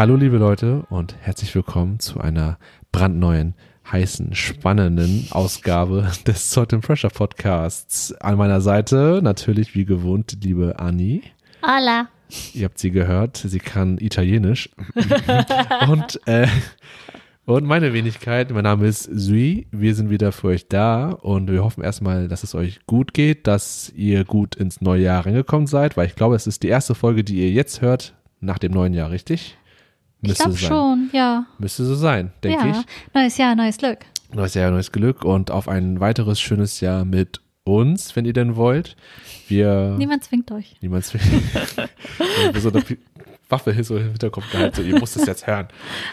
Hallo liebe Leute und herzlich willkommen zu einer brandneuen, heißen, spannenden Ausgabe des Salt and Pressure Podcasts. An meiner Seite natürlich wie gewohnt liebe Anni. Hola. Ihr habt sie gehört, sie kann Italienisch. und, äh, und meine Wenigkeit, mein Name ist Sui. Wir sind wieder für euch da und wir hoffen erstmal, dass es euch gut geht, dass ihr gut ins neue Jahr reingekommen seid, weil ich glaube, es ist die erste Folge, die ihr jetzt hört, nach dem neuen Jahr, richtig? Ich glaube schon, ja. Müsste so sein, denke ja. ich. Neues Jahr, neues Glück. Neues Jahr, neues Glück und auf ein weiteres schönes Jahr mit uns, wenn ihr denn wollt. Wir. Niemand zwingt euch. Niemand zwingt. so eine Waffe so im Hinterkopf gehalten, so, ihr müsst es jetzt hören.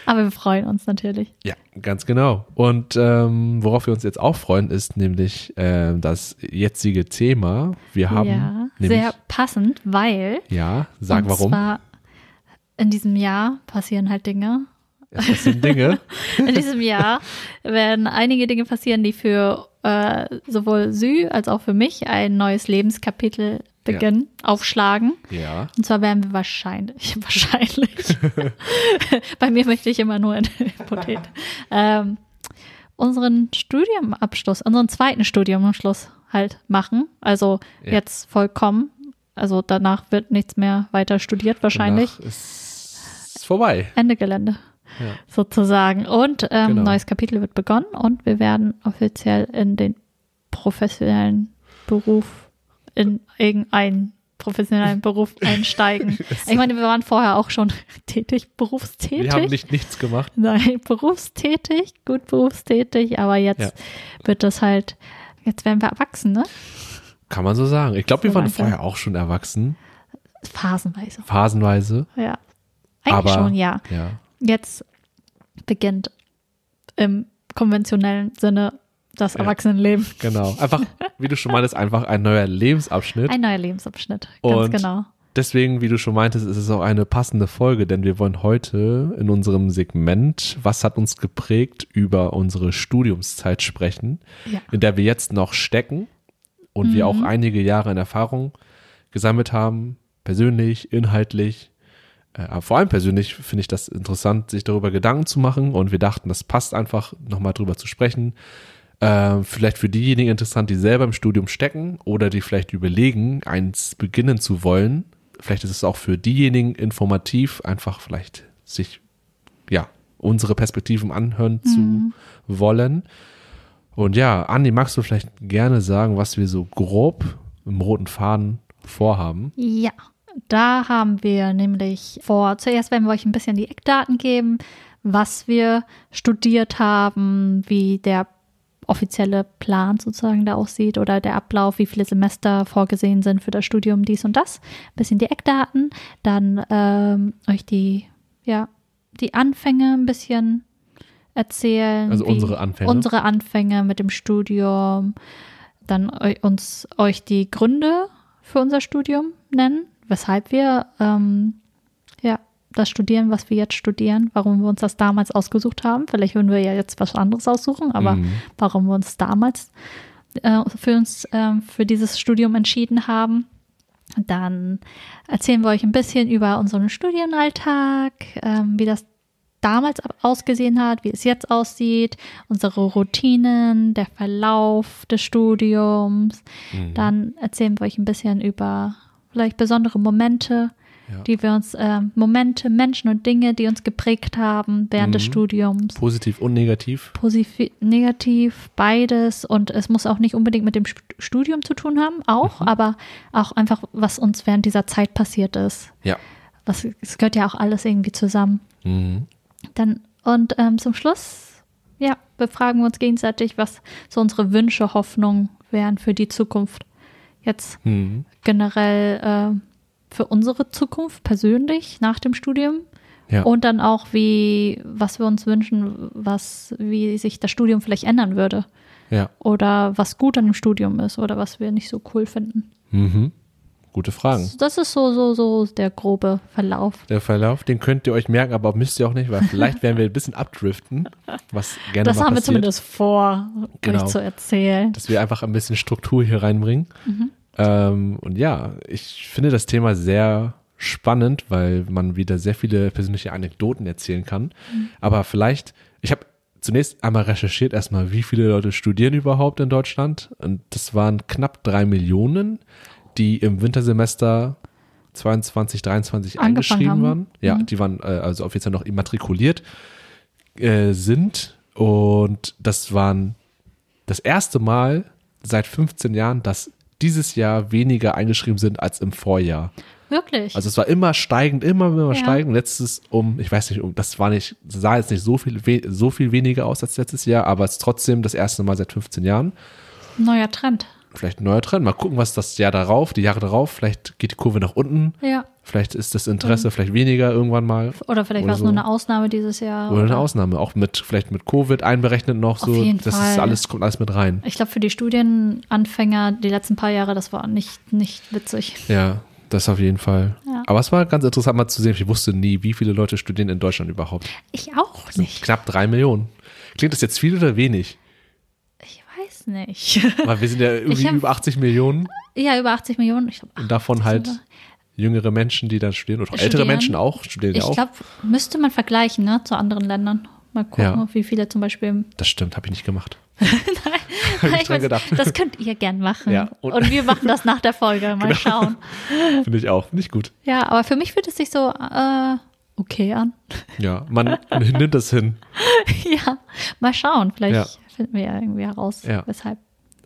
Aber wir freuen uns natürlich. Ja, ganz genau. Und ähm, worauf wir uns jetzt auch freuen, ist nämlich äh, das jetzige Thema. Wir haben. Ja, sehr passend, weil. Ja, sag warum. Zwar in diesem Jahr passieren halt Dinge. Es passieren Dinge. in diesem Jahr werden einige Dinge passieren, die für äh, sowohl Sü als auch für mich ein neues Lebenskapitel beginnen, ja. aufschlagen. Ja. Und zwar werden wir wahrscheinlich, wahrscheinlich, bei mir möchte ich immer nur in Hypothet, ähm, unseren Studiumabschluss, unseren zweiten Studiumabschluss halt machen. Also ja. jetzt vollkommen. Also danach wird nichts mehr weiter studiert wahrscheinlich. Danach ist vorbei. Ende Gelände. Ja. Sozusagen. Und ähm, genau. neues Kapitel wird begonnen und wir werden offiziell in den professionellen Beruf, in irgendeinen professionellen Beruf einsteigen. ich meine, wir waren vorher auch schon tätig, berufstätig. Wir haben nicht nichts gemacht. Nein, berufstätig, gut berufstätig, aber jetzt ja. wird das halt, jetzt werden wir erwachsen, ne? Kann man so sagen. Ich glaube, wir waren vorher auch schon erwachsen. Phasenweise. Phasenweise. Ja. Eigentlich aber, schon, ja. ja. Jetzt beginnt im konventionellen Sinne das Ja. Erwachsenenleben. Genau. Einfach, wie du schon meintest, einfach ein neuer Lebensabschnitt. Ein neuer Lebensabschnitt, ganz Und genau. Deswegen, wie du schon meintest, ist es auch eine passende Folge, denn wir wollen heute in unserem Segment, was hat uns geprägt, über unsere Studiumszeit sprechen, Ja. in der wir jetzt noch stecken und wir auch Mhm. einige Jahre in Erfahrung gesammelt haben, persönlich, inhaltlich. Äh, aber vor allem persönlich finde ich das interessant, sich darüber Gedanken zu machen und wir dachten, das passt einfach, nochmal drüber zu sprechen. Äh, vielleicht für diejenigen interessant, die selber im Studium stecken oder die vielleicht überlegen, eins beginnen zu wollen. Vielleicht ist es auch für diejenigen informativ, einfach vielleicht sich, ja, unsere Perspektiven anhören Mhm. zu wollen. Und ja, Andi, magst du vielleicht gerne sagen, was wir so grob im roten Faden vorhaben? Ja, da haben wir nämlich vor, zuerst werden wir euch ein bisschen die Eckdaten geben, was wir studiert haben, wie der offizielle Plan sozusagen da aussieht oder der Ablauf, wie viele Semester vorgesehen sind für das Studium, dies und das. Ein bisschen die Eckdaten, dann ähm, euch die, ja, die Anfänge ein bisschen erzählen. Also unsere Anfänge. Unsere Anfänge mit dem Studium, dann eu uns euch die Gründe für unser Studium nennen, weshalb wir ähm, ja das studieren, was wir jetzt studieren, warum wir uns das damals ausgesucht haben. Vielleicht würden wir ja jetzt was anderes aussuchen, aber Mhm. warum wir uns damals äh, für uns äh, für dieses Studium entschieden haben. Dann erzählen wir euch ein bisschen über unseren Studienalltag, ähm, wie das damals ausgesehen hat, wie es jetzt aussieht, unsere Routinen, der Verlauf des Studiums. Mhm. Dann erzählen wir euch ein bisschen über vielleicht besondere Momente, Ja. die wir uns, ähm, Momente, Menschen und Dinge, die uns geprägt haben während des Mhm. Studiums. Positiv und negativ. Positiv, negativ, beides. Und es muss auch nicht unbedingt mit dem St- Studium zu tun haben, auch, Mhm. aber auch einfach, was uns während dieser Zeit passiert ist. Ja. Was, es gehört ja auch alles irgendwie zusammen. Mhm. Dann, und ähm, zum Schluss, ja, befragen wir uns gegenseitig, was so unsere Wünsche, Hoffnungen wären für die Zukunft. Jetzt Mhm. generell äh, für unsere Zukunft persönlich nach dem Studium Ja. und dann auch wie, was wir uns wünschen, was, wie sich das Studium vielleicht ändern würde ja. oder was gut an dem Studium ist oder was wir nicht so cool finden. Mhm. Gute Fragen. Das ist so, so, so der grobe Verlauf. Der Verlauf, den könnt ihr euch merken, aber müsst ihr auch nicht, weil vielleicht werden wir ein bisschen abdriften, was gerne Das mal haben wir passiert, zumindest vor, Genau. euch zu erzählen. dass wir einfach ein bisschen Struktur hier reinbringen. Mhm. Ähm, und ja, ich finde das Thema sehr spannend, weil man wieder sehr viele persönliche Anekdoten erzählen kann. Aber vielleicht, ich habe zunächst einmal recherchiert, erstmal, wie viele Leute studieren überhaupt in Deutschland. Und das waren knapp drei Millionen, die im Wintersemester 22, 23 Angefangen eingeschrieben haben. waren. Ja, Mhm. die waren äh, also offiziell noch immatrikuliert äh, sind. Und das waren das erste Mal seit 15 Jahren, dass dieses Jahr weniger eingeschrieben sind als im Vorjahr. Wirklich? Also es war immer steigend, immer, immer Ja. steigend. Letztes um, ich weiß nicht, um, das war nicht, sah jetzt nicht so viel, so viel weniger aus als letztes Jahr, aber es ist trotzdem das erste Mal seit 15 Jahren. Neuer Trend. Vielleicht ein neuer Trend. Mal gucken, was das Jahr darauf, die Jahre darauf, vielleicht geht die Kurve nach unten. Ja. Vielleicht ist das Interesse vielleicht weniger irgendwann mal. Oder vielleicht Oder war es so. nur eine Ausnahme dieses Jahr. Oder eine Ausnahme. Auch mit, vielleicht mit Covid einberechnet noch Auf so. jeden das ist Fall. alles, kommt alles mit rein. Ich glaube, für die Studienanfänger die letzten paar Jahre, das war nicht, nicht witzig. Ja, das auf jeden Fall. Ja. Aber es war ganz interessant mal zu sehen. Ich wusste nie, wie viele Leute studieren in Deutschland überhaupt. Ich auch nicht. knapp drei Millionen. Klingt das jetzt viel oder wenig? Nicht. Weil wir sind ja irgendwie hab- über 80 Millionen ja, über 80 Millionen. Glaub, und davon halt jüngere Menschen, die dann studieren oder auch ältere Studieren. Menschen auch, studieren ja ich auch. glaube, müsste man vergleichen ne, zu anderen Ländern. Mal gucken, Ja. wie viele zum Beispiel. Das stimmt, habe ich nicht gemacht. Nein, ich dran gedacht. Das könnt ihr gern machen. Ja, und, und- Genau. wir machen das nach der Folge. Mal schauen. Finde ich auch. Finde ich gut. Ja, aber für mich fühlt es sich so äh, okay an. Ja, man nimmt das hin. ja, mal schauen. Vielleicht Ja. Finden wir ja irgendwie heraus, Ja. weshalb.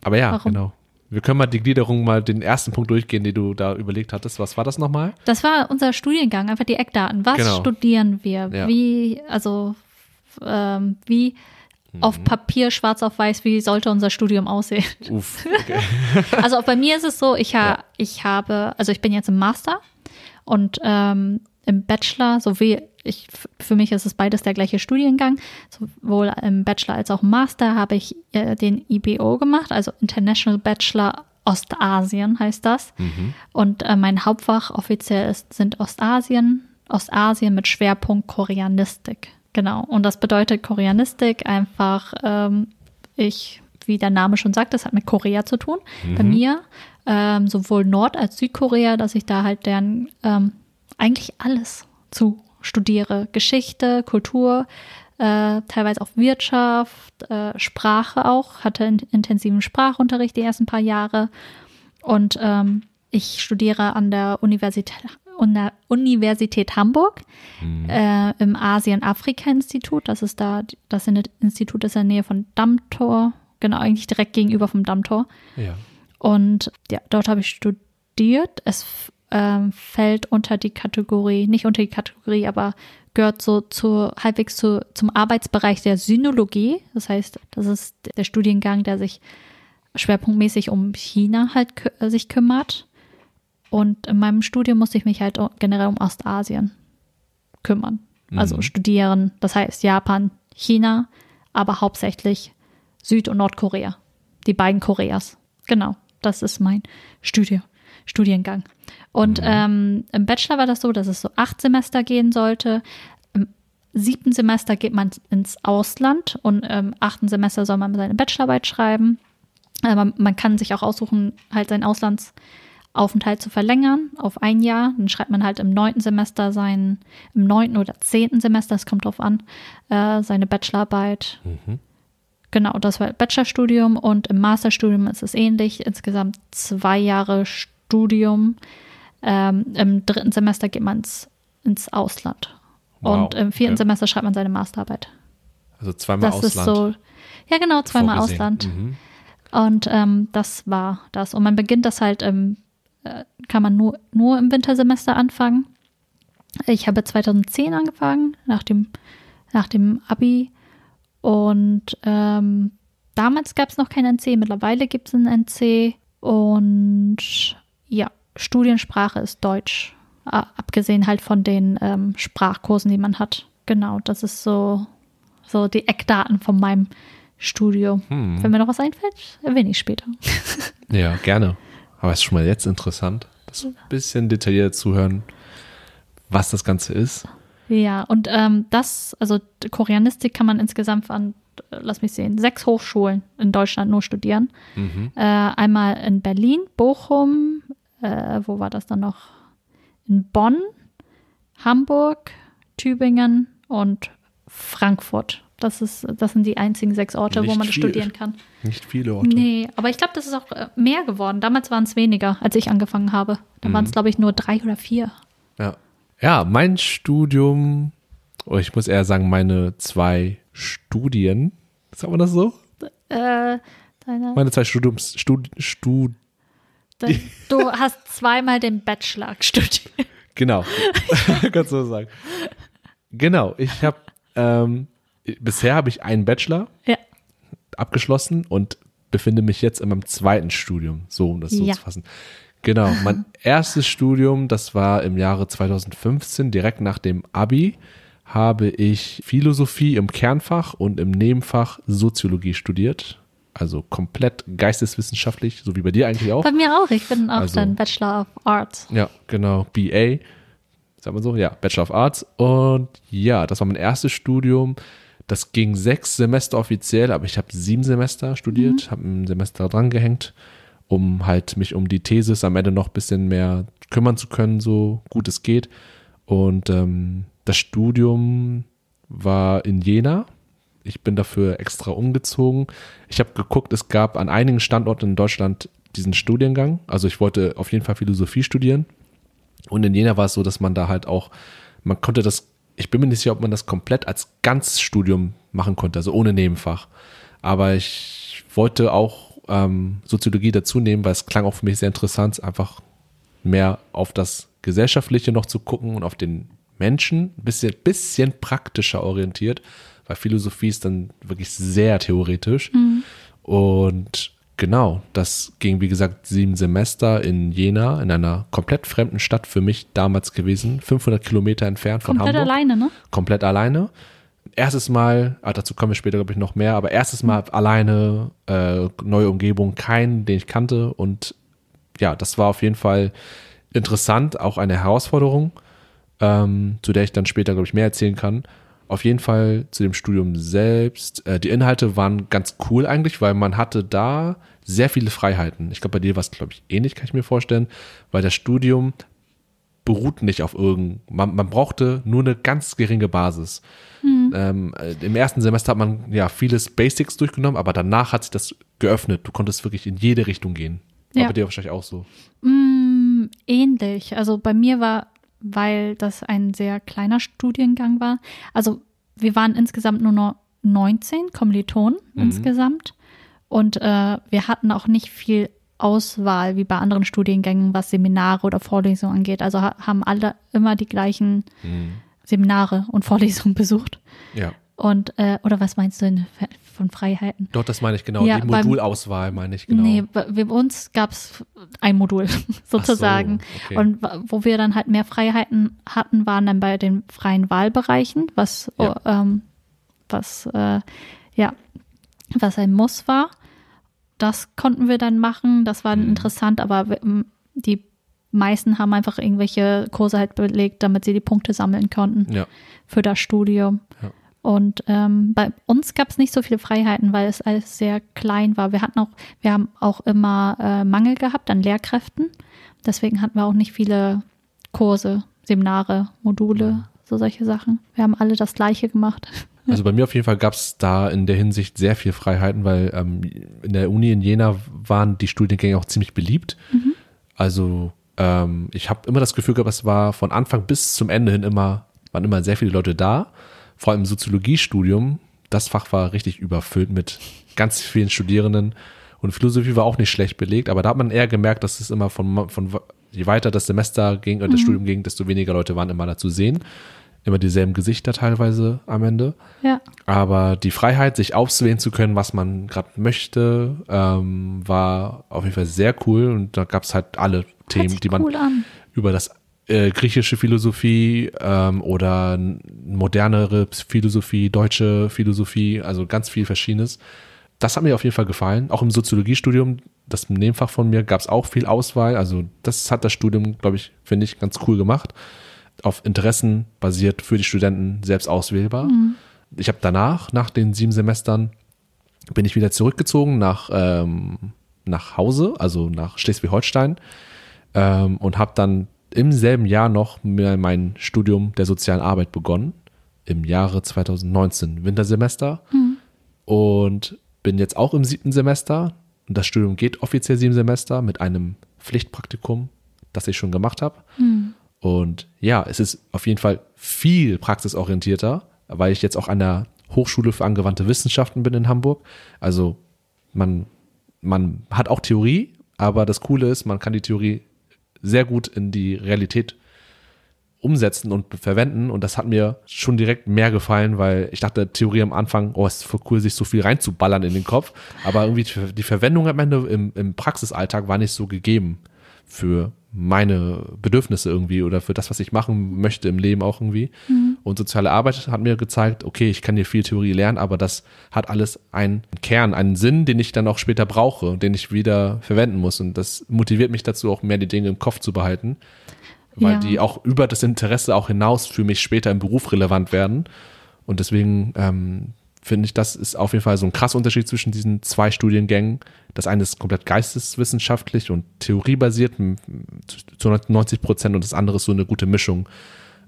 Aber ja, Warum? genau. Wir können mal die Gliederung mal den ersten Punkt durchgehen, den du da überlegt hattest. Was war das nochmal? Das war unser Studiengang, einfach die Eckdaten. Was Genau. studieren wir? Ja. Wie, also, ähm, wie Mhm. auf Papier, schwarz auf weiß, wie sollte unser Studium aussehen? Uff. Okay. Also auch bei mir ist es so, ich, ha Ja. ich habe, also ich bin jetzt im Master und ähm, im Bachelor, so wie ich, für mich ist es beides der gleiche Studiengang, sowohl im Bachelor als auch im Master habe ich äh, den IBO gemacht, also International Bachelor Ostasien heißt das. Und äh, mein Hauptfach offiziell ist, sind Ostasien, Ostasien mit Schwerpunkt Koreanistik. Genau. Und das bedeutet Koreanistik einfach, ähm, ich, wie der Name schon sagt, das hat mit Korea zu tun. Bei mir ähm, sowohl Nord- als Südkorea, dass ich da halt deren ähm, eigentlich alles zu studiere. Geschichte, Kultur, äh, teilweise auch Wirtschaft, äh, Sprache auch, hatte in, intensiven Sprachunterricht die ersten paar Jahre. Und ähm, ich studiere an der Universität, Universität Hamburg äh, im Asien-Afrika-Institut. Das ist da, das Institut ist in der Nähe von Dammtor, genau, eigentlich direkt gegenüber vom Dammtor. Ja. Und ja, dort habe ich studiert. Es ähm, fällt unter die Kategorie, nicht unter die Kategorie, aber gehört so zu halbwegs zu, zum Arbeitsbereich der Synologie. Das heißt, das ist der Studiengang, der sich schwerpunktmäßig um China halt äh, sich kümmert. Und in meinem Studium musste ich mich halt generell um Ostasien kümmern. Also Mhm. studieren, das heißt Japan, China, aber hauptsächlich Süd- und Nordkorea. Die beiden Koreas. Genau, das ist mein Studie, Studiengang. Und ähm, im Bachelor war das so, dass es so acht Semester gehen sollte. Im siebten Semester geht man ins Ausland und im achten Semester soll man seine Bachelorarbeit schreiben. Aber man kann sich auch aussuchen, halt seinen Auslandsaufenthalt zu verlängern auf ein Jahr. Dann schreibt man halt im neunten Semester seinen, im neunten oder zehnten Semester, es kommt drauf an, äh, seine Bachelorarbeit. Genau, das war Bachelorstudium und im Masterstudium ist es ähnlich. Insgesamt zwei Jahre Studium. Ähm, Im dritten Semester geht man ins, ins Ausland. Wow, Und im vierten okay. Semester schreibt man seine Masterarbeit. Also zweimal Das Ausland. ist so, ja genau, zweimal vorgesehen. Ausland. Mhm. Und ähm, das war das. Und man beginnt das halt im, äh, kann man nur, nur im Wintersemester anfangen. Ich habe 2010 angefangen, nach dem, nach dem Abi. Und ähm, damals gab es noch kein NC, mittlerweile gibt es ein NC. Und ja, Studiensprache ist Deutsch. Abgesehen halt von den ähm, Sprachkursen, die man hat. Genau, das ist so, so die Eckdaten von meinem Studium. Hm. Wenn mir noch was einfällt, erwähne ich später. Ja, gerne. Aber es ist schon mal jetzt interessant, das ein bisschen detailliert zuhören, was das Ganze ist. Ja, und ähm, das, also Koreanistik kann man insgesamt an, äh, lass mich sehen, sechs Hochschulen in Deutschland nur studieren. Mhm. Äh, einmal in Berlin, Bochum, äh, wo war das dann noch? in Bonn, Hamburg, Tübingen und Frankfurt. Das, ist, das sind die einzigen sechs Orte, wo Nicht man viel. studieren kann. Nicht viele Orte. Nee, aber ich glaube, das ist auch äh, mehr geworden. Damals waren es weniger, als ich angefangen habe. Da Mhm. waren es, glaube ich, nur drei oder vier. Ja. ja, mein Studium, oder ich muss eher sagen, meine zwei Studien, sagt man das so? Äh, deine, Meine zwei Studiums, Stud, Stud, de, du hast zweimal den Bachelor studiert. genau, kannst du so sagen. Genau, ich habe, ähm, bisher habe ich einen Bachelor Ja. abgeschlossen und befinde mich jetzt in meinem zweiten Studium, so um das so Ja. zu fassen. Genau, mein erstes Studium, das war im Jahre 2015, direkt nach dem Abi, habe ich Philosophie im Kernfach und im Nebenfach Soziologie studiert. Also komplett geisteswissenschaftlich, so wie bei dir eigentlich auch. Bei mir auch. Ich bin auch Also- dann Bachelor of Arts. Ja, genau, BA, sagt man so, ja, Bachelor of Arts. Und ja, das war mein erstes Studium. Das ging sechs Semester offiziell, aber ich habe sieben Semester studiert, habe ein Semester dran gehängt, um halt mich um die Thesis am Ende noch ein bisschen mehr kümmern zu können, so gut es geht. Und ähm, das Studium war in Jena. Ich bin dafür extra umgezogen. Ich habe geguckt, es gab an einigen Standorten in Deutschland diesen Studiengang. Also ich wollte auf jeden Fall Philosophie studieren. Und in Jena war es so, dass man da halt auch, man konnte das, ich bin mir nicht sicher, ob man das komplett als Ganzstudium machen konnte, also ohne Nebenfach. Aber ich wollte auch ähm, Soziologie dazu nehmen, weil es klang auch für mich sehr interessant, einfach mehr auf das Gesellschaftliche noch zu gucken und auf den Menschen, ein bisschen, bisschen praktischer orientiert, weil Philosophie ist dann wirklich sehr theoretisch. Und genau, das ging, wie gesagt, sieben Semester in Jena, in einer komplett fremden Stadt für mich damals gewesen, 500 Kilometer entfernt von Komplett Hamburg alleine, ne? komplett alleine. Erstes Mal, ah, dazu kommen wir später, glaube ich, noch mehr, aber erstes Mal alleine, äh, neue Umgebung, keinen, den ich kannte. Und ja, das war auf jeden Fall interessant, auch eine Herausforderung, ähm, zu der ich dann später, glaube ich, mehr erzählen kann. Auf jeden Fall zu dem Studium selbst. Äh, die Inhalte waren ganz cool eigentlich, weil man hatte da sehr viele Freiheiten. Ich glaube, bei dir war es, glaube ich, ähnlich, kann ich mir vorstellen, weil das Studium beruht nicht auf irgend, man, man brauchte nur eine ganz geringe Basis. Ähm, äh, Im ersten Semester hat man ja vieles Basics durchgenommen, aber danach hat sich das geöffnet. Du konntest wirklich in jede Richtung gehen. War Ja. bei dir wahrscheinlich auch so. Mm, ähnlich. Also bei mir war, weil das ein sehr kleiner Studiengang war. Also wir waren insgesamt nur noch 19 Kommilitonen insgesamt. Und äh, wir hatten auch nicht viel Auswahl wie bei anderen Studiengängen, was Seminare oder Vorlesungen angeht. Also ha haben alle immer die gleichen Seminare und Vorlesungen besucht. Ja. Und, äh, oder was meinst du denn von Freiheiten? Doch, das meine ich genau. Ja, die beim- Modulauswahl meine ich genau. Nee, bei, uns gab es ein Modul sozusagen. okay. Und wo wir dann halt mehr Freiheiten hatten, waren dann bei den freien Wahlbereichen, was, Ja. oh, ähm, was, äh, ja, was ein Muss war. Das konnten wir dann machen. Das war Mhm. interessant, aber die meisten haben einfach irgendwelche Kurse halt belegt, damit sie die Punkte sammeln konnten Ja. für das Studium. Ja. Und ähm, bei uns gab es nicht so viele Freiheiten, weil es alles sehr klein war. Wir hatten auch, wir haben auch immer äh, Mangel gehabt an Lehrkräften. Deswegen hatten wir auch nicht viele Kurse, Seminare, Module, so solche Sachen. Wir haben alle das Gleiche gemacht. Also bei mir auf jeden Fall gab es da in der Hinsicht sehr viel Freiheiten, weil ähm, in der Uni in Jena waren die Studiengänge auch ziemlich beliebt. Also ähm, ich habe immer das Gefühl gehabt, es war von Anfang bis zum Ende hin immer, waren immer sehr viele Leute da. Vor allem im Soziologiestudium, das Fach war richtig überfüllt mit ganz vielen Studierenden. Und Philosophie war auch nicht schlecht belegt, aber da hat man eher gemerkt, dass es immer von, von je weiter das Semester ging oder das Studium ging, desto weniger Leute waren immer da zu sehen. Immer dieselben Gesichter teilweise am Ende. Ja. Aber die Freiheit, sich auswählen zu können, was man gerade möchte, ähm, war auf jeden Fall sehr cool. Und da gab es halt alle Themen, die man cool über das äh, griechische Philosophie ähm, oder modernere Philosophie, deutsche Philosophie, also ganz viel Verschiedenes. Das hat mir auf jeden Fall gefallen. Auch im Soziologiestudium, das Nebenfach von mir, gab es auch viel Auswahl. Also das hat das Studium, glaube ich, finde ich, ganz cool gemacht. Auf Interessen basiert für die Studenten selbst auswählbar. Ich habe danach, nach den sieben Semestern, bin ich wieder zurückgezogen nach, ähm, nach Hause, also nach Schleswig-Holstein ähm, und habe dann im selben Jahr noch mein Studium der sozialen Arbeit begonnen, im Jahre 2019, Wintersemester. Mhm. Und bin jetzt auch im siebten Semester. Und das Studium geht offiziell sieben Semester mit einem Pflichtpraktikum, das ich schon gemacht habe. Mhm. Und ja, es ist auf jeden Fall viel praxisorientierter, weil ich jetzt auch an der Hochschule für angewandte Wissenschaften bin in Hamburg. Also man, man hat auch Theorie, aber das Coole ist, man kann die Theorie sehr gut in die Realität umsetzen und verwenden. Und das hat mir schon direkt mehr gefallen, weil ich dachte, Theorie am Anfang, oh, ist voll cool, sich so viel reinzuballern in den Kopf. Aber irgendwie die Verwendung am Ende im, im Praxisalltag war nicht so gegeben für meine Bedürfnisse irgendwie oder für das, was ich machen möchte im Leben auch irgendwie. Mhm. Und soziale Arbeit hat mir gezeigt, okay, ich kann hier viel Theorie lernen, aber das hat alles einen Kern, einen Sinn, den ich dann auch später brauche, den ich wieder verwenden muss. Und das motiviert mich dazu, auch mehr die Dinge im Kopf zu behalten, weil ja. die auch über das Interesse auch hinaus für mich später im Beruf relevant werden. Und deswegen ähm, finde ich, das ist auf jeden Fall so ein krasser Unterschied zwischen diesen zwei Studiengängen. Das eine ist komplett geisteswissenschaftlich und theoriebasiert zu 90 Prozent und das andere ist so eine gute Mischung.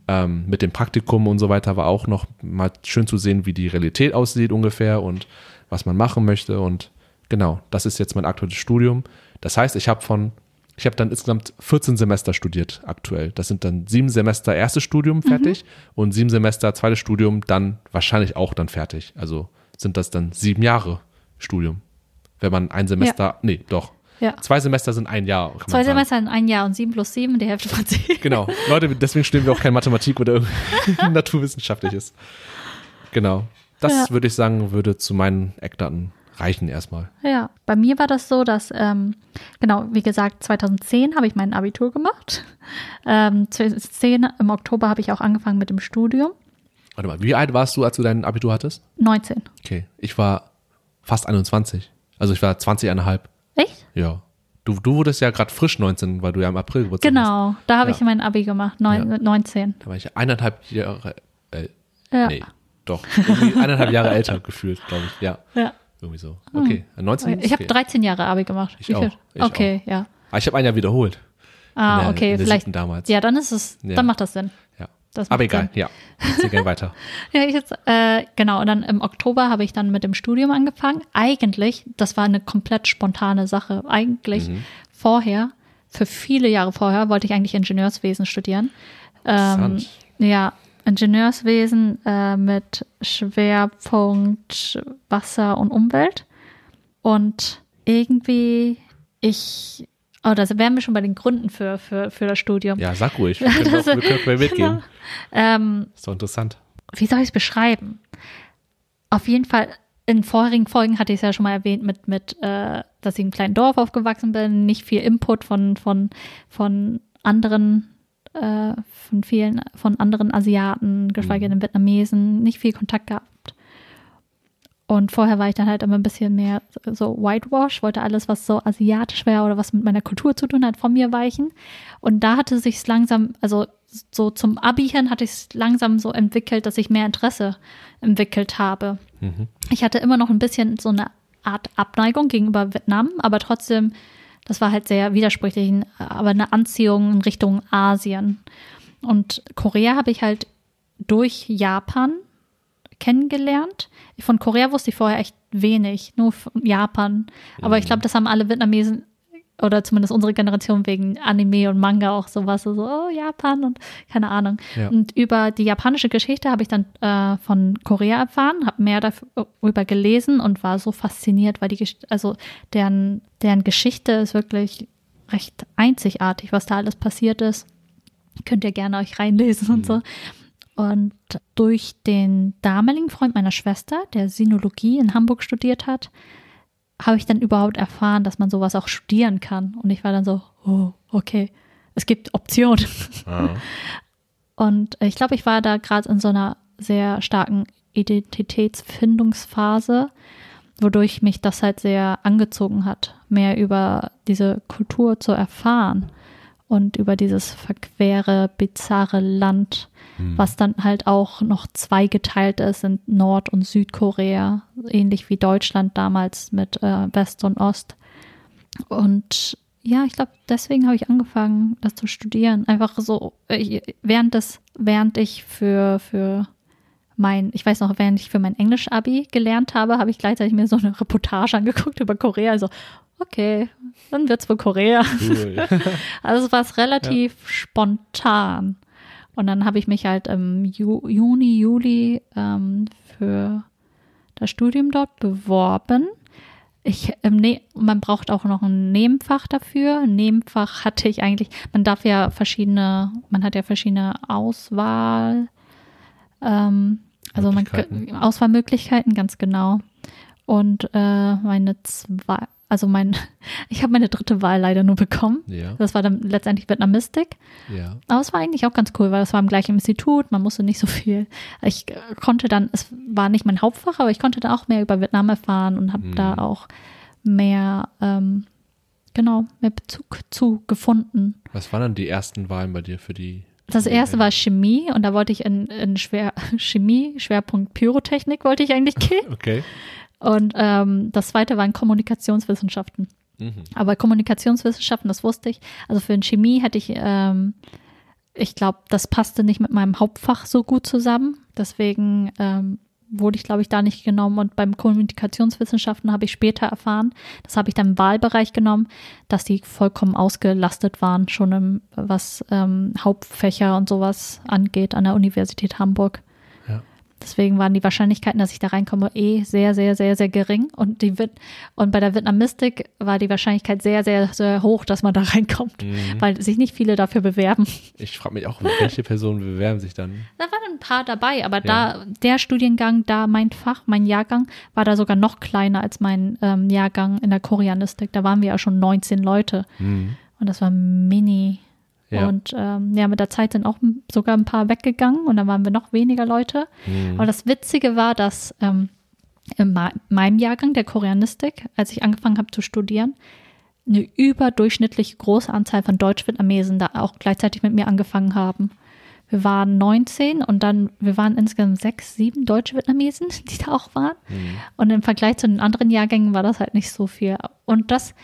Ähm, mit dem Praktikum und so weiter war auch noch mal schön zu sehen, wie die Realität aussieht ungefähr und was man machen möchte. Und genau, das ist jetzt mein aktuelles Studium. Das heißt, ich habe von ich habe dann insgesamt 14 Semester studiert aktuell. Das sind dann sieben Semester erstes Studium fertig mhm. und sieben Semester zweites Studium dann wahrscheinlich auch dann fertig. Also sind das dann sieben Jahre Studium. Wenn man ein Semester, ja. nee, doch. Ja. Zwei Semester sind ein Jahr. Zwei Semester sind ein Jahr und sieben plus sieben, die Hälfte von zehn. Genau. Leute, deswegen studieren wir auch keine Mathematik oder naturwissenschaftliches. Genau. Das ja. würde ich sagen, würde zu meinen Eckdaten reichen erstmal. Ja, bei mir war das so, dass, ähm, genau, wie gesagt, 2010 habe ich mein Abitur gemacht. Ähm, 2010 im Oktober habe ich auch angefangen mit dem Studium. Warte mal, wie alt warst du, als du dein Abitur hattest? 19. Okay, ich war fast 21. Also ich war 20,5. Echt? Ja. Du, du wurdest ja gerade frisch 19, weil du ja im April Geburtstag Genau, hast. da habe ja. ich mein Abi gemacht, neun, ja. 19. Da war ich eineinhalb Jahre, äh, ja. nee, doch, eineinhalb Jahre älter gefühlt, glaube ich, ja. Ja. Irgendwie so. Okay, 19? Ich habe 13 Jahre Abi gemacht. Ich auch. Ich okay, auch. ja. Aber ah, ich habe ein Jahr wiederholt. Ah, der, okay, vielleicht. Damals. Ja, dann ist es, ja. dann macht das Sinn. Ja. Das Aber egal, Sinn. ja. Erzähl gerne weiter. ja, ich jetzt, äh, genau, und dann im Oktober habe ich dann mit dem Studium angefangen. Eigentlich, das war eine komplett spontane Sache. Eigentlich mhm. vorher, für viele Jahre vorher, wollte ich eigentlich Ingenieurswesen studieren. Ähm, ja, Ingenieurswesen äh, mit Schwerpunkt Wasser und Umwelt. Und irgendwie, ich, oh, da wären wir schon bei den Gründen für, für, für das Studium. Ja, sag ruhig. Wir können, auch, wir können mitgehen. Ähm, ist doch interessant. Wie soll ich es beschreiben? Auf jeden Fall, in vorherigen Folgen hatte ich es ja schon mal erwähnt, mit, mit äh, dass ich in einem kleinen Dorf aufgewachsen bin, nicht viel Input von, von, von anderen äh, von vielen, von anderen Asiaten, geschweige mhm. denn Vietnamesen, nicht viel Kontakt gehabt. Und vorher war ich dann halt immer ein bisschen mehr so Whitewash, wollte alles, was so asiatisch wäre oder was mit meiner Kultur zu tun hat, von mir weichen. Und da hatte sich langsam, also so zum Abi hin hatte ich es langsam so entwickelt, dass ich mehr Interesse entwickelt habe. Mhm. Ich hatte immer noch ein bisschen so eine Art Abneigung gegenüber Vietnam, aber trotzdem das war halt sehr widersprüchlich, aber eine Anziehung in Richtung Asien. Und Korea habe ich halt durch Japan kennengelernt. Von Korea wusste ich vorher echt wenig, nur von Japan. Aber ich mhm. glaube, das haben alle Vietnamesen oder zumindest unsere Generation wegen Anime und Manga auch sowas, so, oh, Japan und keine Ahnung. Ja. Und über die japanische Geschichte habe ich dann äh, von Korea erfahren, habe mehr darüber gelesen und war so fasziniert, weil die, also deren, deren Geschichte ist wirklich recht einzigartig, was da alles passiert ist. Könnt ihr gerne euch reinlesen mhm. und so. Und durch den damaligen Freund meiner Schwester, der Sinologie in Hamburg studiert hat, habe ich dann überhaupt erfahren, dass man sowas auch studieren kann. Und ich war dann so, oh, okay, es gibt Optionen. Ja. Und ich glaube, ich war da gerade in so einer sehr starken Identitätsfindungsphase, wodurch mich das halt sehr angezogen hat, mehr über diese Kultur zu erfahren und über dieses verquere, bizarre Land, hm. was dann halt auch noch zweigeteilt ist in Nord- und Südkorea, ähnlich wie Deutschland damals mit äh, West und Ost. Und ja, ich glaube, deswegen habe ich angefangen, das zu studieren. Einfach so, äh, während des, während ich für, für mein, ich weiß noch, während ich für mein Englisch-Abi gelernt habe, habe ich gleichzeitig mir so eine Reportage angeguckt über Korea. Also, okay, dann wird's wohl Korea. Cool. also es war relativ ja. spontan. Und dann habe ich mich halt im Ju Juni, Juli ähm, für das Studium dort beworben. Ich, ne man braucht auch noch ein Nebenfach dafür. Ein Nebenfach hatte ich eigentlich, man darf ja verschiedene, man hat ja verschiedene Auswahl, ähm, also man, Auswahlmöglichkeiten, ganz genau. Und äh, meine zwei, also mein, ich habe meine dritte Wahl leider nur bekommen. Ja. Das war dann letztendlich Vietnamistik. Ja. Aber es war eigentlich auch ganz cool, weil es war im gleichen Institut, man musste nicht so viel. Ich äh, konnte dann, es war nicht mein Hauptfach, aber ich konnte dann auch mehr über Vietnam erfahren und habe mhm. da auch mehr, ähm, genau, mehr Bezug zu gefunden. Was waren dann die ersten Wahlen bei dir für die? Das erste war Chemie und da wollte ich in, in Schwer, Chemie, Schwerpunkt Pyrotechnik wollte ich eigentlich gehen. Okay. Und ähm, das zweite waren Kommunikationswissenschaften. Mhm. Aber Kommunikationswissenschaften, das wusste ich. Also für Chemie hätte ich, ähm, ich glaube, das passte nicht mit meinem Hauptfach so gut zusammen. Deswegen ähm, wurde ich, glaube ich, da nicht genommen. Und beim Kommunikationswissenschaften habe ich später erfahren, das habe ich dann im Wahlbereich genommen, dass die vollkommen ausgelastet waren, schon im, was ähm, Hauptfächer und sowas angeht an der Universität Hamburg. Deswegen waren die Wahrscheinlichkeiten, dass ich da reinkomme, eh sehr, sehr, sehr, sehr gering. Und, die, und bei der Vietnamistik war die Wahrscheinlichkeit sehr, sehr, sehr hoch, dass man da reinkommt, mhm. weil sich nicht viele dafür bewerben. Ich frage mich auch, welche Personen bewerben sich dann? Da waren ein paar dabei, aber ja. da, der Studiengang, da mein Fach, mein Jahrgang, war da sogar noch kleiner als mein ähm, Jahrgang in der Koreanistik. Da waren wir ja schon 19 Leute. Mhm. Und das war mini. Ja. Und ähm, ja, mit der Zeit sind auch sogar ein paar weggegangen und dann waren wir noch weniger Leute. Mhm. Und das Witzige war, dass ähm, in meinem Jahrgang der Koreanistik, als ich angefangen habe zu studieren, eine überdurchschnittlich große Anzahl von Deutsch-Vietnamesen da auch gleichzeitig mit mir angefangen haben. Wir waren 19 und dann, wir waren insgesamt sechs, sieben deutsche Vietnamesen, die da auch waren. Mhm. Und im Vergleich zu den anderen Jahrgängen war das halt nicht so viel. Und das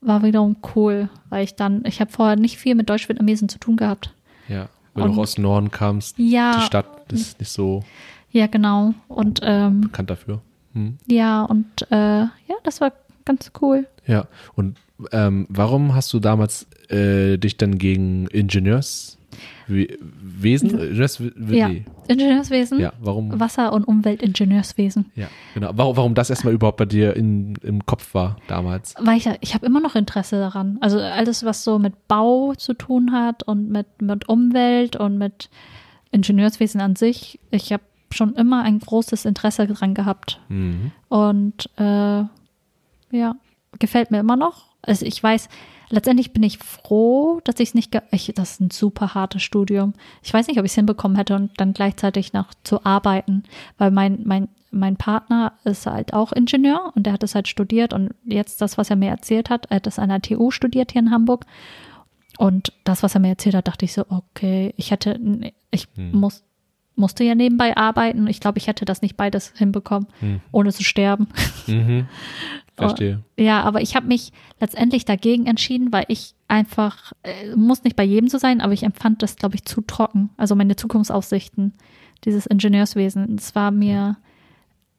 war wiederum cool, weil ich dann, ich habe vorher nicht viel mit Deutsch-Vietnamesen zu tun gehabt. Ja, weil und, du aus Norden kamst. Ja. Die Stadt ist nicht so. Ja, genau. Und ähm, bekannt dafür. Hm. Ja, und äh, ja, das war ganz cool. Ja, und ähm, warum hast du damals äh, dich dann gegen Ingenieurs Wesen? Ingenieurs, ja. Ingenieurswesen. Ja, warum? Wasser- und Umweltingenieurswesen. Ja, genau. Warum, warum das erstmal überhaupt bei dir in, im Kopf war damals? Weil ich, ich habe immer noch Interesse daran. Also alles, was so mit Bau zu tun hat und mit, mit Umwelt und mit Ingenieurswesen an sich. Ich habe schon immer ein großes Interesse daran gehabt. Mhm. Und äh, ja, gefällt mir immer noch. Also ich weiß, letztendlich bin ich froh, dass ich es nicht, ich, das ist ein super hartes Studium. Ich weiß nicht, ob ich es hinbekommen hätte und dann gleichzeitig noch zu arbeiten, weil mein, mein, mein Partner ist halt auch Ingenieur und der hat es halt studiert und jetzt das, was er mir erzählt hat, er hat das an der TU studiert hier in Hamburg. Und das, was er mir erzählt hat, dachte ich so, okay, ich hätte, ich hm. muss, musste ja nebenbei arbeiten. Ich glaube, ich hätte das nicht beides hinbekommen, hm. ohne zu sterben. Mhm. Verstehe. Ja, aber ich habe mich letztendlich dagegen entschieden, weil ich einfach, äh, muss nicht bei jedem so sein, aber ich empfand das, glaube ich, zu trocken. Also meine Zukunftsaussichten, dieses Ingenieurswesen. Es war mir,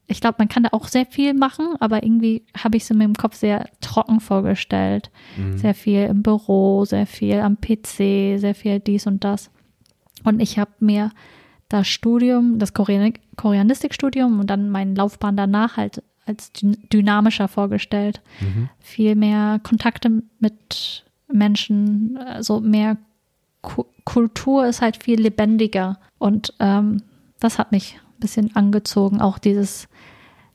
ich glaube, man kann da auch sehr viel machen, aber irgendwie habe ich es in meinem Kopf sehr trocken vorgestellt. Mhm. Sehr viel im Büro, sehr viel am PC, sehr viel dies und das. Und ich habe mir das Studium, das Koreanistikstudium und dann meine Laufbahn danach halt als dynamischer vorgestellt. Mhm. Viel mehr Kontakte mit Menschen, also mehr Ku Kultur ist halt viel lebendiger. Und ähm, das hat mich ein bisschen angezogen. Auch dieses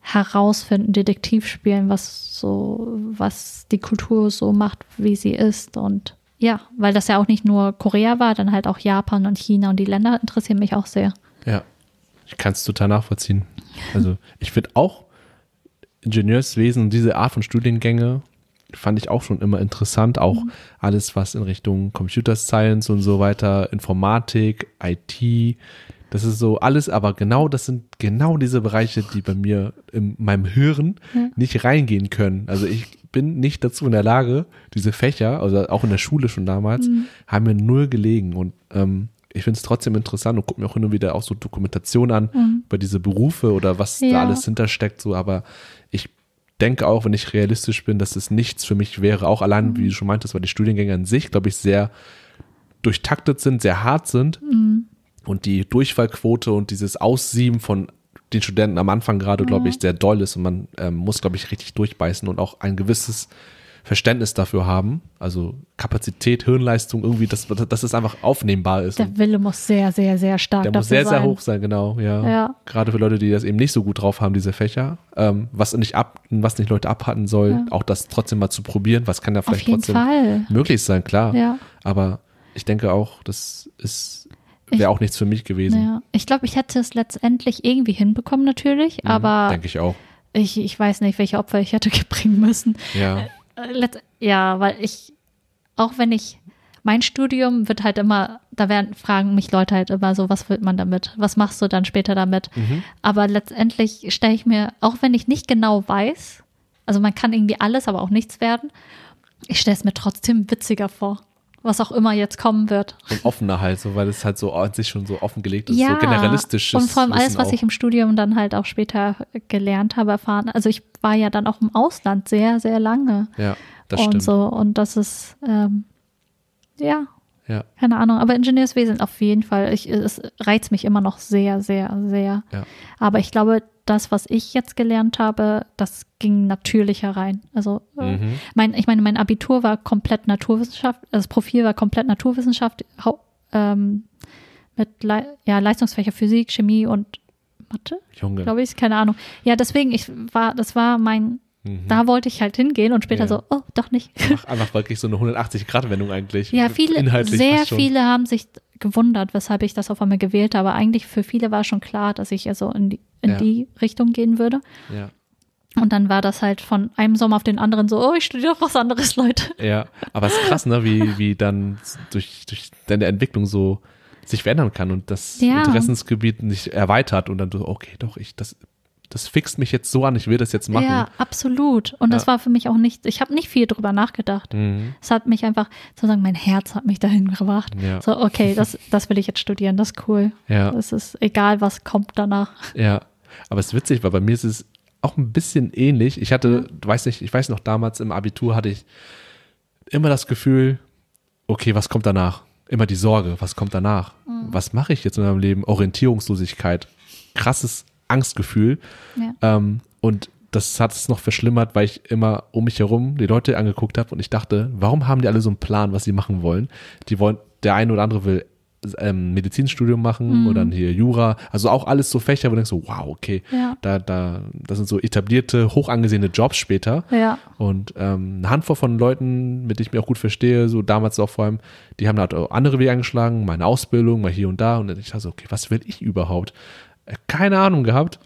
Herausfinden, Detektivspielen, was so, was die Kultur so macht, wie sie ist. Und ja, weil das ja auch nicht nur Korea war, dann halt auch Japan und China und die Länder interessieren mich auch sehr. Ja, ich kann es total nachvollziehen. Also ich finde auch Ingenieurswesen und diese Art von Studiengänge fand ich auch schon immer interessant. Auch mhm. alles, was in Richtung Computer Science und so weiter, Informatik, IT, das ist so alles, aber genau das sind genau diese Bereiche, die bei mir in meinem Hören ja. nicht reingehen können. Also ich bin nicht dazu in der Lage, diese Fächer, also auch in der Schule schon damals, Mhm. haben mir null gelegen. Und ähm, ich finde es trotzdem interessant und gucke mir auch hin und wieder auch so Dokumentationen an über diese Berufe oder was da Mhm. Ja. alles hintersteckt. So, aber ich denke auch, wenn ich realistisch bin, dass es nichts für mich wäre, auch allein, Mhm. wie du schon meintest, weil die Studiengänge an sich, glaube ich, sehr durchtaktet sind, sehr hart sind Mhm. und die Durchfallquote und dieses Aussieben von den Studenten am Anfang gerade, glaube ich, sehr doll ist und man ähm, muss, glaube ich, richtig durchbeißen und auch ein gewisses Verständnis dafür haben, also Kapazität, Hirnleistung irgendwie, dass, dass es einfach aufnehmbar ist. Der Wille muss sehr, sehr, sehr stark Der dafür muss sehr, sein. sehr hoch sein, genau, ja. Ja. Gerade für Leute, die das eben nicht so gut drauf haben, diese Fächer, ähm, was nicht ab, was nicht Leute abhalten soll, Ja. auch das trotzdem mal zu probieren, was kann ja Auf vielleicht jeden trotzdem Fall. möglich sein, klar. Ja. Aber ich denke auch, das ist, wäre auch nichts für mich gewesen. Ja. Ich glaube, ich hätte es letztendlich irgendwie hinbekommen natürlich, Mhm, aber Denke ich auch. ich, ich weiß nicht, welche Opfer ich hätte bringen müssen. Ja. Äh, letzt- Ja, weil ich, auch wenn ich, mein Studium wird halt immer, da werden, fragen mich Leute halt immer so, was wird man damit? Was machst du dann später damit? Mhm. Aber letztendlich stelle ich mir, auch wenn ich nicht genau weiß, also man kann irgendwie alles, aber auch nichts werden, ich stelle es mir trotzdem witziger vor, was auch immer jetzt kommen wird. Und offener halt, so, weil es halt so an sich schon so offengelegt ist, so generalistisch und vor allem alles, Wissen was auch. ich im Studium dann halt auch später gelernt habe, erfahren. Also ich war ja dann auch im Ausland sehr, sehr lange Ja, das und stimmt. so und das ist ähm, ja Ja, keine Ahnung, aber Ingenieurswesen auf jeden Fall. Ich, es reizt mich immer noch sehr, sehr, sehr. ja. Aber ich glaube, das, was ich jetzt gelernt habe, das ging natürlicher rein. Also äh, Mhm. mein, ich meine, mein Abitur war komplett Naturwissenschaft, also das Profil war komplett Naturwissenschaft, ähm, mit Le ja, Leistungsfächer Physik, Chemie und Mathe, glaube ich, keine Ahnung. Ja, deswegen, ich war, das war mein, Mhm. da wollte ich halt hingehen und später Ja. so, oh, doch nicht. Einfach, einfach wirklich so eine 180-Grad-Wendung eigentlich. Ja, viele, sehr viele haben sich gewundert, weshalb ich das auf einmal gewählt habe. Eigentlich für viele war schon klar, dass ich also in die, in Ja. die Richtung gehen würde. Ja. Und dann war das halt von einem Sommer auf den anderen so, oh, ich studiere doch was anderes, Leute. Ja, aber es ist krass, ne, wie, wie dann durch, durch deine Entwicklung so sich verändern kann und das Ja. Interessensgebiet sich erweitert und dann so, okay, doch, ich, das, das fixt mich jetzt so an, ich will das jetzt machen. Ja, absolut. Und das Ja. war für mich auch nicht, ich habe nicht viel drüber nachgedacht. Mhm. Es hat mich einfach, sozusagen, mein Herz hat mich dahin gebracht. Ja. So, okay, das, das will ich jetzt studieren, das ist cool. Ja. Es ist egal, was kommt danach. Ja, aber es ist witzig, weil bei mir ist es auch ein bisschen ähnlich. Ich hatte, du weißt nicht, ich weiß noch damals im Abitur hatte ich immer das Gefühl, okay, was kommt danach? Immer die Sorge, was kommt danach? Was mache ich jetzt in meinem Leben? Orientierungslosigkeit, krasses Angstgefühl. Ja. Ähm, und das hat es noch verschlimmert, weil ich immer um mich herum die Leute angeguckt habe und ich dachte, warum haben die alle so einen Plan, was sie machen wollen? Die wollen, der eine oder andere will ähm, Medizinstudium machen Mhm. oder dann hier Jura, also auch alles so Fächer, wo du denkst so, wow, okay, Ja. da, da, das sind so etablierte, hoch angesehene Jobs später. Ja. Und ähm, eine Handvoll von Leuten, mit denen ich mich auch gut verstehe, so damals auch vor allem, die haben halt andere Wege eingeschlagen, meine Ausbildung, mal hier und da. Und ich dachte so, okay, was will ich überhaupt? Keine Ahnung gehabt,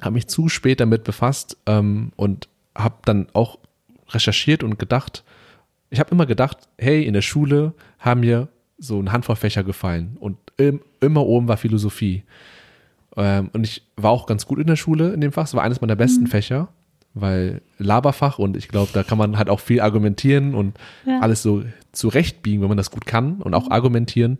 habe mich zu spät damit befasst ähm, und habe dann auch recherchiert und gedacht, ich habe immer gedacht, hey, in der Schule haben mir so eine Handvoll Fächer gefallen und im, immer oben war Philosophie. Ähm, und ich war auch ganz gut in der Schule in dem Fach. Es war eines meiner besten Fächer, weil Laberfach und ich glaube, da kann man halt auch viel argumentieren und Ja. alles so zurechtbiegen, wenn man das gut kann und auch argumentieren.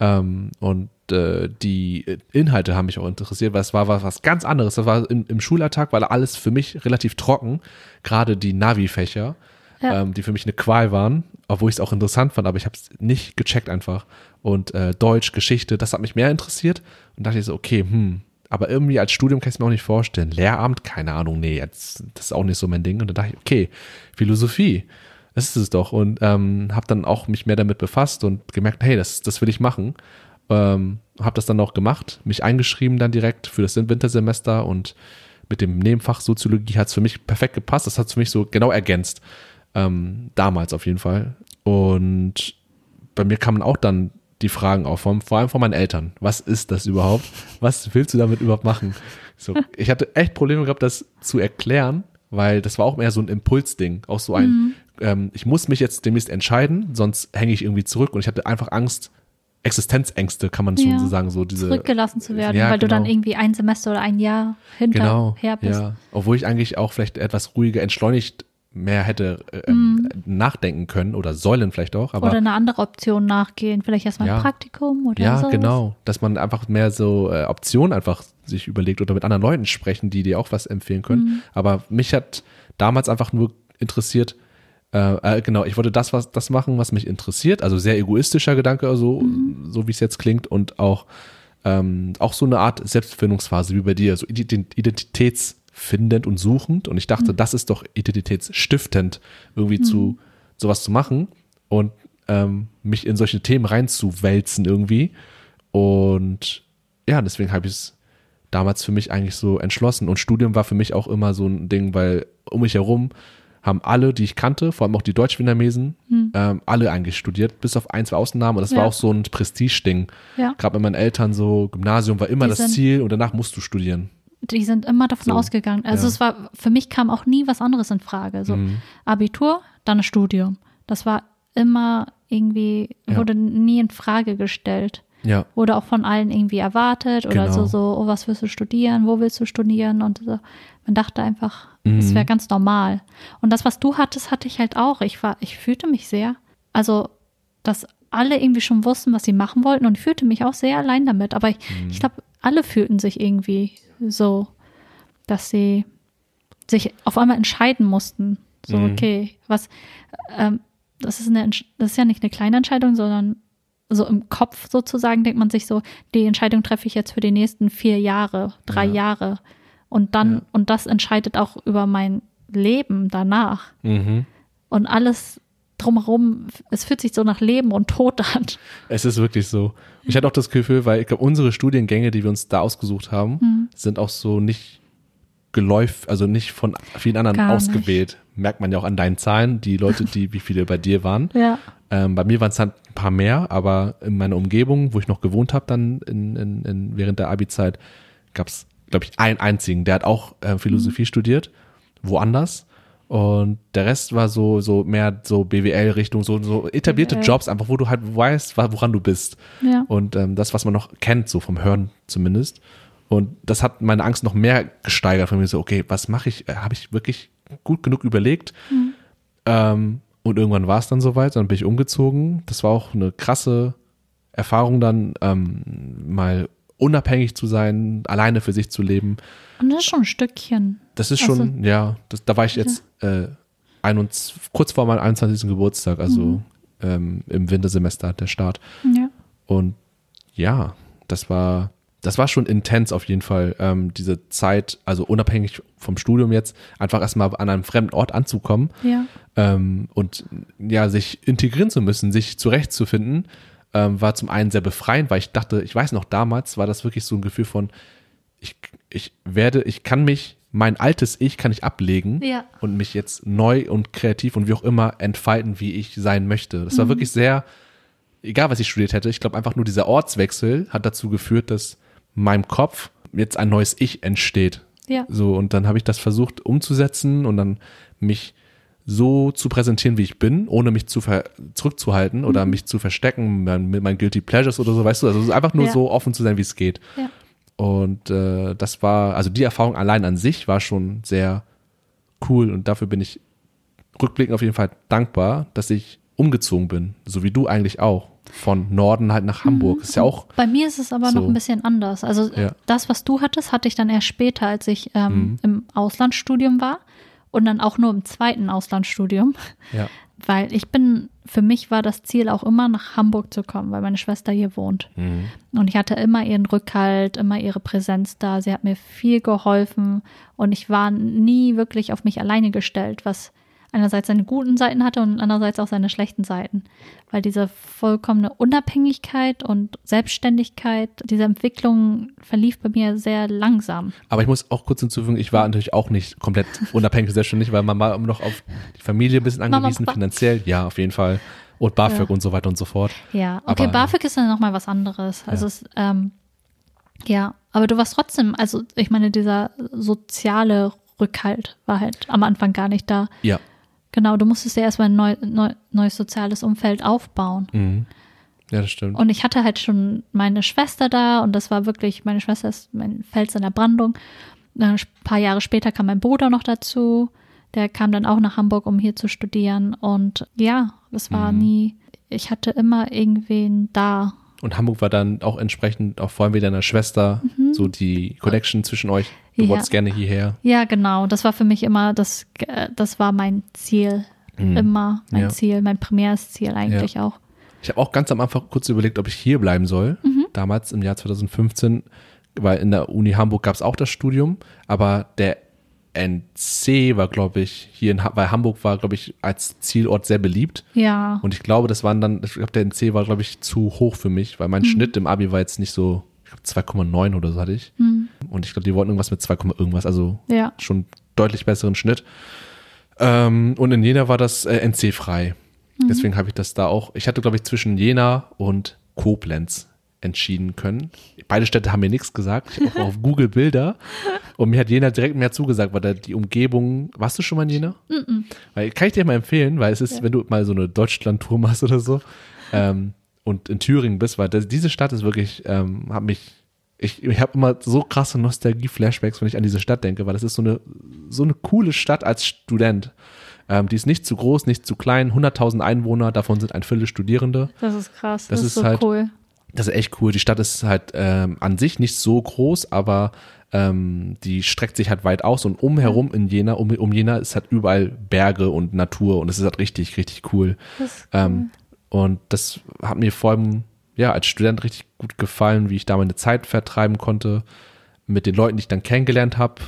Ähm, und äh, die Inhalte haben mich auch interessiert, weil es war was, was ganz anderes. Das war im, im Schulalltag, war da alles für mich relativ trocken, gerade die Navi-Fächer, Ja. ähm, die für mich eine Qual waren, obwohl ich es auch interessant fand, aber ich habe es nicht gecheckt einfach. Und äh, Deutsch, Geschichte, das hat mich mehr interessiert und dachte ich so, okay, hm, aber irgendwie als Studium kann ich es mir auch nicht vorstellen. Lehramt, keine Ahnung, nee, jetzt, das ist auch nicht so mein Ding. Und dann dachte ich, okay, Philosophie, das ist es doch. Und ähm, habe dann auch mich mehr damit befasst und gemerkt, hey, das, das will ich machen. Ähm, habe das dann auch gemacht, mich eingeschrieben dann direkt für das Wintersemester und mit dem Nebenfach Soziologie hat es für mich perfekt gepasst. Das hat es für mich so genau ergänzt. Ähm, damals auf jeden Fall. Und bei mir kamen auch dann die Fragen auf, vor vor allem von meinen Eltern. Was ist das überhaupt? Was willst du damit überhaupt machen? So, ich hatte echt Probleme gehabt, das zu erklären, weil das war auch mehr so ein Impulsding. Auch so ein, ähm, ich muss mich jetzt demnächst entscheiden, sonst hänge ich irgendwie zurück. Und ich hatte einfach Angst, Existenzängste, kann man schon Ja. so sagen, so diese. Zurückgelassen zu werden, Ja, weil du dann genau. irgendwie ein Semester oder ein Jahr Genau, hinterher bist. ja. Obwohl ich eigentlich auch vielleicht etwas ruhiger entschleunigt mehr hätte äh, ähm, nachdenken können oder sollen vielleicht auch. Aber oder eine andere Option nachgehen, vielleicht erstmal Ja. ein Praktikum oder ja, so. genau, dass man einfach mehr so äh, Optionen einfach sich überlegt oder mit anderen Leuten sprechen, die dir auch was empfehlen können. Mhm. Aber mich hat damals einfach nur interessiert, äh, äh, genau, ich wollte das, was das machen, was mich interessiert. Also sehr egoistischer Gedanke, also, Mhm. so wie es jetzt klingt und auch ähm, auch so eine Art Selbstfindungsphase wie bei dir, so ident- identitätsfindend und suchend. Und ich dachte, Mhm. das ist doch identitätsstiftend, irgendwie zu sowas zu machen und ähm, mich in solche Themen reinzuwälzen irgendwie. Und ja, deswegen habe ich es damals für mich eigentlich so entschlossen. Und Studium war für mich auch immer so ein Ding, weil um mich herum haben alle, die ich kannte, vor allem auch die Deutsch-Vietnamesen, ähm, alle eigentlich studiert, bis auf ein, zwei Ausnahmen. Und das war Ja. auch so ein Prestige-Ding. Ja. Gerade bei meinen Eltern so, Gymnasium war immer Die das sind- Ziel und danach musst du studieren. Die sind immer davon So, ausgegangen. Also ja. es war, für mich kam auch nie was anderes in Frage. So Mhm. Abitur, dann das Studium. Das war immer irgendwie, wurde nie in Frage gestellt. Ja, Wurde auch von allen irgendwie erwartet oder Genau. so, so, oh, was willst du studieren, wo willst du studieren und so. Man dachte einfach, Mhm. es wäre ganz normal. Und das, was du hattest, hatte ich halt auch. Ich war, ich fühlte mich sehr, also, dass alle irgendwie schon wussten, was sie machen wollten und ich fühlte mich auch sehr allein damit. Aber ich, Mhm. ich glaube, alle fühlten sich irgendwie so, dass sie sich auf einmal entscheiden mussten. So, Mhm. okay, was, ähm, das ist eine, das ist ja nicht eine kleine Entscheidung, sondern so im Kopf sozusagen denkt man sich so, die Entscheidung treffe ich jetzt für die nächsten vier Jahre, drei Ja. Jahre. Und dann, Ja. und das entscheidet auch über mein Leben danach. mhm. Und alles drumherum, es fühlt sich so nach Leben und Tod an. Es ist wirklich so. Ich hatte auch das Gefühl, weil ich glaube, unsere Studiengänge, die wir uns da ausgesucht haben, Hm. sind auch so nicht geläuf, also nicht von vielen anderen Gar nicht. ausgewählt. Merkt man ja auch an deinen Zahlen, die Leute, die, wie viele bei dir waren. Ja. Ähm, bei mir waren es halt ein paar mehr, aber in meiner Umgebung, wo ich noch gewohnt habe, dann in, in, in, während der Abi-Zeit, gab es, glaube ich, einen einzigen, der hat auch äh, Philosophie Mhm. studiert, woanders. Und der Rest war so, so mehr so BWL-Richtung, so, so etablierte BWL. Jobs, einfach wo du halt weißt, woran du bist. Ja. Und ähm, das, was man noch kennt, so vom Hören zumindest. Und das hat meine Angst noch mehr gesteigert von mir. So, okay, was mache ich? Äh, Habe ich wirklich gut genug überlegt? Ähm, und irgendwann war es dann soweit, dann bin ich umgezogen. Das war auch eine krasse Erfahrung dann, ähm, mal unabhängig zu sein, alleine für sich zu leben. Und das ist schon ein Stückchen. Das ist Also- schon, ja, das, da war ich jetzt äh, 21, kurz vor meinem 21. Geburtstag, also ähm, im Wintersemester der Start. Ja. Und ja, das war, das war schon intens auf jeden Fall, ähm, diese Zeit, also unabhängig vom Studium jetzt, einfach erstmal an einem fremden Ort anzukommen Ja. ähm, und ja, sich integrieren zu müssen, sich zurechtzufinden, ähm, war zum einen sehr befreiend, weil ich dachte, ich weiß noch, damals war das wirklich so ein Gefühl von, ich, ich werde, ich kann mich, mein altes Ich kann ich ablegen Ja. und mich jetzt neu und kreativ und wie auch immer entfalten, wie ich sein möchte. Das war wirklich sehr, egal was ich studiert hätte, ich glaube einfach nur dieser Ortswechsel hat dazu geführt, dass meinem Kopf jetzt ein neues Ich entsteht. Ja. So, und dann habe ich das versucht umzusetzen und dann mich so zu präsentieren, wie ich bin, ohne mich zu ver zurückzuhalten Mhm. oder mich zu verstecken mein- mit meinen Guilty Pleasures oder so, weißt du, also einfach nur Ja. so offen zu sein, wie es geht. Ja. Und äh, das war, also die Erfahrung allein an sich war schon sehr cool und dafür bin ich rückblickend auf jeden Fall dankbar, dass ich umgezogen bin, so wie du eigentlich auch. Von Norden halt nach Hamburg. Ist ja auch, Bei mir ist es aber So. noch ein bisschen anders. Also Ja. das, was du hattest, hatte ich dann erst später, als ich ähm, Mhm. im Auslandsstudium war und dann auch nur im zweiten Auslandsstudium, ja, weil ich bin, für mich war das Ziel auch immer nach Hamburg zu kommen, weil meine Schwester hier wohnt. mhm. Und ich hatte immer ihren Rückhalt, immer ihre Präsenz da. Sie hat mir viel geholfen und ich war nie wirklich auf mich alleine gestellt, was einerseits seine guten Seiten hatte und andererseits auch seine schlechten Seiten. Weil diese vollkommene Unabhängigkeit und Selbstständigkeit, diese Entwicklung verlief bei mir sehr langsam. Aber ich muss auch kurz hinzufügen, ich war natürlich auch nicht komplett unabhängig und selbstständig, weil man war immer noch auf die Familie ein bisschen angewiesen, finanziell, ja, auf jeden Fall. Und BAföG Ja. und so weiter und so fort. Ja, okay, Aber- BAföG ist dann nochmal was anderes. Also Ja. es, ähm, ja, aber du warst trotzdem, also ich meine, dieser soziale Rückhalt war halt am Anfang gar nicht da. Ja. Genau, du musstest ja erstmal ein neu, neu, neues soziales Umfeld aufbauen. Mhm. Ja, das stimmt. Und ich hatte halt schon meine Schwester da und das war wirklich, meine Schwester ist mein Fels in der Brandung. Ein paar Jahre später kam mein Bruder noch dazu, Der kam dann auch nach Hamburg, um hier zu studieren. Und ja, das war Mhm. nie, ich hatte immer irgendwen da. Und Hamburg war dann auch entsprechend auch vor allem wie deiner Schwester, so die Connection zwischen euch. Du Mhm. Ja. wolltest gerne hierher. Ja, genau. Das war für mich immer, das, äh, das war mein Ziel. Immer mein Mhm. Ja. Ziel, mein primäres Ziel eigentlich auch. Ich habe auch ganz am Anfang kurz überlegt, ob ich hier bleiben soll. Mhm. Damals im Jahr 2015, weil in der Uni Hamburg gab es auch das Studium, aber der NC war, glaube ich, hier in, weil Hamburg war, glaube ich, als Zielort sehr beliebt. Ja. Und ich glaube, das waren dann, ich glaube, der NC war, glaube ich, zu hoch für mich, weil mein Mhm. Schnitt im Abi war jetzt nicht so, ich glaube, 2,9 oder so hatte ich. Und ich glaube, die wollten irgendwas mit 2, irgendwas, also Mhm. Ja. schon deutlich besseren Schnitt. Ähm, und in Jena war das äh, NC frei. Mhm. Deswegen habe ich das da auch. Ich hatte, glaube ich, zwischen Jena und Koblenz entschieden können. Beide Städte haben mir nichts gesagt. Ich habe auch auf Google Bilder und mir hat Jena direkt mehr zugesagt, weil da die Umgebung. Warst du schon mal in Jena? Weil kann ich dir mal empfehlen, weil es ist, wenn du mal so eine Deutschland-Tour machst oder so ähm, und in Thüringen bist, weil das, diese Stadt ist wirklich, ähm, hat mich, ich, ich habe immer so krasse Nostalgie-Flashbacks, wenn ich an diese Stadt denke, weil das ist so eine, so eine coole Stadt als Student. Ähm, die ist nicht zu groß, nicht zu klein, 100.000 Einwohner, davon sind ein Viertel Studierende. Das ist krass. Das Das, ist ist so halt- cool. Das ist echt cool. Die Stadt ist halt ähm, an sich nicht so groß, aber ähm, die streckt sich halt weit aus und umherum in Jena, um, um Jena ist halt überall Berge und Natur und es ist halt richtig, richtig cool. Das ist Ähm, und das hat mir vor allem ja als Student richtig gut gefallen, wie ich da meine Zeit vertreiben konnte mit den Leuten, die ich dann kennengelernt habe.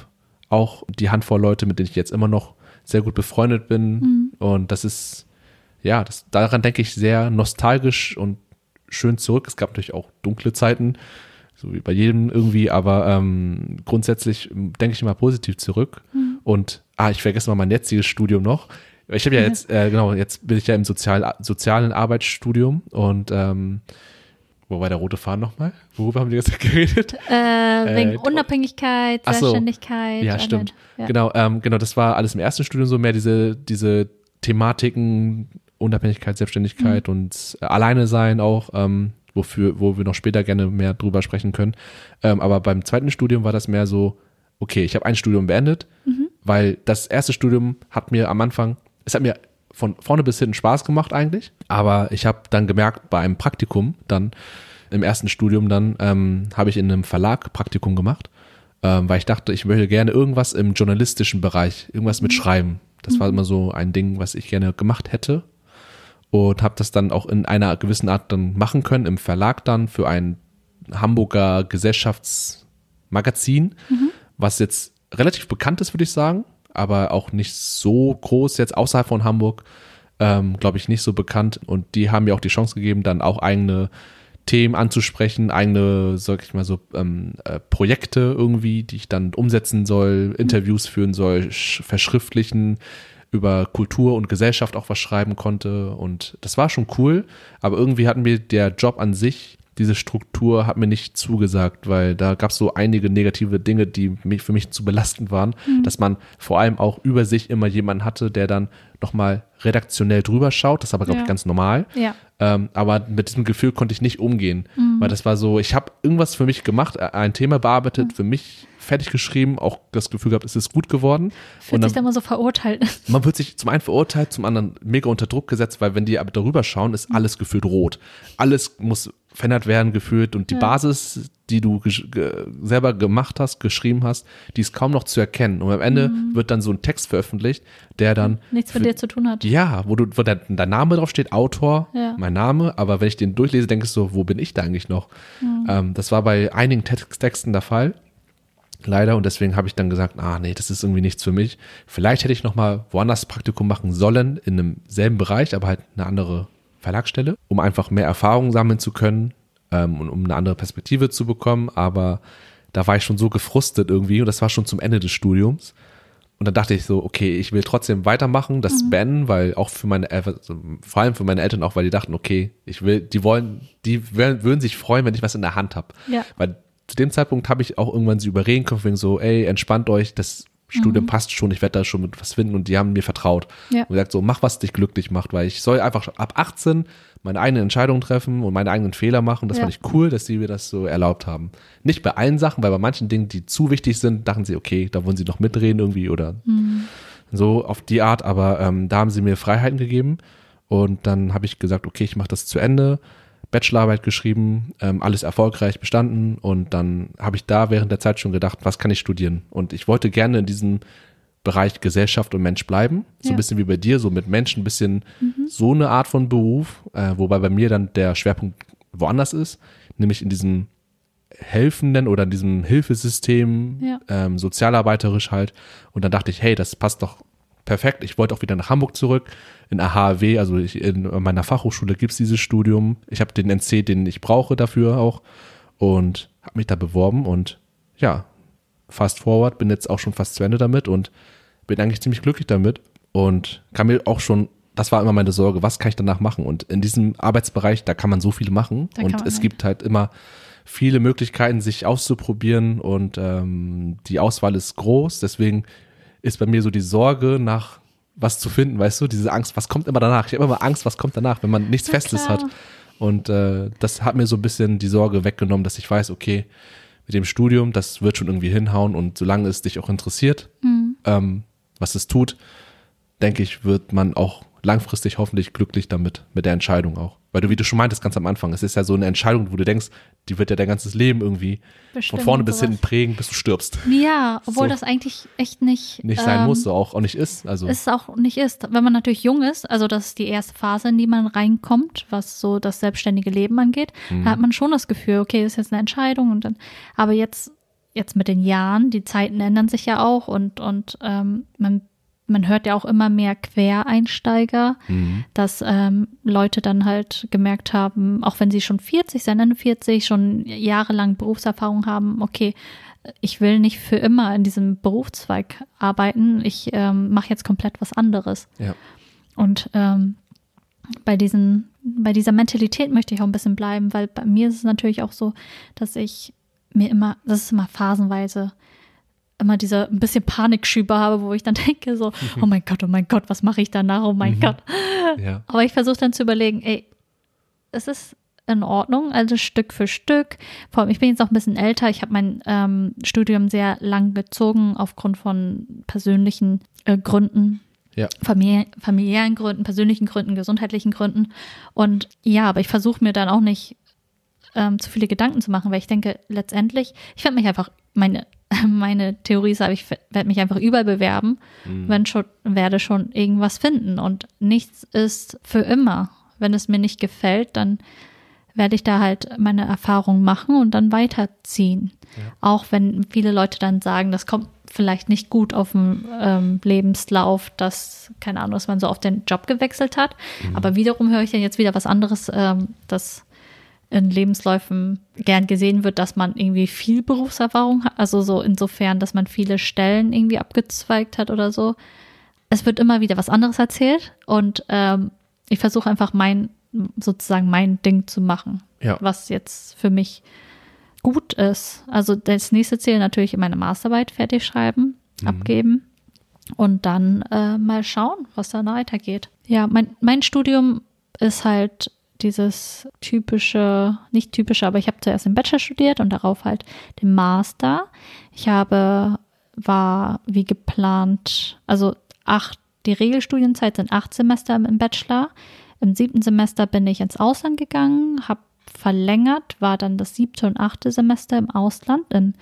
Auch die Handvoll Leute, mit denen ich jetzt immer noch sehr gut befreundet bin. Und das ist, ja, das, daran denke ich sehr nostalgisch und schön zurück. Es gab natürlich auch dunkle Zeiten, so wie bei jedem irgendwie, aber ähm, grundsätzlich ähm, denke ich immer positiv zurück. Und, ah, ich vergesse mal mein jetziges Studium noch. Ich habe ja jetzt, äh, genau, jetzt bin ich ja im Sozial, sozialen Arbeitsstudium und ähm, wo war der rote Faden nochmal? Worüber haben wir jetzt geredet? Äh, wegen Äh, Unabhängigkeit, so. Selbstständigkeit. Ja, stimmt. Ja. Genau, ähm, genau, das war alles im ersten Studium so mehr diese, diese Thematiken, Unabhängigkeit, Selbstständigkeit und äh, Alleine sein auch, ähm, wofür, wo wir noch später gerne mehr drüber sprechen können. Ähm, aber beim zweiten Studium war das mehr so, okay, ich habe ein Studium beendet, weil das erste Studium hat mir am Anfang, es hat mir von vorne bis hinten Spaß gemacht eigentlich, aber ich habe dann gemerkt, bei einem Praktikum dann, im ersten Studium dann, ähm, habe ich in einem Verlag Praktikum gemacht, ähm, weil ich dachte, ich möchte gerne irgendwas im journalistischen Bereich, irgendwas mit Schreiben. Das war immer so ein Ding, was ich gerne gemacht hätte und habe das dann auch in einer gewissen Art dann machen können, im Verlag dann für ein Hamburger Gesellschaftsmagazin, was jetzt relativ bekannt ist, würde ich sagen, aber auch nicht so groß jetzt außerhalb von Hamburg, ähm, glaube ich, nicht so bekannt. Und die haben mir auch die Chance gegeben, dann auch eigene Themen anzusprechen, eigene, sag ich mal so, ähm, äh, Projekte irgendwie, die ich dann umsetzen soll, Interviews führen soll, sch- verschriftlichen, über Kultur und Gesellschaft auch was schreiben konnte. Und das war schon cool, aber irgendwie hat mir der Job an sich, diese Struktur hat mir nicht zugesagt, weil da gab es so einige negative Dinge, die mich, für mich zu belastend waren, dass man vor allem auch über sich immer jemanden hatte, der dann nochmal redaktionell drüber schaut. Das ist aber, glaube ich, Ja. ganz normal. Ja. Ähm, aber mit diesem Gefühl konnte ich nicht umgehen, weil das war so, ich habe irgendwas für mich gemacht, äh, ein Thema bearbeitet, für mich fertig geschrieben, auch das Gefühl gehabt, es ist gut geworden. Fühlt Und sich da immer so verurteilt. man wird sich zum einen verurteilt, zum anderen mega unter Druck gesetzt, weil wenn die aber darüber schauen, ist alles gefühlt rot. Alles muss verändert werden gefühlt und die Basis, die du ge selber gemacht hast, geschrieben hast, die ist kaum noch zu erkennen. Und am Ende wird dann so ein Text veröffentlicht, der dann Nichts mit dir zu tun hat. ja, wo, du, wo dein, dein Name drauf steht, Autor, Ja. mein Name, aber wenn ich den durchlese, denke ich so, wo bin ich da eigentlich noch? Ähm, das war bei einigen Tex- Texten der Fall, leider, und deswegen habe ich dann gesagt, ah nee, das ist irgendwie nichts für mich. Vielleicht hätte ich noch mal woanders Praktikum machen sollen, in einem selben Bereich, aber halt eine andere Verlagsstelle, um einfach mehr Erfahrung sammeln zu können ähm, und um eine andere Perspektive zu bekommen, aber da war ich schon so gefrustet irgendwie und das war schon zum Ende des Studiums. Und dann dachte ich so, okay, ich will trotzdem weitermachen, das beenden, weil auch für meine, El- also vor allem für meine Eltern auch, weil die dachten, okay, ich will, die wollen, die würden, würden sich freuen, wenn ich was in der Hand habe. Ja. Weil zu dem Zeitpunkt habe ich auch irgendwann sie überreden können, wegen so, ey, entspannt euch, das Studium passt schon, ich werde da schon mit was finden und die haben mir vertraut. Ja. Und gesagt so, mach was dich glücklich macht, weil ich soll einfach ab 18 meine eigenen Entscheidungen treffen und meine eigenen Fehler machen. Das Ja. fand ich cool, dass sie mir das so erlaubt haben. Nicht bei allen Sachen, weil bei manchen Dingen, die zu wichtig sind, dachten sie, okay, da wollen sie noch mitreden irgendwie oder So auf die Art, aber ähm, da haben sie mir Freiheiten gegeben und dann habe ich gesagt, okay, ich mache das zu Ende. Bachelorarbeit geschrieben, ähm, alles erfolgreich bestanden und dann habe ich da während der Zeit schon gedacht, was kann ich studieren? Und ich wollte gerne in diesem Bereich Gesellschaft und Mensch bleiben, so Ja. ein bisschen wie bei dir, so mit Menschen, ein bisschen so eine Art von Beruf, äh, wobei bei mir dann der Schwerpunkt woanders ist, nämlich in diesem helfenden oder in diesem Hilfesystem, Ja. ähm, sozialarbeiterisch halt. Und dann dachte ich, hey, das passt doch perfekt. Ich wollte auch wieder nach Hamburg zurück, in AHW, also ich, in meiner Fachhochschule gibt's dieses Studium. Ich habe den NC, den ich brauche dafür auch und habe mich da beworben und ja, fast forward, bin jetzt auch schon fast zu Ende damit und bin eigentlich ziemlich glücklich damit und kann mir auch schon, das war immer meine Sorge, was kann ich danach machen? Und in diesem Arbeitsbereich, da kann man so viel machen Da und es halt- gibt halt immer viele Möglichkeiten, sich auszuprobieren und ähm, die Auswahl ist groß. Deswegen ist bei mir so die Sorge nach was zu finden, weißt du, diese Angst, was kommt immer danach? Ich habe immer Angst, was kommt danach, wenn man nichts Na Festes klar. hat. Und äh, das hat mir so ein bisschen die Sorge weggenommen, dass ich weiß, okay, mit dem Studium, das wird schon irgendwie hinhauen und solange es dich auch interessiert, Mhm. ähm, was es tut, denke ich, wird man auch langfristig hoffentlich glücklich damit, mit der Entscheidung auch. Weil du, wie du schon meintest, ganz am Anfang, es ist ja so eine Entscheidung, wo du denkst, die wird ja dein ganzes Leben irgendwie Bestimmt von vorne bis sowas. hinten prägen, bis du stirbst. Ja, obwohl So. das eigentlich echt nicht, Nicht sein ähm, muss, so auch, auch nicht ist. Also, es auch nicht ist. Wenn man natürlich jung ist, also das ist die erste Phase, in die man reinkommt, was so das selbstständige Leben angeht, Mhm. da hat man schon das Gefühl, okay, das ist jetzt eine Entscheidung und dann, aber jetzt, jetzt mit den Jahren, die Zeiten ändern sich ja auch und, und ähm, man, man hört ja auch immer mehr Quereinsteiger, mhm. dass ähm, Leute dann halt gemerkt haben, auch wenn sie schon 40 sind, Ende 40, schon jahrelang Berufserfahrung haben, okay, ich will nicht für immer in diesem Berufszweig arbeiten, ich ähm, mache jetzt komplett was anderes. ja. Und ähm, bei diesen, bei dieser Mentalität möchte ich auch ein bisschen bleiben, weil bei mir ist es natürlich auch so, dass ich mir immer, das ist immer phasenweise, immer diese ein bisschen Panikschübe habe, wo ich dann denke so, oh mein Gott, oh mein Gott, was mache ich danach, oh mein Mhm. Gott. ja. Aber ich versuche dann zu überlegen, ey, es ist in Ordnung, also Stück für Stück. Vor allem, ich bin jetzt auch ein bisschen älter. Ich habe mein ähm, Studium sehr lang gezogen aufgrund von persönlichen äh, Gründen. Ja. Famili familiären Gründen, persönlichen Gründen, gesundheitlichen Gründen. Und ja, aber ich versuche mir dann auch nicht ähm, zu viele Gedanken zu machen, weil ich denke, letztendlich, ich werde mich einfach, meine, meine Theorie ist, aber ich werde mich einfach überall bewerben, Mhm. wenn schon, werde schon irgendwas finden. Und nichts ist für immer. Wenn es mir nicht gefällt, dann werde ich da halt meine Erfahrungen machen und dann weiterziehen. Auch wenn viele Leute dann sagen, das kommt vielleicht nicht gut auf dem ähm, Lebenslauf, dass, keine Ahnung, dass man so auf den Job gewechselt hat. Aber wiederum höre ich ja jetzt wieder was anderes, ähm, dass in Lebensläufen gern gesehen wird, dass man irgendwie viel Berufserfahrung hat. Also so insofern, dass man viele Stellen irgendwie abgezweigt hat oder so. Es wird immer wieder was anderes erzählt und ähm, ich versuche einfach mein, sozusagen mein Ding zu machen, Ja. was jetzt für mich gut ist. Also das nächste Ziel natürlich meine Masterarbeit fertig schreiben, abgeben und dann äh, mal schauen, was dann weitergeht. Ja, mein, mein Studium ist halt dieses typische, nicht typische, aber ich habe zuerst den Bachelor studiert und darauf halt den Master. Ich habe, war wie geplant, also acht, die Regelstudienzeit sind acht Semester im Bachelor. Im siebten Semester bin ich ins Ausland gegangen, habe verlängert, war dann das siebte und achte Semester im Ausland in,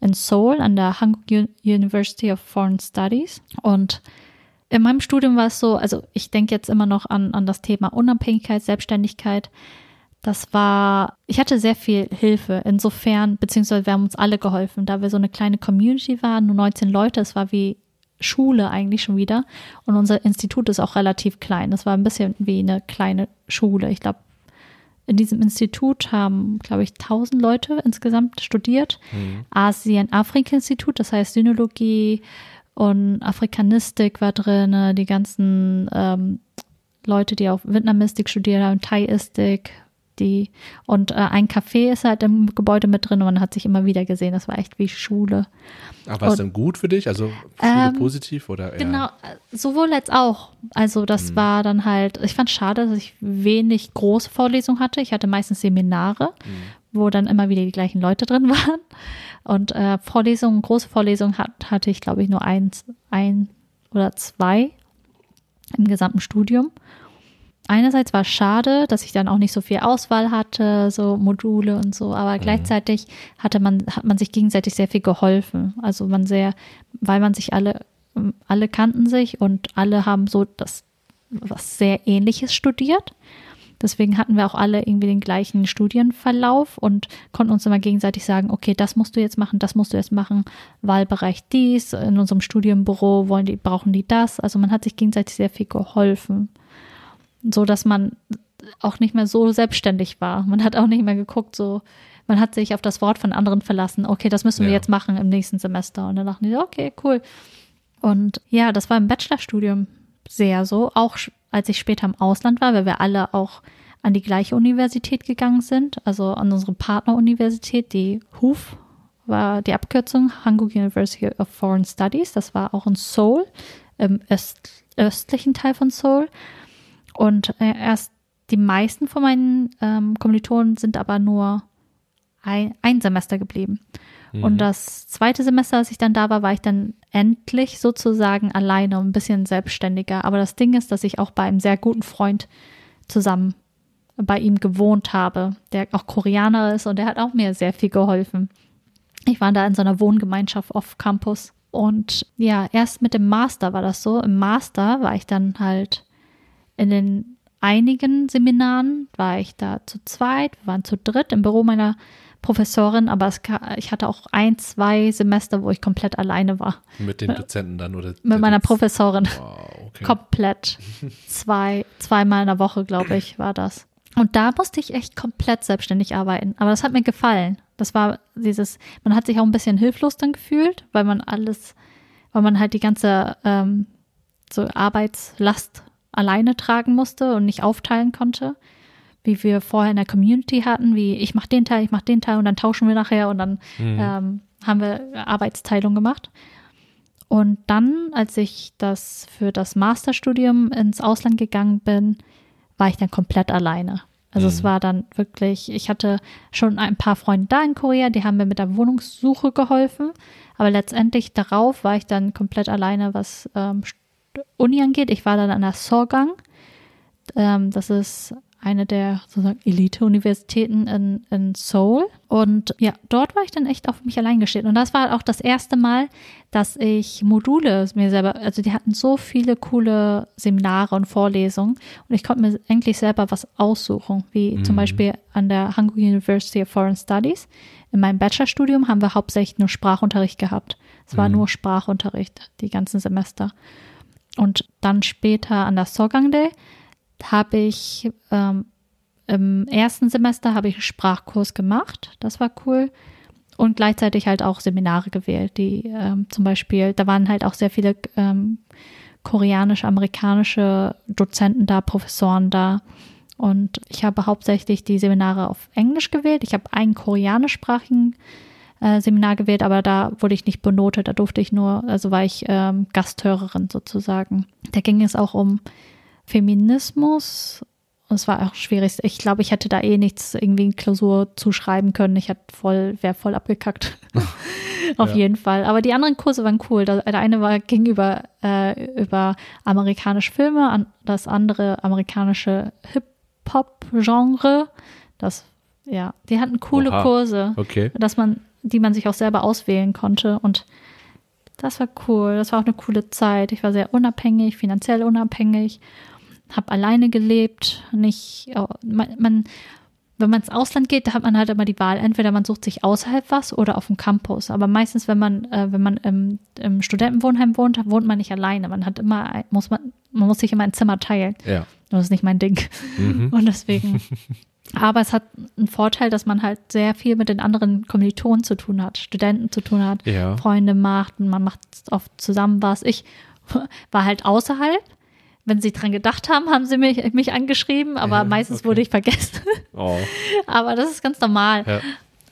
in Seoul an der Hankuk U- University of Foreign Studies. Und in meinem Studium war es so, also ich denke jetzt immer noch an, an das Thema Unabhängigkeit, Selbstständigkeit. Das war, ich hatte sehr viel Hilfe insofern, beziehungsweise wir haben uns alle geholfen, da wir so eine kleine Community waren, nur 19 Leute, es war wie Schule eigentlich schon wieder und unser Institut ist auch relativ klein. Das war ein bisschen wie eine kleine Schule. Ich glaube, in diesem Institut haben, glaube ich, 1000 Leute insgesamt studiert. Asien-Afrika-Institut, das heißt Synologie und Afrikanistik war drin, die ganzen ähm, Leute, die auch Vietnamistik studiert haben, Thaiistik, die und äh, ein Café ist halt im Gebäude mit drin und man hat sich immer wieder gesehen. Das war echt wie Schule. Aber war es denn gut für dich? Also Schule Ähm, positiv oder eher? Genau, sowohl als auch. Also das war dann halt, ich fand schade, dass ich wenig große Vorlesungen hatte. Ich hatte meistens Seminare, wo dann immer wieder die gleichen Leute drin waren. Und äh, Vorlesungen, große Vorlesungen hat, hatte ich, glaube ich, nur eins, ein oder zwei im gesamten Studium. Einerseits war es schade, dass ich dann auch nicht so viel Auswahl hatte, so Module und so, aber mhm. gleichzeitig hatte man, hat man sich gegenseitig sehr viel geholfen. Also man sehr, weil man sich alle, alle kannten sich und alle haben so das was sehr ähnliches studiert. Deswegen hatten wir auch alle irgendwie den gleichen Studienverlauf und konnten uns immer gegenseitig sagen, okay, das musst du jetzt machen, das musst du jetzt machen, Wahlbereich dies, in unserem Studienbüro wollen die, brauchen die das. Also man hat sich gegenseitig sehr viel geholfen, so dass man auch nicht mehr so selbstständig war. Man hat auch nicht mehr geguckt, so, man hat sich auf das Wort von anderen verlassen, okay, das müssen wir ja. jetzt machen im nächsten Semester. Und dann dachten die, okay, cool. Und ja, das war im Bachelorstudium sehr so, auch als ich später im Ausland war, weil wir alle auch an die gleiche Universität gegangen sind, also an unsere Partneruniversität, die HUF war die Abkürzung, Hanguk University of Foreign Studies, das war auch in Seoul, im öst, östlichen Teil von Seoul. Und äh, erst die meisten von meinen ähm, Kommilitonen sind aber nur ein, ein Semester geblieben. Mhm. Und das zweite Semester, als ich dann da war, war ich dann endlich sozusagen alleine und ein bisschen selbstständiger. Aber das Ding ist, dass ich auch bei einem sehr guten Freund zusammen bei ihm gewohnt habe, der auch Koreaner ist und der hat auch mir sehr viel geholfen. Ich war da in so einer Wohngemeinschaft off Campus. Und ja, erst mit dem Master war das so. Im Master war ich dann halt in den einigen Seminaren, war ich da zu zweit, wir waren zu dritt im Büro meiner Professorin, aber es, ich hatte auch ein, zwei Semester, wo ich komplett alleine war. Mit den Dozenten dann oder? Mit meiner Professorin. Wow, okay. Komplett. Zwei, zweimal in der Woche, glaube ich, war das. Und da musste ich echt komplett selbstständig arbeiten. Aber das hat mir gefallen. Das war dieses, man hat sich auch ein bisschen hilflos dann gefühlt, weil man alles, weil man halt die ganze ähm, so Arbeitslast alleine tragen musste und nicht aufteilen konnte wie wir vorher in der Community hatten, wie ich mache den Teil, ich mache den Teil und dann tauschen wir nachher und dann mhm. ähm, haben wir Arbeitsteilung gemacht. Und dann, als ich das für das Masterstudium ins Ausland gegangen bin, war ich dann komplett alleine. Also mhm. es war dann wirklich, ich hatte schon ein paar Freunde da in Korea, die haben mir mit der Wohnungssuche geholfen, aber letztendlich darauf war ich dann komplett alleine, was ähm, Uni angeht. Ich war dann an der Sorgang. Ähm, das ist eine der sozusagen Elite-Universitäten in, in Seoul. Und ja, dort war ich dann echt auf mich allein gestellt. Und das war auch das erste Mal, dass ich Module mir selber, also die hatten so viele coole Seminare und Vorlesungen und ich konnte mir eigentlich selber was aussuchen, wie mhm. zum Beispiel an der Hanguk University of Foreign Studies. In meinem Bachelorstudium haben wir hauptsächlich nur Sprachunterricht gehabt. Es war mhm. nur Sprachunterricht die ganzen Semester. Und dann später an der Sogangdae habe ich ähm, im ersten Semester habe ich einen Sprachkurs gemacht. Das war cool. Und gleichzeitig halt auch Seminare gewählt, die ähm, zum Beispiel, da waren halt auch sehr viele ähm, koreanisch-amerikanische Dozenten da, Professoren da. Und ich habe hauptsächlich die Seminare auf Englisch gewählt. Ich habe einen koreanischsprachigen äh, Seminar gewählt, aber da wurde ich nicht benotet. Da durfte ich nur, also war ich ähm, Gasthörerin sozusagen. Da ging es auch um Feminismus. Und es war auch schwierig. Ich glaube, ich hätte da eh nichts irgendwie in Klausur zuschreiben können. Ich hätte voll, wäre voll abgekackt. Auf ja. jeden Fall. Aber die anderen Kurse waren cool. Der eine war gegenüber äh, über amerikanische Filme, das andere amerikanische Hip-Hop-Genre. Das, ja, die hatten coole Oha. Kurse, okay. dass man, die man sich auch selber auswählen konnte. Und das war cool. Das war auch eine coole Zeit. Ich war sehr unabhängig, finanziell unabhängig habe alleine gelebt, nicht, man, man wenn man ins Ausland geht, da hat man halt immer die Wahl, entweder man sucht sich außerhalb was oder auf dem Campus. Aber meistens, wenn man, äh, wenn man im, im, Studentenwohnheim wohnt, wohnt man nicht alleine. Man hat immer, muss man, man muss sich immer ein Zimmer teilen. Ja. Das ist nicht mein Ding. Mhm. Und deswegen. Aber es hat einen Vorteil, dass man halt sehr viel mit den anderen Kommilitonen zu tun hat, Studenten zu tun hat, ja. Freunde macht, man macht oft zusammen was. Ich war halt außerhalb wenn sie dran gedacht haben, haben sie mich, mich angeschrieben, aber ja, meistens okay. wurde ich vergessen. Oh. Aber das ist ganz normal. Ja.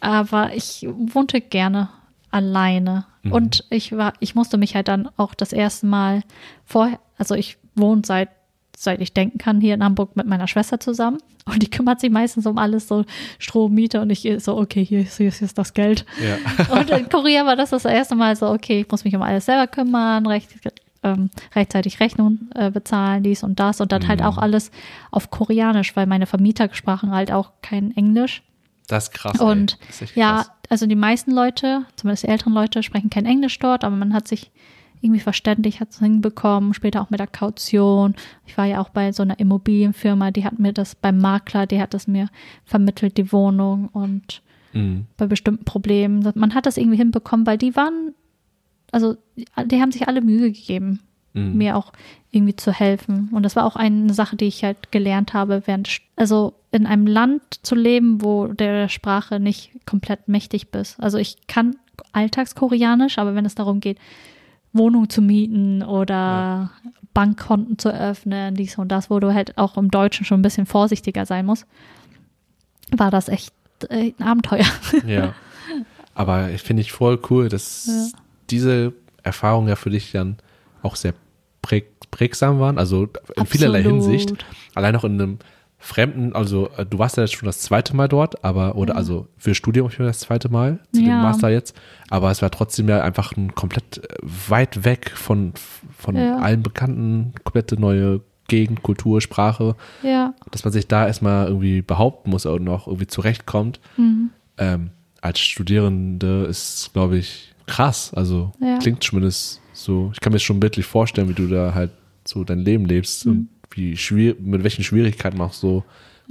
Aber ich wohnte gerne alleine. Mhm. Und ich war, ich musste mich halt dann auch das erste Mal vorher, also ich wohne seit seit ich denken kann, hier in Hamburg mit meiner Schwester zusammen. Und die kümmert sich meistens um alles, so Strom, Miete. Und ich so, okay, hier ist, hier ist das Geld. Ja. und in Korea war das das erste Mal so, okay, ich muss mich um alles selber kümmern, recht, ähm, rechtzeitig Rechnung äh, bezahlen, dies und das. Und dann halt Mhm. auch alles auf Koreanisch, weil meine Vermieter sprachen halt auch kein Englisch. Das ist krass. Und. Das ist Ja, krass. also die meisten Leute, zumindest die älteren Leute, sprechen kein Englisch dort, aber man hat sich irgendwie verständlich, hat es hinbekommen, später auch mit der Kaution. Ich war ja auch bei so einer Immobilienfirma, die hat mir das beim Makler, die hat es mir vermittelt, die Wohnung und Mhm. bei bestimmten Problemen. Man hat das irgendwie hinbekommen, weil die waren, also die haben sich alle Mühe gegeben, Mhm. mir auch irgendwie zu helfen. Und das war auch eine Sache, die ich halt gelernt habe, während, also in einem Land zu leben, wo der Sprache nicht komplett mächtig bist. Also ich kann Alltagskoreanisch, aber wenn es darum geht, Wohnung zu mieten oder Bankkonten zu eröffnen, dies und das, wo du halt auch im Deutschen schon ein bisschen vorsichtiger sein musst, war das echt äh, ein Abenteuer. Ja. Aber ich finde ich voll cool, dass Ja. Diese Erfahrungen ja für dich dann auch sehr präg prägsam waren. Also in vielerlei Absolut. Hinsicht. Allein auch in einem fremden, also äh, du warst ja jetzt schon das zweite Mal dort, aber, oder also für Studium das zweite Mal, zu dem Ja. Master jetzt. Aber es war trotzdem ja einfach ein komplett äh, weit weg von, von Ja. allen Bekannten, komplette neue Gegend, Kultur, Sprache, Ja. dass man sich da erstmal irgendwie behaupten muss und auch irgendwie zurechtkommt Mhm. ähm, als Studierende ist, glaube ich, krass. Also Ja. klingt zumindest so. Ich kann mir schon bildlich vorstellen, wie du da halt so dein Leben lebst Mhm. und wie schwer, mit welchen Schwierigkeiten man auch so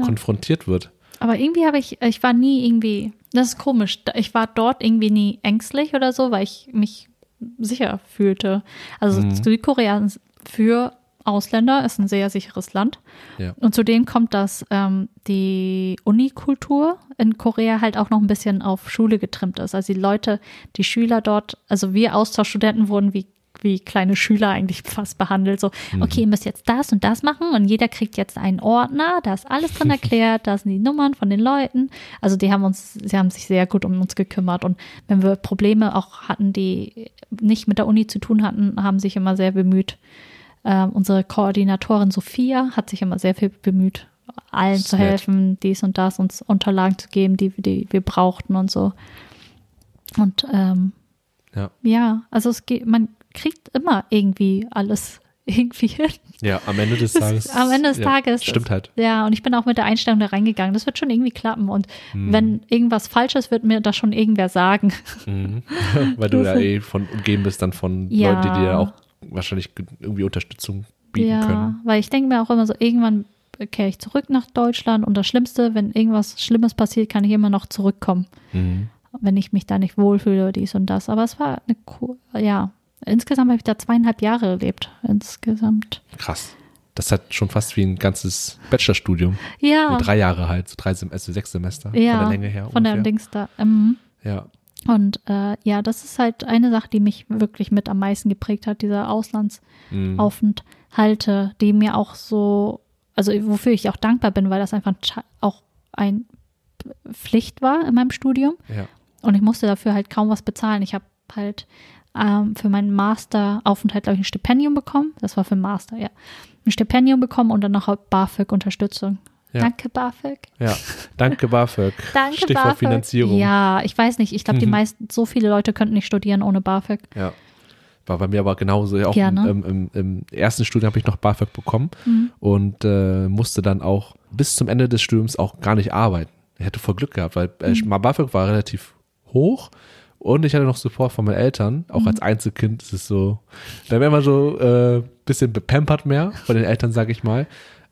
konfrontiert wird. Aber irgendwie habe ich, ich war nie irgendwie, das ist komisch, ich war dort irgendwie nie ängstlich oder so, weil ich mich sicher fühlte. Also Mhm. Südkorea für Ausländer ist ein sehr sicheres Land. Ja. Und zudem kommt, dass ähm, die Unikultur in Korea halt auch noch ein bisschen auf Schule getrimmt ist. Also die Leute, die Schüler dort, also wir Austauschstudenten wurden wie wie kleine Schüler eigentlich fast behandelt. So, okay, ihr müsst jetzt das und das machen und jeder kriegt jetzt einen Ordner, da ist alles drin erklärt, da sind die Nummern von den Leuten. Also die haben uns, sie haben sich sehr gut um uns gekümmert und wenn wir Probleme auch hatten, die nicht mit der Uni zu tun hatten, haben sich immer sehr bemüht. Ähm, unsere Koordinatorin Sophia hat sich immer sehr viel bemüht, allen Das zu nett. helfen, dies und das, uns Unterlagen zu geben, die, die wir brauchten und so. Und ähm, Ja. ja, also es geht, man kriegt immer irgendwie alles irgendwie hin. Ja, am Ende des Das- Tages. am Ende des ja, Tages. Stimmt halt. Ja, und ich bin auch mit der Einstellung da reingegangen. Das wird schon irgendwie klappen. Und Hm. wenn irgendwas falsch ist, wird mir das schon irgendwer sagen. Mhm. Weil du ja eh von umgeben bist dann von Ja. Leuten, die dir auch wahrscheinlich ge- irgendwie Unterstützung bieten ja, können. weil ich denke mir auch immer so, irgendwann kehre ich zurück nach Deutschland und das Schlimmste, wenn irgendwas Schlimmes passiert, kann ich immer noch zurückkommen, Mhm. wenn ich mich da nicht wohlfühle, dies und das. Aber es war eine cool, ja. Insgesamt habe ich da zweieinhalb Jahre gelebt. Insgesamt. Krass. Das hat schon fast wie ein ganzes Bachelorstudium. Ja, Nee, drei Jahre halt, so drei Sem also sechs Semester ja, von der Länge her. von der ungefähr. Dings da. Ähm, Ja. Und äh, ja, das ist halt eine Sache, die mich wirklich mit am meisten geprägt hat, diese Mhm. Auslandsaufenthalte, die mir auch so, also wofür ich auch dankbar bin, weil das einfach ein auch ein Pflicht war in meinem Studium. Ja. Und ich musste dafür halt kaum was bezahlen. Ich habe halt ähm, für meinen Masteraufenthalt, glaube ich, ein Stipendium bekommen. Das war für den Master, ja. Ein Stipendium bekommen und dann noch BAföG-Unterstützung. Ja. Danke, BAföG. Ja, danke BAföG. Danke, Stichwort BAföG. Finanzierung. Ja, ich weiß nicht. Ich glaube, die Mhm. meisten, so viele Leute könnten nicht studieren ohne BAföG. Ja. War bei mir aber genauso. Auch Gerne. im, im, im ersten Studium habe ich noch BAföG bekommen Mhm. und äh, musste dann auch bis zum Ende des Studiums auch gar nicht arbeiten. Ich hätte voll Glück gehabt, weil äh, Mhm. BAföG war relativ hoch und ich hatte noch Support von meinen Eltern. Auch Mhm. als Einzelkind ist es so, da wäre man so äh, bisschen bepampert mehr von den Eltern, sage ich mal,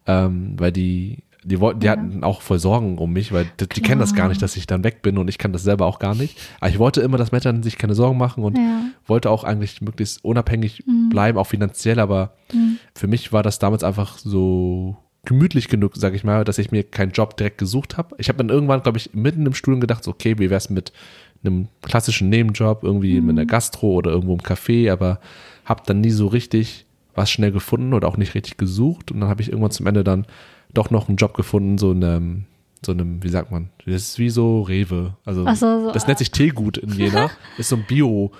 ähm, weil die die wollten, die Ja. hatten auch voll Sorgen um mich, weil die, die kennen das gar nicht, dass ich dann weg bin und ich kann das selber auch gar nicht. Aber ich wollte immer, dass Eltern sich keine Sorgen machen und Ja. wollte auch eigentlich möglichst unabhängig bleiben, auch finanziell, aber Mhm. für mich war das damals einfach so gemütlich genug, sag ich mal, dass ich mir keinen Job direkt gesucht habe. Ich habe dann irgendwann, glaube ich, mitten im Studium gedacht, okay, wie wär's mit einem klassischen Nebenjob, irgendwie Mhm. in der Gastro oder irgendwo im Café, aber habe dann nie so richtig was schnell gefunden oder auch nicht richtig gesucht und dann habe ich irgendwann zum Ende dann doch noch einen Job gefunden, so in einem, so einem, wie sagt man, das ist wie so Rewe, also so, so, das nennt sich Teegut in Jena, ist so ein Bio,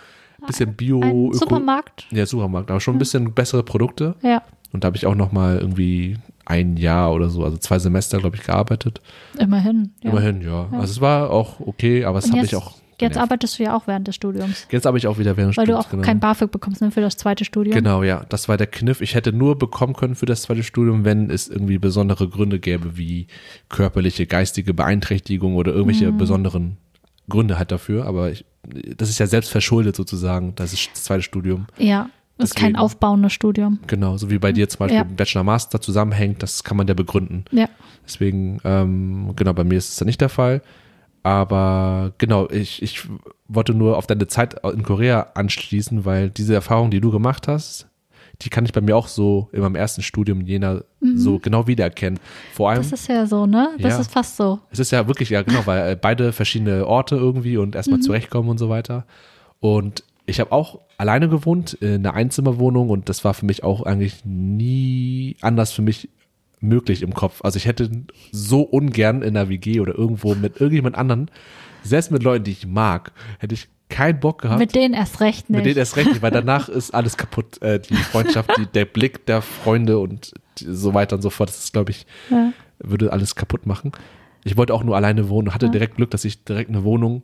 bisschen Bio, Ein Supermarkt. ja, Supermarkt, aber schon ein bisschen bessere Produkte. Ja, Und da habe ich auch noch mal irgendwie ein Jahr oder so, also zwei Semester, glaube ich, gearbeitet. immerhin. Ja. Immerhin, ja. Also es war auch okay, aber es jetzt- mich auch Jetzt arbeitest du ja auch während des Studiums. Jetzt arbeite ich auch wieder während des Weil du Studiums. auch genau. kein BAföG bekommst ne, für das zweite Studium. Genau, ja. Das war der Kniff. Ich hätte nur bekommen können für das zweite Studium, wenn es irgendwie besondere Gründe gäbe, wie körperliche, geistige Beeinträchtigung oder irgendwelche Mhm. besonderen Gründe halt dafür. Aber ich, das ist ja selbst verschuldet sozusagen, das ist das zweite Studium. Ja, das ist kein aufbauendes Studium. Genau, so wie bei dir zum Beispiel Ja. Bachelor-Master zusammenhängt, das kann man ja begründen. Ja. Deswegen, ähm, genau, bei mir ist es ja nicht der Fall. Aber genau, ich, ich wollte nur auf deine Zeit in Korea anschließen, weil diese Erfahrung, die du gemacht hast, die kann ich bei mir auch so in meinem ersten Studium in Jena so genau wiedererkennen. Vor allem, Mhm. Das ist ja so, ne? Das Ja. ist fast so. es ist ja wirklich, ja genau, weil äh, beide verschiedene Orte irgendwie und erstmal zurechtkommen und so weiter. Und ich habe auch alleine gewohnt in einer Einzimmerwohnung und das war für mich auch eigentlich nie anders für mich möglich im Kopf. Also ich hätte so ungern in einer WG oder irgendwo mit irgendjemand anderen, selbst mit Leuten, die ich mag, hätte ich keinen Bock gehabt. Mit denen erst recht nicht. Mit denen erst recht nicht, weil danach ist alles kaputt. Äh, die Freundschaft, die, der Blick der Freunde und so weiter und so fort. Das ist, glaube ich, Ja. würde alles kaputt machen. Ich wollte auch nur alleine wohnen und hatte direkt Glück, dass ich direkt eine Wohnung,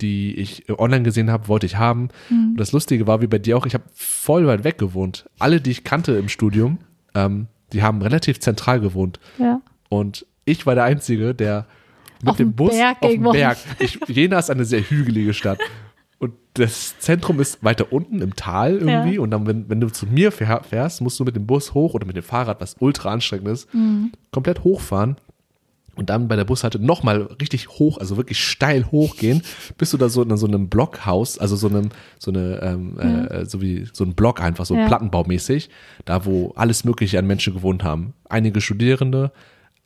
die ich online gesehen habe, wollte ich haben. Und das Lustige war, wie bei dir auch, ich habe voll weit weg gewohnt. Alle, die ich kannte im Studium, ähm, die haben relativ zentral gewohnt. ja. Und ich war der Einzige, der mit Auf dem Bus Berg auf dem. Berg. Ich, Jena ist eine sehr hügelige Stadt. Und das Zentrum ist weiter unten im Tal irgendwie. Ja. Und dann, wenn, wenn du zu mir fähr- fährst, musst du mit dem Bus hoch oder mit dem Fahrrad, was ultra anstrengend ist, Mhm. komplett hochfahren. Und dann bei der Bushalte nochmal richtig hoch, also wirklich steil hochgehen, bis du da so in so einem Blockhaus, also so einem, so eine, ähm, äh, so wie so ein Block einfach, so Ja. plattenbaumäßig, da wo alles Mögliche an Menschen gewohnt haben. Einige Studierende,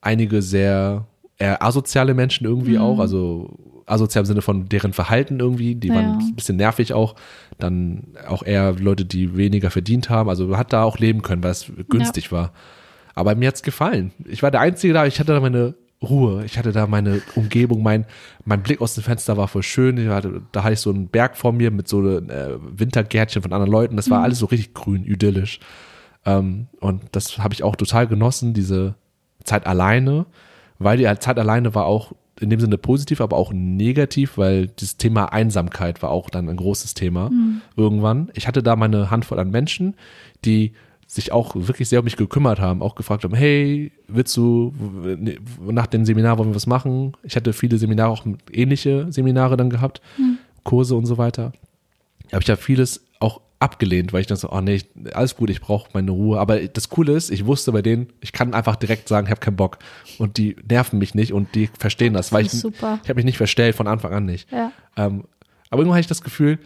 einige sehr eher asoziale Menschen irgendwie auch, also asozial im Sinne von deren Verhalten irgendwie, die Ja. waren ein bisschen nervig auch. Dann auch eher Leute, die weniger verdient haben. Also man hat da auch leben können, weil es günstig war. Aber mir hat's gefallen. Ich war der Einzige da, ich hatte da meine Ruhe, ich hatte da meine Umgebung, mein, mein Blick aus dem Fenster war voll schön. Ich hatte, da hatte ich so einen Berg vor mir mit so äh, Wintergärtchen von anderen Leuten. Das war alles so richtig grün, idyllisch. Ähm, und das habe ich auch total genossen, diese Zeit alleine, weil die Zeit alleine war auch in dem Sinne positiv, aber auch negativ, weil das Thema Einsamkeit war auch dann ein großes Thema irgendwann. Ich hatte da meine Handvoll an Menschen, die sich auch wirklich sehr um mich gekümmert haben, auch gefragt haben, hey, willst du nach dem Seminar wollen wir was machen? Ich hatte viele Seminare, auch ähnliche Seminare dann gehabt, Kurse und so weiter. Aber ich habe vieles auch abgelehnt, weil ich dann so, oh nee, alles gut, ich brauche meine Ruhe. Aber das Coole ist, ich wusste bei denen, ich kann einfach direkt sagen, ich habe keinen Bock. Und die nerven mich nicht und die verstehen das, weil ich, super. ich habe mich nicht verstellt, von Anfang an nicht. Ja. Ähm, aber irgendwann hatte ich das Gefühl,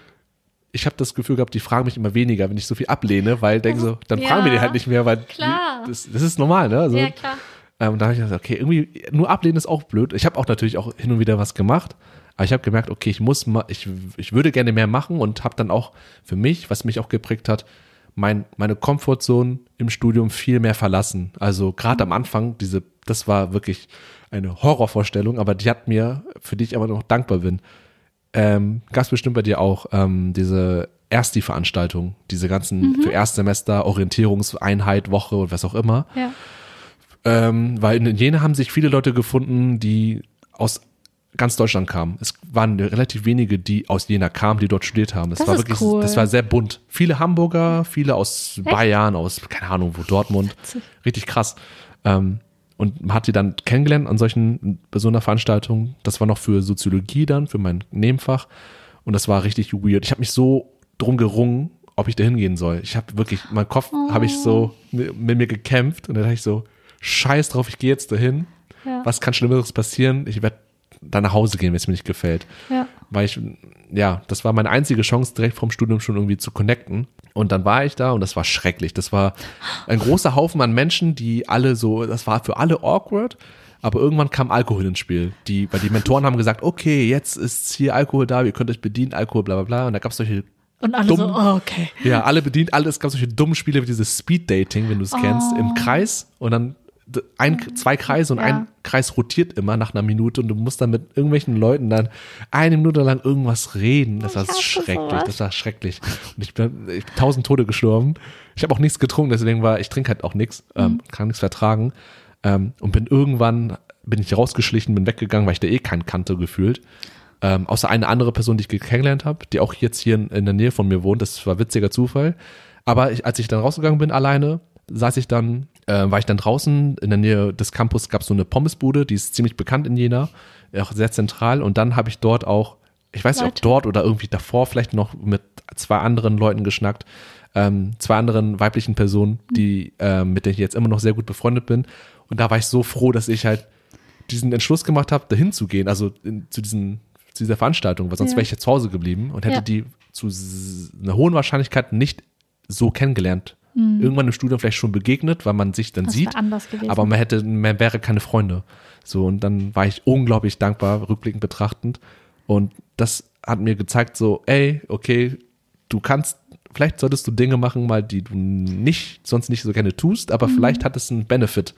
ich habe das Gefühl gehabt, die fragen mich immer weniger, wenn ich so viel ablehne, weil denken so, dann Ja. fragen wir die halt nicht mehr, weil Klar. Das, das ist normal, ne? Also, Ja, klar. ähm, da habe ich gesagt, okay, irgendwie nur ablehnen ist auch blöd. Ich habe auch natürlich auch hin und wieder was gemacht, aber ich habe gemerkt, okay, ich muss mal, ich, ich würde gerne mehr machen und habe dann auch für mich, was mich auch geprägt hat, mein, meine Comfortzone im Studium viel mehr verlassen. Also gerade am Anfang, diese, das war wirklich eine Horrorvorstellung, aber die hat mir, für die ich aber noch dankbar bin, ähm, gab es bestimmt bei dir auch ähm, diese Ersti-Veranstaltung, diese ganzen für Erstsemester, Orientierungseinheit, Woche und was auch immer. Ja. Ähm, weil in Jena haben sich viele Leute gefunden, die aus ganz Deutschland kamen. Es waren relativ wenige, die aus Jena kamen, die dort studiert haben. Das, Das war wirklich, cool. das war sehr bunt. Viele Hamburger, viele aus Bayern, aus, keine Ahnung, wo Dortmund. Richtig krass. Ähm, und hat die dann kennengelernt an solchen, bei so einer Veranstaltung. Das war noch für Soziologie dann, für mein Nebenfach. Und das war richtig weird. Ich habe mich so drum gerungen, ob ich da hingehen soll. Ich habe wirklich, mein Kopf habe ich so mit, mit mir gekämpft und dann dachte ich so, scheiß drauf, ich gehe jetzt dahin. Ja. Was kann Schlimmeres passieren? Ich werde da nach Hause gehen, wenn es mir nicht gefällt. Ja. Weil ich, ja, das war meine einzige Chance, direkt vom Studium schon irgendwie zu connecten. Und dann war ich da und das war schrecklich. Das war ein großer Haufen an Menschen, die alle so, das war für alle awkward. Aber irgendwann kam Alkohol ins Spiel. Die, weil die Mentoren haben gesagt, okay, jetzt ist hier Alkohol da, ihr könnt euch bedienen, Alkohol, bla bla bla. Und da gab es solche Und alle Dumm. so, oh, okay. ja, alle bedient, alle, es gab solche dummen Spiele wie dieses Speed Dating, wenn du es kennst, im Kreis und dann ein, zwei Kreise und Ja. ein Kreis rotiert immer nach einer Minute und du musst dann mit irgendwelchen Leuten dann eine Minute lang irgendwas reden. Das war schrecklich, sowas. das war schrecklich. Und ich bin, ich bin tausend Tode gestorben. Ich habe auch nichts getrunken, deswegen war, ich trinke halt auch nichts, ähm, Mhm. kann nichts vertragen. Ähm, und bin irgendwann, bin ich rausgeschlichen, bin weggegangen, weil ich da eh keinen kannte gefühlt. Ähm, außer eine andere Person, die ich kennengelernt habe, die auch jetzt hier in, in der Nähe von mir wohnt. Das war witziger Zufall. Aber ich, als ich dann rausgegangen bin alleine, saß ich dann, äh, war ich dann draußen in der Nähe des Campus, gab es so eine Pommesbude, die ist ziemlich bekannt in Jena, auch sehr zentral. Und dann habe ich dort auch, ich weiß nicht, ob dort oder irgendwie davor vielleicht noch mit zwei anderen Leuten geschnackt, ähm, zwei anderen weiblichen Personen, die, ähm, mit denen ich jetzt immer noch sehr gut befreundet bin. Und da war ich so froh, dass ich halt diesen Entschluss gemacht habe, dahin zu gehen, also in, zu, diesen, zu dieser Veranstaltung, weil sonst Ja. wäre ich ja zu Hause geblieben und hätte Ja. die zu einer hohen Wahrscheinlichkeit nicht so kennengelernt. Irgendwann im Studium vielleicht schon begegnet, weil man sich dann Das sieht, anders gewesen. aber man hätte, man wäre keine Freunde. So, und dann war ich unglaublich dankbar, rückblickend betrachtend. Und das hat mir gezeigt, so, ey, okay, du kannst, vielleicht solltest du Dinge machen, mal, die du nicht, sonst nicht so gerne tust, Mhm. aber vielleicht hat es einen Benefit.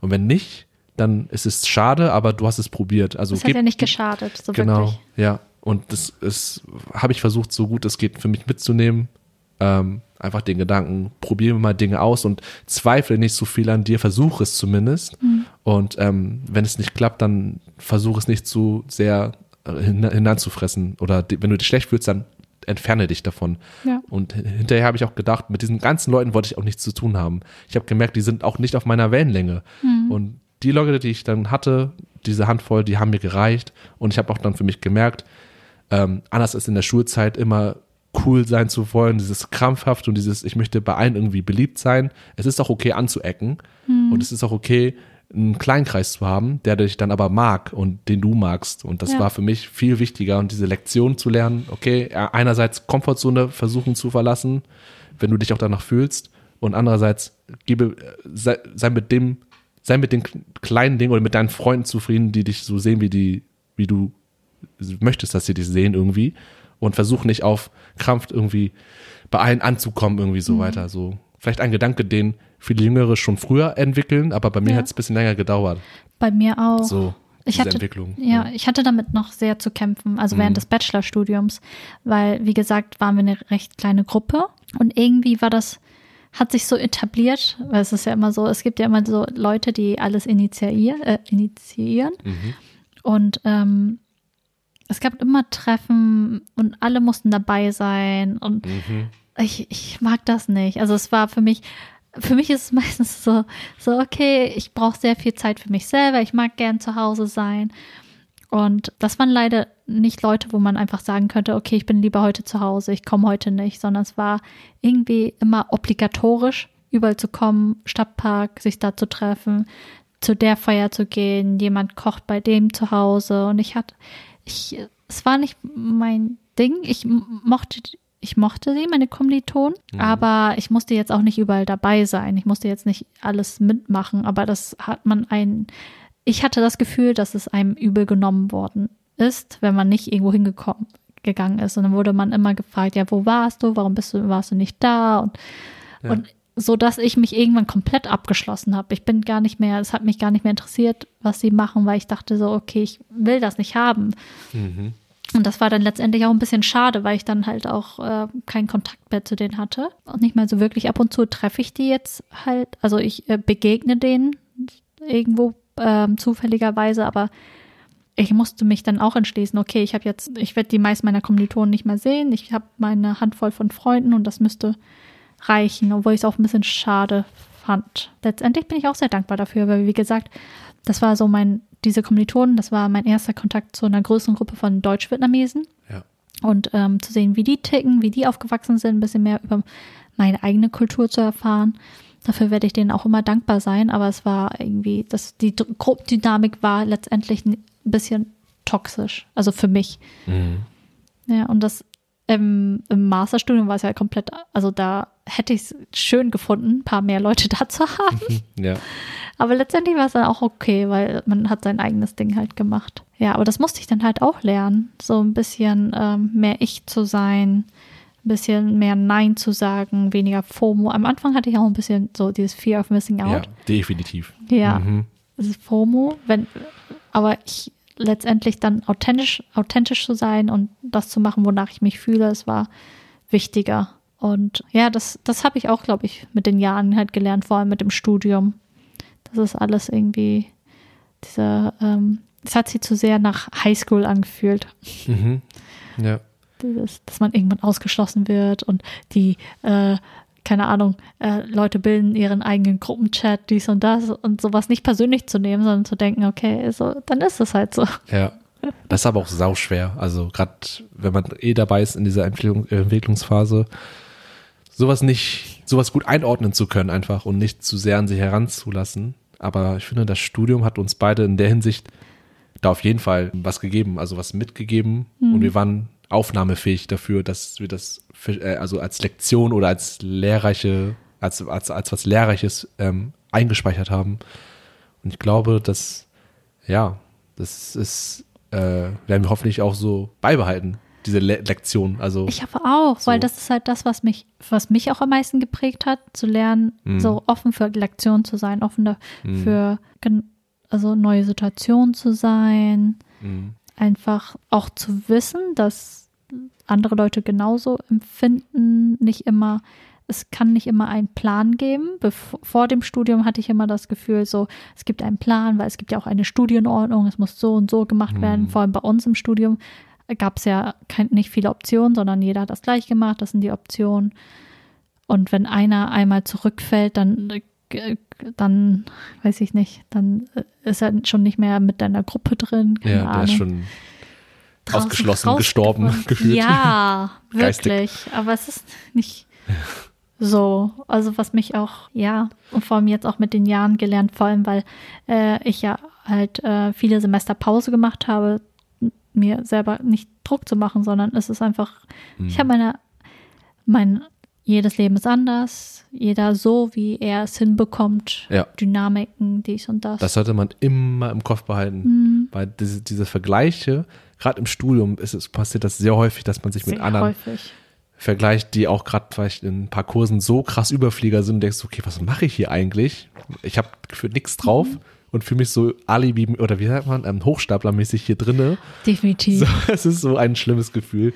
Und wenn nicht, dann ist es schade, aber du hast es probiert. Also das hat ja nicht geschadet, so Genau, wirklich. ja. Und das ist, habe ich versucht, so gut es geht, für mich mitzunehmen. Ähm, einfach den Gedanken, probiere mal Dinge aus und zweifle nicht so viel an dir, versuche es zumindest. Mhm. Und ähm, wenn es nicht klappt, dann versuche es nicht zu sehr äh, hin, hineinzufressen. Oder wenn du dich schlecht fühlst, dann entferne dich davon. Ja. Und hin- hinterher habe ich auch gedacht, mit diesen ganzen Leuten wollte ich auch nichts zu tun haben. Ich habe gemerkt, die sind auch nicht auf meiner Wellenlänge. Und die Leute, die ich dann hatte, diese Handvoll, die haben mir gereicht. Und ich habe auch dann für mich gemerkt, ähm, anders als in der Schulzeit immer cool sein zu wollen, dieses krampfhaft und dieses, ich möchte bei allen irgendwie beliebt sein. Es ist auch okay anzuecken und es ist auch okay, einen Kleinkreis zu haben, der dich dann aber mag und den du magst. Und das Ja. war für mich viel wichtiger und diese Lektion zu lernen, okay, einerseits Komfortzone versuchen zu verlassen, wenn du dich auch danach fühlst und andererseits gebe, äh, sei, sei mit dem, sei mit den kleinen Dingen oder mit deinen Freunden zufrieden, die dich so sehen, wie die, wie du möchtest, dass sie dich sehen irgendwie und versuch nicht auf Krampf irgendwie bei allen anzukommen irgendwie Mhm. so weiter. So vielleicht ein Gedanke, den viele Jüngere schon früher entwickeln, aber bei mir Ja. hat es ein bisschen länger gedauert. Bei mir auch. So Ich hatte, Entwicklung. Ja, ich hatte damit noch sehr zu kämpfen, also Mhm. während des Bachelorstudiums, weil, wie gesagt, waren wir eine recht kleine Gruppe und irgendwie war das, hat sich so etabliert, weil es ist ja immer so, es gibt ja immer so Leute, die alles initiieren, äh, initiieren Mhm. und ähm, es gab immer Treffen und alle mussten dabei sein und Mhm. ich, ich mag das nicht. Also es war für mich, für mich ist es meistens so, so okay, ich brauche sehr viel Zeit für mich selber, ich mag gern zu Hause sein. Und das waren leider nicht Leute, wo man einfach sagen könnte, okay, ich bin lieber heute zu Hause, ich komme heute nicht, sondern es war irgendwie immer obligatorisch, überall zu kommen, Stadtpark, sich da zu treffen, zu der Feier zu gehen, jemand kocht bei dem zu Hause und ich hatte, ich, es war nicht mein Ding, ich mochte, ich mochte sie, meine Kommilitonen, aber ich musste jetzt auch nicht überall dabei sein, ich musste jetzt nicht alles mitmachen, aber das hat man ein, ich hatte das Gefühl, dass es einem übel genommen worden ist, wenn man nicht irgendwo hingekommen gegangen ist. Und dann wurde man immer gefragt, ja, wo warst du? Warum bist du, warst du nicht da? Und, Ja. und so, dass ich mich irgendwann komplett abgeschlossen habe. Ich bin gar nicht mehr, es hat mich gar nicht mehr interessiert, was sie machen, weil ich dachte so, okay, ich will das nicht haben. Mhm. Und das war dann letztendlich auch ein bisschen schade, weil ich dann halt auch äh, keinen Kontakt mehr zu denen hatte. Und nicht mal so wirklich ab und zu treffe ich die jetzt halt. Also ich äh, begegne denen irgendwo ähm, zufälligerweise, aber ich musste mich dann auch entschließen, okay, ich habe jetzt, ich werde die meisten meiner Kommilitonen nicht mehr sehen. Ich habe meine Handvoll von Freunden und das müsste reichen, obwohl ich es auch ein bisschen schade fand. Letztendlich bin ich auch sehr dankbar dafür, weil wie gesagt, das war so mein, diese Kommilitonen, das war mein erster Kontakt zu einer größeren Gruppe von Deutsch-Vietnamesen Ja. und ähm, zu sehen, wie die ticken, wie die aufgewachsen sind, ein bisschen mehr über meine eigene Kultur zu erfahren. Dafür werde ich denen auch immer dankbar sein, aber es war irgendwie, das, die Gruppendynamik war letztendlich ein bisschen toxisch, also für mich. Mhm. Ja, und das im, im Masterstudium war es ja komplett, also da hätte ich es schön gefunden, ein paar mehr Leute da zu haben. Ja. Aber letztendlich war es dann auch okay, weil man hat sein eigenes Ding halt gemacht. Ja, aber das musste ich dann halt auch lernen. So ein bisschen ähm, mehr ich zu sein, ein bisschen mehr Nein zu sagen, weniger FOMO. Am Anfang hatte ich auch ein bisschen so dieses Fear of Missing ja, Out. definitiv. Ja, Mhm. das ist FOMO, wenn, aber ich letztendlich dann authentisch, authentisch zu sein und das zu machen, wonach ich mich fühle, es war wichtiger. Und ja, das, das habe ich auch, glaube ich, mit den Jahren halt gelernt, vor allem mit dem Studium. Das ist alles irgendwie, diese, ähm, es hat sich zu sehr nach Highschool angefühlt. Mhm. Ja. Das, dass man irgendwann ausgeschlossen wird und die, äh, keine Ahnung, äh, Leute bilden ihren eigenen Gruppenchat, dies und das und sowas nicht persönlich zu nehmen, sondern zu denken, okay, so, dann ist es halt so. Ja. Das ist aber auch sau schwer. Also gerade wenn man eh dabei ist in dieser Entwicklung, Entwicklungsphase, sowas nicht, sowas gut einordnen zu können einfach und nicht zu sehr an sich heranzulassen. Aber ich finde, das Studium hat uns beide in der Hinsicht da auf jeden Fall was gegeben, also was mitgegeben Mhm. und wir waren aufnahmefähig dafür, dass wir das also als Lektion oder als lehrreiche, als, als, als was Lehrreiches ähm, eingespeichert haben. Und ich glaube, dass, ja, das ist, äh, werden wir hoffentlich auch so beibehalten, diese Le Lektion. Also, Ich hoffe auch, So. weil das ist halt das, was mich, was mich auch am meisten geprägt hat, zu lernen, Mhm. so offen für Lektionen zu sein, offen Mhm. dafür, gen- also neue Situationen zu sein, mh, einfach auch zu wissen, dass andere Leute genauso empfinden, nicht immer, es kann nicht immer einen Plan geben. Bevor, vor dem Studium hatte ich immer das Gefühl, so, es gibt einen Plan, weil es gibt ja auch eine Studienordnung, es muss so und so gemacht werden. Vor allem bei uns im Studium gab es ja kein, nicht viele Optionen, sondern jeder hat das gleich gemacht, das sind die Optionen. Und wenn einer einmal zurückfällt, dann, äh, dann weiß ich nicht, dann äh, ist er schon nicht mehr mit deiner Gruppe drin. Ja, der Ahnung ist schon draußen ausgeschlossen, gestorben, gefühlt. Ja, wirklich. Aber es ist nicht so. Also was mich auch, ja, und vor allem jetzt auch mit den Jahren gelernt, vor allem weil äh, ich ja halt äh, viele Semester Pause gemacht habe, mir selber nicht Druck zu machen, sondern es ist einfach, ich Mhm. habe meine, mein, jedes Leben ist anders, jeder so, wie er es hinbekommt, Ja. Dynamiken, dies und das. Das sollte man immer im Kopf behalten, Mhm. weil diese, diese Vergleiche, gerade im Studium ist es, passiert das sehr häufig, dass man sich mit Sehr anderen häufig. vergleicht, die auch gerade vielleicht in ein paar Kursen so krass Überflieger sind und denkst, okay, was mache ich hier eigentlich? Ich habe für nichts drauf Mhm. und fühle mich so Alibi oder wie sagt man, ähm, Hochstaplermäßig hier drinne. Definitiv. So, es ist so ein schlimmes Gefühl.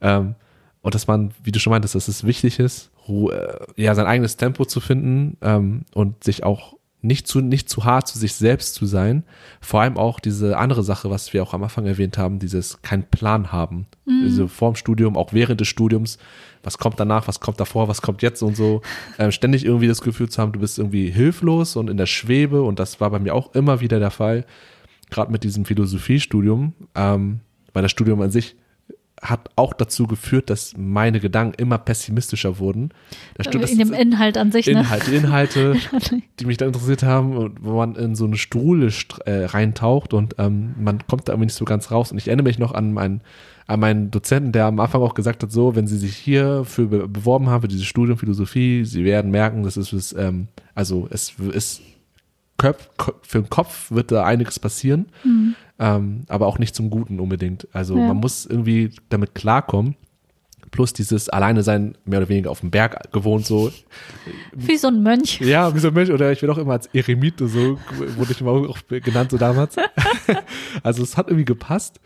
Ähm, und dass man, wie du schon meintest, dass es wichtig ist, Ru- äh, ja, sein eigenes Tempo zu finden ähm, und sich auch nicht zu, nicht zu hart zu sich selbst zu sein. Vor allem auch diese andere Sache, was wir auch am Anfang erwähnt haben, dieses kein Plan haben. Also vorm Studium, auch während des Studiums, was kommt danach, was kommt davor, was kommt jetzt und so. Ähm, ständig irgendwie das Gefühl zu haben, du bist irgendwie hilflos und in der Schwebe und das war bei mir auch immer wieder der Fall gerade mit diesem Philosophiestudium, ähm, weil das Studium an sich hat auch dazu geführt, dass meine Gedanken immer pessimistischer wurden. Das stimmt, das in dem Inhalt an sich, ne? Inhalte, Inhalte, die mich da interessiert haben und wo man in so eine Strudel st- äh, reintaucht und ähm, man kommt da irgendwie nicht so ganz raus. Und ich erinnere mich noch an meinen, an meinen Dozenten, der am Anfang auch gesagt hat, so, wenn Sie sich hier für be beworben haben, für dieses Studium Philosophie, Sie werden merken, das ist, es, ähm, also es ist für den Kopf wird da einiges passieren, ähm, aber auch nicht zum Guten unbedingt. Also Ja. man muss irgendwie damit klarkommen. Plus dieses alleine sein, mehr oder weniger auf dem Berg gewohnt, so. Wie so ein Mönch. Ja, wie so ein Mensch, oder ich bin auch immer als Eremit, so wurde ich immer auch genannt, so damals. also es hat irgendwie gepasst.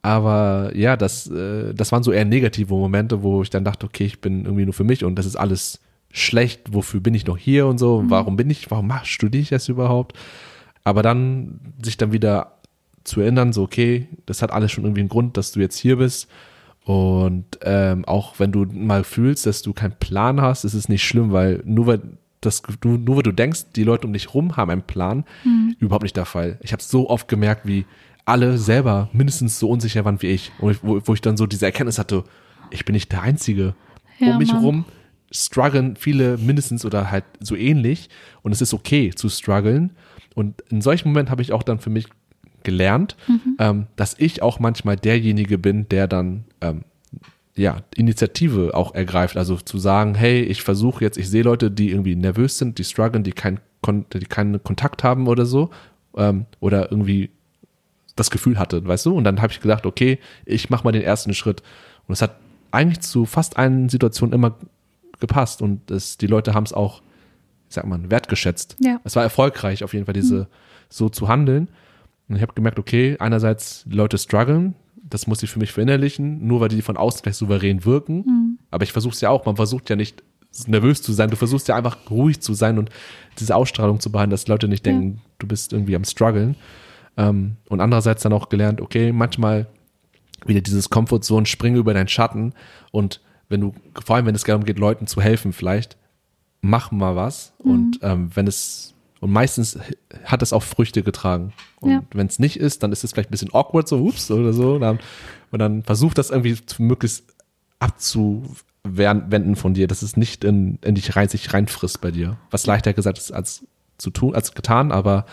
Aber ja, das, äh, das waren so eher negative Momente, wo ich dann dachte, okay, ich bin irgendwie nur für mich und das ist alles schlecht, wofür bin ich noch hier und so, warum bin ich, warum studiere ich das überhaupt? Aber dann sich dann wieder zu erinnern, so okay, das hat alles schon irgendwie einen Grund, dass du jetzt hier bist. Und ähm, auch wenn du mal fühlst, dass du keinen Plan hast, ist es nicht schlimm, weil nur weil das, du, nur weil du denkst, die Leute um dich rum haben einen Plan, überhaupt nicht der Fall. Ich habe so oft gemerkt, wie alle selber mindestens so unsicher waren wie ich. Und ich, wo, wo ich dann so diese Erkenntnis hatte, ich bin nicht der Einzige. Ja, um mich Mann. herum strugglen viele mindestens oder halt so ähnlich. Und es ist okay zu strugglen. Und in solchen Momenten habe ich auch dann für mich gelernt, ähm, dass ich auch manchmal derjenige bin, der dann ähm, ja, Initiative auch ergreift. Also zu sagen, hey, ich versuche jetzt, ich sehe Leute, die irgendwie nervös sind, die strugglen, die, kein, die keinen Kontakt haben oder so. Ähm, oder irgendwie das Gefühl hatte, weißt du? Und dann habe ich gedacht, okay, ich mache mal den ersten Schritt. Und es hat eigentlich zu fast allen Situationen immer gepasst. Und es, die Leute haben es auch, ich sag mal, wertgeschätzt. Ja. Es war erfolgreich, auf jeden Fall, diese so zu handeln. Und ich habe gemerkt, okay, einerseits Leute strugglen, das muss ich für mich verinnerlichen, nur weil die von außen gleich souverän wirken. Aber ich versuche es ja auch, man versucht ja nicht nervös zu sein, du versuchst ja einfach ruhig zu sein und diese Ausstrahlung zu behalten, dass Leute nicht denken, du bist irgendwie am struggeln. Ähm, und andererseits dann auch gelernt, okay, manchmal wieder dieses Comfortzone, springe über deinen Schatten und wenn du, vor allem wenn es darum geht, Leuten zu helfen, vielleicht, mach mal was. Mhm. Und ähm, wenn es, und meistens hat es auch Früchte getragen. Und Ja. wenn es nicht ist, dann ist es vielleicht ein bisschen awkward, so ups oder so. Dann, und dann versuch das irgendwie möglichst abzuwenden von dir, dass es nicht in, in dich rein, sich reinfrisst bei dir. Was leichter gesagt ist als zu tun, als getan, aber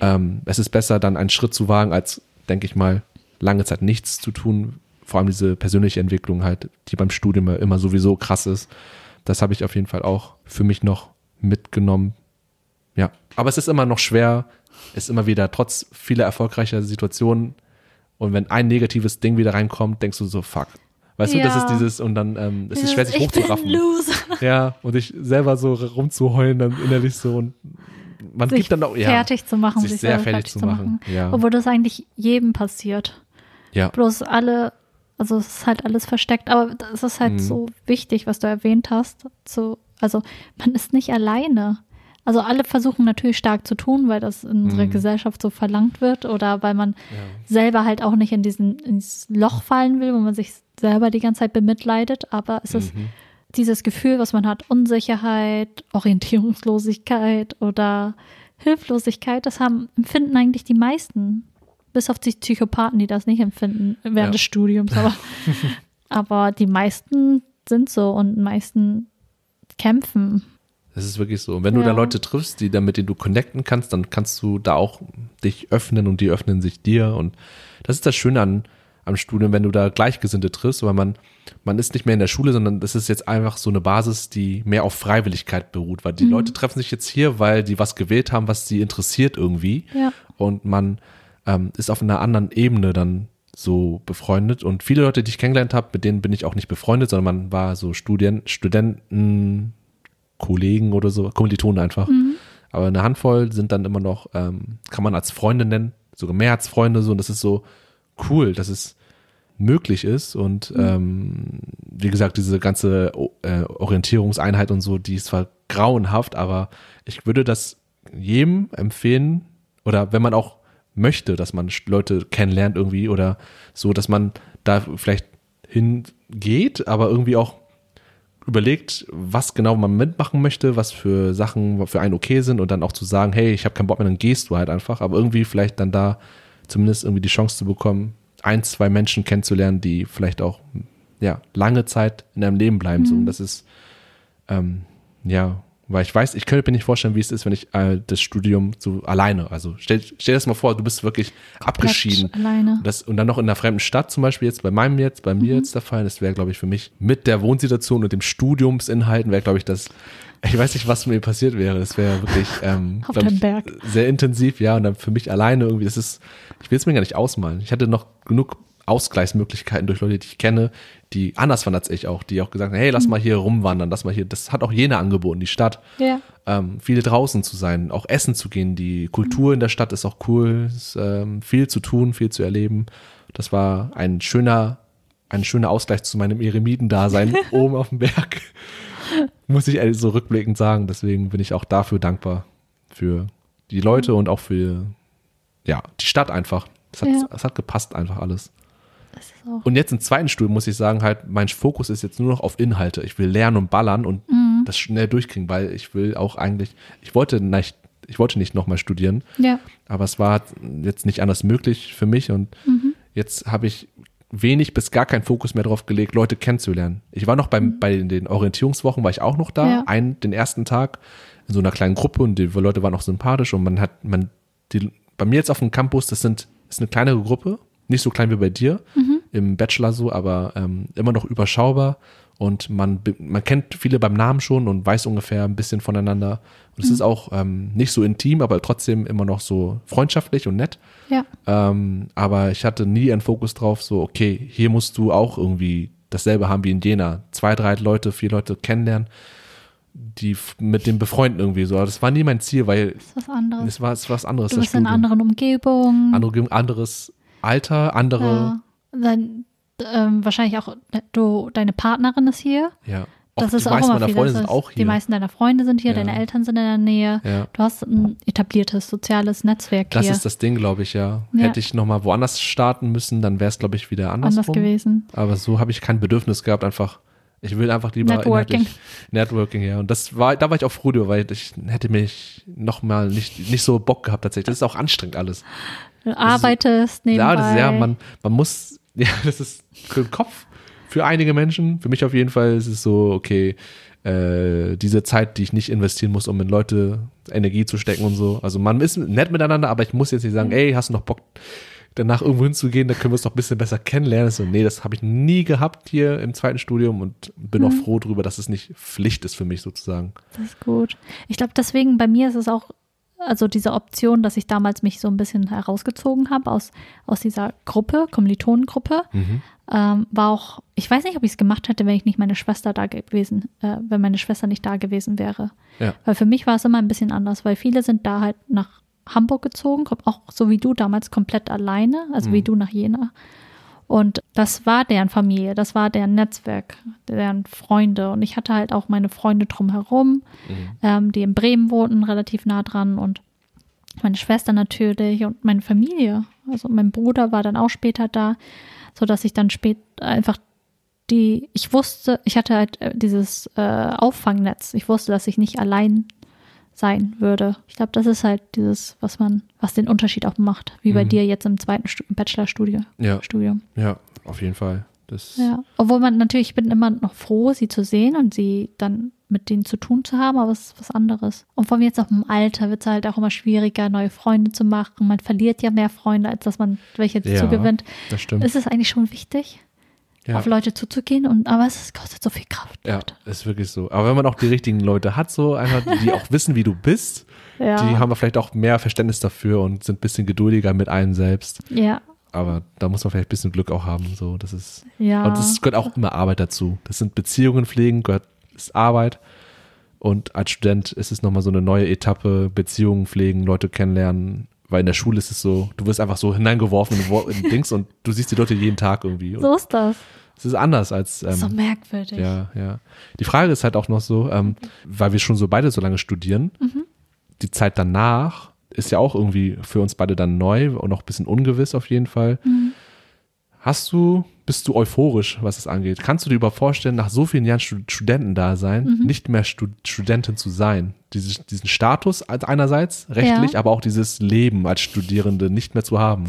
ähm, es ist besser, dann einen Schritt zu wagen, als, denke ich mal, lange Zeit nichts zu tun. Vor allem diese persönliche Entwicklung halt, die beim Studium ja immer sowieso krass ist. Das habe ich auf jeden Fall auch für mich noch mitgenommen. Ja, aber es ist immer noch schwer, ist immer wieder trotz vieler erfolgreicher Situationen und wenn ein negatives Ding wieder reinkommt, denkst du so, fuck. Weißt du, das Ja. ist dieses und dann ähm, es ist schwer, sich ich hochzuraffen. Loser. Ja, und dich selber so rumzuheulen, dann innerlich so und man sich gibt dann auch, ja. fertig zu machen, sich sich, sehr selber fertig zu machen, ja. Obwohl das eigentlich jedem passiert. Ja. Bloß alle, also es ist halt alles versteckt, aber es ist halt Mhm. so wichtig, was du erwähnt hast. Zu, also man ist nicht alleine. Also alle versuchen natürlich stark zu tun, weil das in unserer Mhm. Gesellschaft so verlangt wird oder weil man Ja. selber halt auch nicht in diesen ins Loch fallen will, wo man sich selber die ganze Zeit bemitleidet. Aber es ist Mhm. dieses Gefühl, was man hat, Unsicherheit, Orientierungslosigkeit oder Hilflosigkeit, das haben, empfinden eigentlich die meisten. Bis auf die Psychopathen, die das nicht empfinden während Ja. des Studiums. Aber, aber die meisten sind so und die meisten kämpfen. Das ist wirklich so. Und wenn du Ja. da Leute triffst, die dann mit denen du connecten kannst, dann kannst du da auch dich öffnen und die öffnen sich dir. Und das ist das Schöne an, am Studium, wenn du da Gleichgesinnte triffst, weil man, man ist nicht mehr in der Schule, sondern das ist jetzt einfach so eine Basis, die mehr auf Freiwilligkeit beruht, weil die Mhm. Leute treffen sich jetzt hier, weil die was gewählt haben, was sie interessiert irgendwie. Ja. Und man ähm, ist auf einer anderen Ebene dann so befreundet. Und viele Leute, die ich kennengelernt habe, mit denen bin ich auch nicht befreundet, sondern man war so Studien, Studenten, Kollegen oder so, Kommilitonen einfach. Aber eine Handvoll sind dann immer noch, ähm, kann man als Freunde nennen, sogar mehr als Freunde so. Und das ist so cool, dass es möglich ist. Und ähm, wie gesagt, diese ganze äh, Orientierungseinheit und so, die ist zwar grauenhaft, aber ich würde das jedem empfehlen, oder wenn man auch möchte, dass man Leute kennenlernt irgendwie oder so, dass man da vielleicht hingeht, aber irgendwie auch überlegt, was genau man mitmachen möchte, was für Sachen für einen okay sind und dann auch zu sagen, hey, ich habe keinen Bock mehr, dann gehst du halt einfach, aber irgendwie vielleicht dann da zumindest irgendwie die Chance zu bekommen, ein, zwei Menschen kennenzulernen, die vielleicht auch ja lange Zeit in deinem Leben bleiben. So, und das ist ähm, ja, weil ich weiß, ich könnte mir nicht vorstellen, wie es ist, wenn ich äh, das Studium so alleine, also stell, stell dir das mal vor, du bist wirklich abgeschieden. Alleine. Das, und dann noch in einer fremden Stadt, zum Beispiel jetzt bei meinem jetzt, bei mir jetzt der Fall, das wäre, glaube ich, für mich mit der Wohnsituation und dem Studiumsinhalten wäre, glaube ich, das, ich weiß nicht, was mir passiert wäre. Das wäre wirklich ähm, Auf dem Berg. sehr intensiv, ja, und dann für mich alleine irgendwie, das ist, ich will es mir gar nicht ausmalen. Ich hatte noch genug Ausgleichsmöglichkeiten durch Leute, die ich kenne, die anders waren als ich auch, die auch gesagt haben, hey, lass mal hier rumwandern, lass mal hier, das hat auch jene angeboten, die Stadt Ja. ähm, viel draußen zu sein, auch essen zu gehen. Die Kultur in der Stadt ist auch cool, ist, ähm, viel zu tun, viel zu erleben. Das war ein schöner, ein schöner Ausgleich zu meinem Eremitendasein oben auf dem Berg. Muss ich ehrlich so rückblickend sagen. Deswegen bin ich auch dafür dankbar für die Leute und auch für ja die Stadt einfach. Es hat, Ja. es hat gepasst einfach alles. Und jetzt im zweiten Studium muss ich sagen, halt, mein Fokus ist jetzt nur noch auf Inhalte. Ich will lernen und ballern und das schnell durchkriegen, weil ich will auch eigentlich, ich wollte nicht, ich wollte nicht nochmal studieren, Ja. aber es war jetzt nicht anders möglich für mich und jetzt habe ich wenig bis gar keinen Fokus mehr darauf gelegt, Leute kennenzulernen. Ich war noch beim, bei den Orientierungswochen, war ich auch noch da, Ja. einen, den ersten Tag in so einer kleinen Gruppe und die Leute waren auch sympathisch und man hat, man, die, bei mir jetzt auf dem Campus, das sind, ist eine kleinere Gruppe, nicht so klein wie bei dir, im Bachelor so, aber ähm, immer noch überschaubar und man, man kennt viele beim Namen schon und weiß ungefähr ein bisschen voneinander und es ist auch ähm, nicht so intim, aber trotzdem immer noch so freundschaftlich und nett. Ja. Ähm, aber ich hatte nie einen Fokus drauf, so, okay, hier musst du auch irgendwie dasselbe haben wie in Jena. Zwei, drei Leute, vier Leute kennenlernen, die mit dem befreunden irgendwie so. Aber das war nie mein Ziel, weil es war, es war was anderes. Du bist in einer anderen Umgebung. Andere, anderes Alter, andere, Ja. Dann, ähm, wahrscheinlich auch, du, deine Partnerin ist hier. ja. Auch Das ist die auch meisten immer meiner viel. Freunde Das sind auch hier. Die meisten deiner Freunde sind hier, Ja. deine Eltern sind in der Nähe. ja. Du hast ein etabliertes soziales Netzwerk Das hier. ist das Ding, glaube ich, ja. Ja. Hätte ich nochmal woanders starten müssen, dann wäre es, glaube ich, wieder anders andersrum. gewesen. Aber so habe ich kein Bedürfnis gehabt, einfach. Ich will einfach lieber Networking. Networking, ja. Und das war, da war ich auch froh drüber, weil ich hätte mich nochmal nicht, nicht so Bock gehabt tatsächlich. Das ist auch anstrengend alles. Du arbeitest nebenbei. Ja, das ist, ja, man, man muss, ja, das ist für den Kopf, für einige Menschen, für mich auf jeden Fall ist es so, okay, äh, diese Zeit, die ich nicht investieren muss, um in Leute Energie zu stecken und so. Also man ist nett miteinander, aber ich muss jetzt nicht sagen, ey, hast du noch Bock, danach irgendwo hinzugehen, da können wir uns noch ein bisschen besser kennenlernen. So, nee, das habe ich nie gehabt hier im zweiten Studium und bin auch froh drüber, dass es nicht Pflicht ist für mich sozusagen. Das ist gut. Ich glaube, deswegen bei mir ist es auch, also diese Option, dass ich damals mich so ein bisschen herausgezogen habe aus, aus dieser Gruppe, Kommilitonengruppe, Mhm. ähm, war auch, ich weiß nicht, ob ich es gemacht hätte, wenn ich nicht meine Schwester da gewesen, äh, wenn meine Schwester nicht da gewesen wäre. Ja. Weil für mich war es immer ein bisschen anders, weil viele sind da halt nach Hamburg gezogen, auch so wie du damals komplett alleine, also wie Mhm. du nach Jena. Und das war deren Familie, das war deren Netzwerk, deren Freunde. Und ich hatte halt auch meine Freunde drumherum, ähm, die in Bremen wohnten, relativ nah dran. Und meine Schwester natürlich und meine Familie. Also mein Bruder war dann auch später da, sodass ich dann spät einfach die, ich wusste, ich hatte halt äh, dieses äh, Auffangnetz. Ich wusste, dass ich nicht allein sein würde. Ich glaube, das ist halt dieses, was man, was den Unterschied auch macht, wie bei Mhm. dir jetzt im zweiten Stu Bachelorstudium. Ja, Studium. ja, auf jeden Fall. Das, Ja. Obwohl man natürlich, ich bin immer noch froh, sie zu sehen und sie dann mit denen zu tun zu haben, aber es ist was anderes. Und vor allem jetzt auch im Alter wird es halt auch immer schwieriger, neue Freunde zu machen. Man verliert ja mehr Freunde, als dass man welche Ja, zugewinnt. das stimmt. Ist es eigentlich schon wichtig, ja. auf Leute zuzugehen? Und, aber es kostet so viel Kraft. Ja, Leute. ist wirklich so. Aber wenn man auch die richtigen Leute hat, so einfach, die auch wissen, wie du bist, Ja. die haben vielleicht auch mehr Verständnis dafür und sind ein bisschen geduldiger mit einem selbst. ja. Aber da muss man vielleicht ein bisschen Glück auch haben. So, das ist, Ja. und das gehört auch immer Arbeit dazu. Das sind Beziehungen pflegen, gehört, ist Arbeit. Und als Student ist es nochmal so eine neue Etappe, Beziehungen pflegen, Leute kennenlernen. Weil in der Schule ist es so, du wirst einfach so hineingeworfen in, in Dings und du siehst die Leute jeden Tag irgendwie. Und so ist das. es ist anders als ähm, so merkwürdig. ja, ja. Die Frage ist halt auch noch so, ähm, weil wir schon so beide so lange studieren, die Zeit danach ist ja auch irgendwie für uns beide dann neu und noch ein bisschen ungewiss auf jeden Fall. Hast du, bist du euphorisch, was es angeht? Kannst du dir überhaupt vorstellen, nach so vielen Jahren Stud Studenten da sein, nicht mehr Stud Studentin zu sein? Diese, diesen Status als einerseits rechtlich, Ja. aber auch dieses Leben als Studierende nicht mehr zu haben.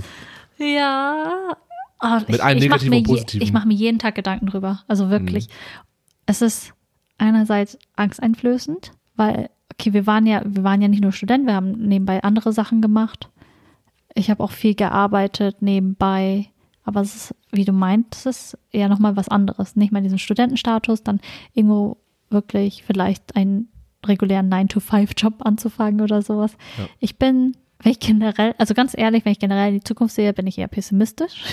Ja. Ah, Mit ich, einem ich negativen und je- positiven. Ich mache mir jeden Tag Gedanken drüber. Also wirklich. Es ist einerseits angsteinflößend, weil, okay, wir waren ja, wir waren ja nicht nur Studenten, wir haben nebenbei andere Sachen gemacht. Ich habe auch viel gearbeitet nebenbei. Aber es ist, wie du meintest, eher nochmal was anderes. Nicht mal diesen Studentenstatus, dann irgendwo wirklich vielleicht einen regulären 9-to-5-Job anzufangen oder sowas. Ja. Ich bin, wenn ich generell, also ganz ehrlich, wenn ich generell in die Zukunft sehe, bin ich eher pessimistisch.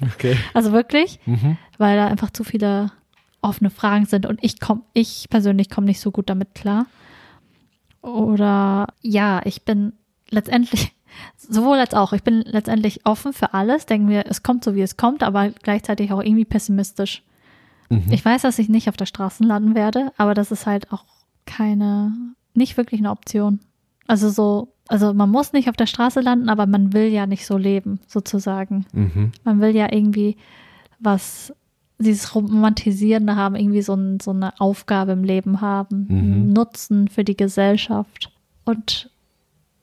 Okay. Also wirklich, Mhm. weil da einfach zu viele offene Fragen sind und ich komme, ich persönlich komme nicht so gut damit klar. Oder ja, ich bin letztendlich, sowohl als auch, ich bin letztendlich offen für alles, denke mir, es kommt so, wie es kommt, aber gleichzeitig auch irgendwie pessimistisch. Mhm. Ich weiß, dass ich nicht auf der Straße landen werde, aber das ist halt auch keine, nicht wirklich eine Option. Also so, also man muss nicht auf der Straße landen, aber man will ja nicht so leben, sozusagen. Mhm. Man will ja irgendwie was, dieses Romantisierende haben, irgendwie so, ein, so eine Aufgabe im Leben haben, Mhm. Nutzen für die Gesellschaft. Und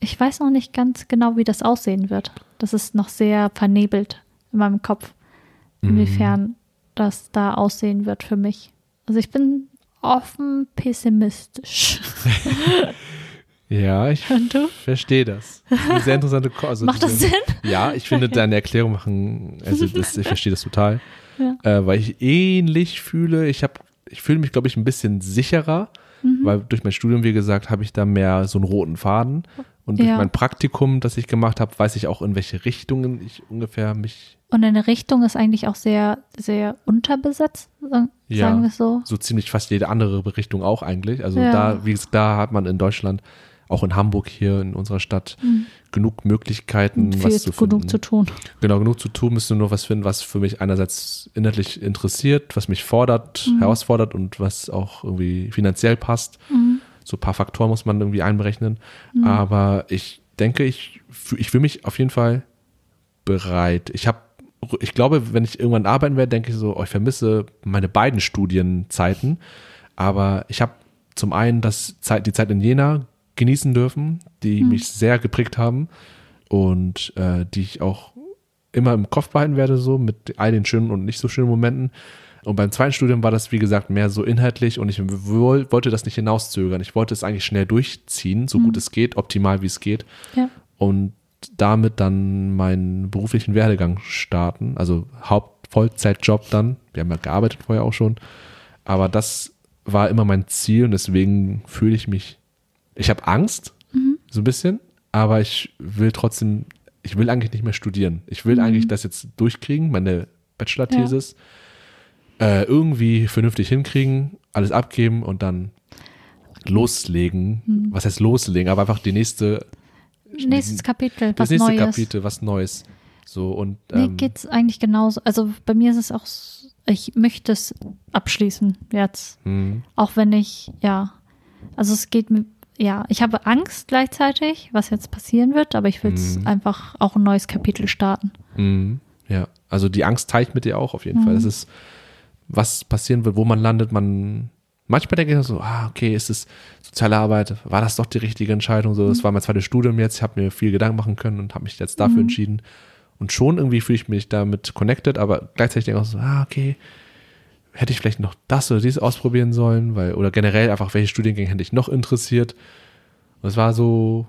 ich weiß noch nicht ganz genau, wie das aussehen wird. Das ist noch sehr vernebelt in meinem Kopf, inwiefern das da aussehen wird für mich. Also ich bin offen pessimistisch. Ja, ich verstehe das. Das ist eine sehr interessante Ko also Macht das Sinn? Ja, ich finde deine Erklärung machen, also das, ich verstehe das total. Ja. Äh, weil ich ähnlich fühle, ich habe, ich fühle mich, glaube ich, ein bisschen sicherer, Mhm. weil durch mein Studium, wie gesagt, habe ich da mehr so einen roten Faden. Und durch Ja. mein Praktikum, das ich gemacht habe, weiß ich auch, in welche Richtungen ich ungefähr mich Und eine Richtung ist eigentlich auch sehr, sehr unterbesetzt, sagen Ja. wir es so. so ziemlich fast jede andere Richtung auch eigentlich. Also Ja. da, wie gesagt, da hat man in Deutschland auch in Hamburg hier in unserer Stadt genug Möglichkeiten, Viel was zu finden. genug zu tun. Genau, genug zu tun, müsste nur was finden, was für mich einerseits inhaltlich interessiert, was mich fordert, herausfordert und was auch irgendwie finanziell passt. So ein paar Faktoren muss man irgendwie einberechnen. Aber ich denke, ich, ich fühle mich auf jeden Fall bereit. Ich habe, ich glaube, wenn ich irgendwann arbeiten werde, denke ich so, oh, ich vermisse meine beiden Studienzeiten. Aber ich habe zum einen das Zeit, die Zeit in Jena genießen dürfen, die mich sehr geprägt haben und äh, die ich auch immer im Kopf behalten werde, so mit all den schönen und nicht so schönen Momenten. Und beim zweiten Studium war das, wie gesagt, mehr so inhaltlich und ich woll- wollte das nicht hinauszögern. Ich wollte es eigentlich schnell durchziehen, so gut es geht, optimal wie es geht Ja. und damit dann meinen beruflichen Werdegang starten. Also Haupt-Vollzeitjob dann. Wir haben ja gearbeitet vorher auch schon. Aber das war immer mein Ziel und deswegen fühle ich mich. Ich habe Angst, so ein bisschen, aber ich will trotzdem, ich will eigentlich nicht mehr studieren. Ich will eigentlich das jetzt durchkriegen, meine Bachelor-Thesis, äh, irgendwie vernünftig hinkriegen, alles abgeben und dann loslegen. Was heißt loslegen? Aber einfach die nächste Nächstes Kapitel, was das nächste Neues. Kapitel, was Neues. So und Mir ähm, geht's eigentlich genauso. Also bei mir ist es auch, ich möchte es abschließen jetzt. hm, Auch wenn ich, ja, also es geht mir, ja, ich habe Angst gleichzeitig, was jetzt passieren wird, aber ich will es Mhm. einfach auch ein neues Kapitel starten. hm, ja, also die Angst teile ich mit dir auch auf jeden Fall. Das ist, was passieren wird, wo man landet, man manchmal denke ich so, ah, okay, ist es soziale Arbeit, war das doch die richtige Entscheidung? So, das war mein zweites Studium jetzt, ich habe mir viel Gedanken machen können und habe mich jetzt dafür entschieden. Und schon irgendwie fühle ich mich damit connected, aber gleichzeitig denke ich auch so, ah, okay, hätte ich vielleicht noch das oder dies ausprobieren sollen, weil, oder generell einfach, welche Studiengänge hätte ich noch interessiert. Und es war so,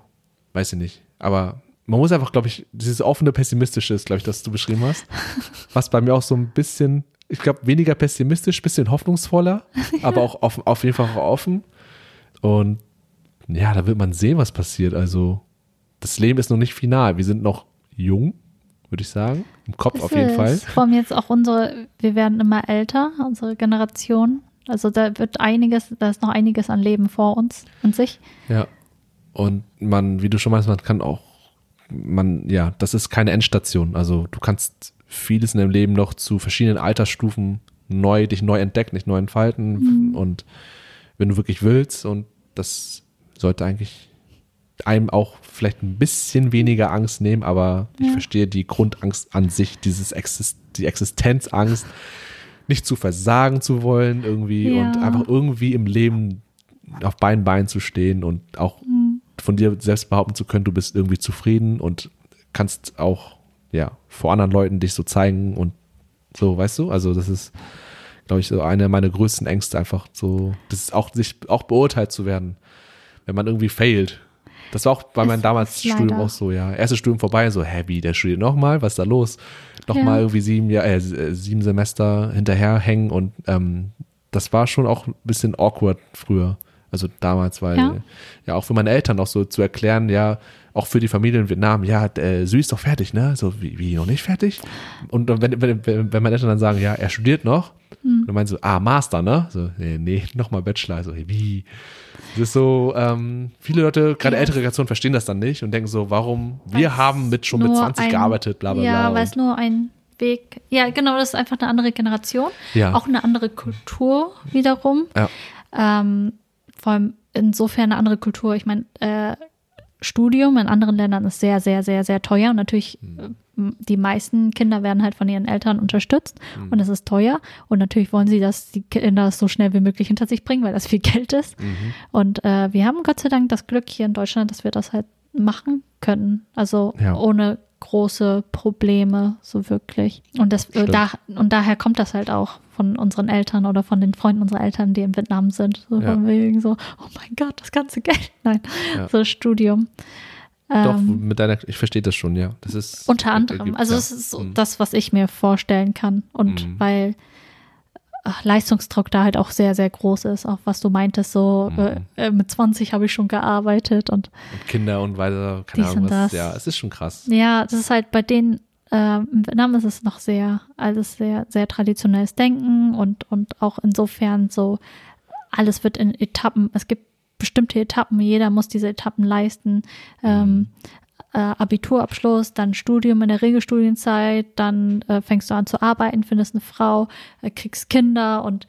weiß ich nicht. Aber man muss einfach, glaube ich, dieses offene Pessimistische ist, glaube ich, das du beschrieben hast. Was bei mir auch so ein bisschen, ich glaube, weniger pessimistisch, bisschen hoffnungsvoller, aber auch auf, auf jeden Fall auch offen. Und ja, da wird man sehen, was passiert. Also, das Leben ist noch nicht final. Wir sind noch jung, würde ich sagen. Im Kopf Es auf jeden ist Fall. Vor allem jetzt auch unsere, wir werden immer älter, unsere Generation. Also da wird einiges, da ist noch einiges an Leben vor uns und sich. Ja. Und man, wie du schon meinst, man kann auch, man, ja, das ist keine Endstation. Also du kannst vieles in deinem Leben noch zu verschiedenen Altersstufen neu, dich neu entdecken, dich neu entfalten. Und wenn du wirklich willst, und das sollte eigentlich einem auch vielleicht ein bisschen weniger Angst nehmen, aber ich verstehe die Grundangst an sich, dieses Exist die Existenzangst, nicht zu versagen zu wollen irgendwie Ja. und einfach irgendwie im Leben auf beiden Beinen zu stehen und auch von dir selbst behaupten zu können, du bist irgendwie zufrieden und kannst auch ja vor anderen Leuten dich so zeigen und so, weißt du? Also das ist, glaube ich, so eine meiner größten Ängste einfach so, das ist auch sich auch beurteilt zu werden, wenn man irgendwie failt. Das war auch bei meinem damals Studium auch so, ja. Erstes Studium vorbei, so, hä, wie, der studiert nochmal? Was ist da los? Nochmal Ja. irgendwie sieben, Jahr, äh, sieben Semester hinterherhängen und ähm, das war schon auch ein bisschen awkward früher. Also damals, weil ja, Ja. auch für meine Eltern auch so zu erklären, ja, auch für die Familie in Vietnam, ja, äh, Sü ist doch fertig, ne? So, wie, wie noch nicht fertig? Und wenn, wenn, wenn meine Eltern dann sagen, ja, er studiert noch, Hm. dann meinen so, ah, Master, ne? So, nee, nee nochmal Bachelor. So, wie? Das ist so, ähm, viele Leute, gerade Ja. ältere Generationen, verstehen das dann nicht und denken so, warum, wir Weil's haben mit schon mit nur 20 ein- gearbeitet, bla bla Ja, bla. weil es nur ein Weg, ja genau, das ist einfach eine andere Generation. Ja. Auch eine andere Kultur wiederum. ja, Ähm, vor allem insofern eine andere Kultur. Ich meine, äh, Studium in anderen Ländern ist sehr, sehr, sehr, sehr teuer. Und natürlich, Hm. äh, die meisten Kinder werden halt von ihren Eltern unterstützt. Hm. Und es ist teuer. Und natürlich wollen sie, dass die Kinder es so schnell wie möglich hinter sich bringen, weil das viel Geld ist. Mhm. Und äh, wir haben Gott sei Dank das Glück hier in Deutschland, dass wir das halt machen können. Also Ja. ohne große Probleme, so wirklich. Und, das, äh, Stimmt. da, und daher kommt das halt auch von unseren Eltern oder von den Freunden unserer Eltern, die in Vietnam sind. So Ja. von wegen so, oh mein Gott, das ganze Geld. Nein, Ja. so Studium. doch, Ähm, mit deiner, ich verstehe das schon, ja. Das ist. unter anderem. ergibt- Also ja. es ist so Mhm. das, was ich mir vorstellen kann. Und Mhm. weil Leistungsdruck da halt auch sehr, sehr groß ist. Auch was du meintest, so Mhm. äh, äh, mit 20 habe ich schon gearbeitet und Und Kinder und weiter, keine Ahnung und was. das. Ja, es ist schon krass. Ja, das ist halt bei denen, ähm, in Vietnam ist es noch sehr, alles sehr, sehr traditionelles Denken und, und auch insofern so, alles wird in Etappen, es gibt bestimmte Etappen, jeder muss diese Etappen leisten. Ähm, äh, Abiturabschluss, dann Studium in der Regelstudienzeit, dann äh, fängst du an zu arbeiten, findest eine Frau, äh, kriegst Kinder und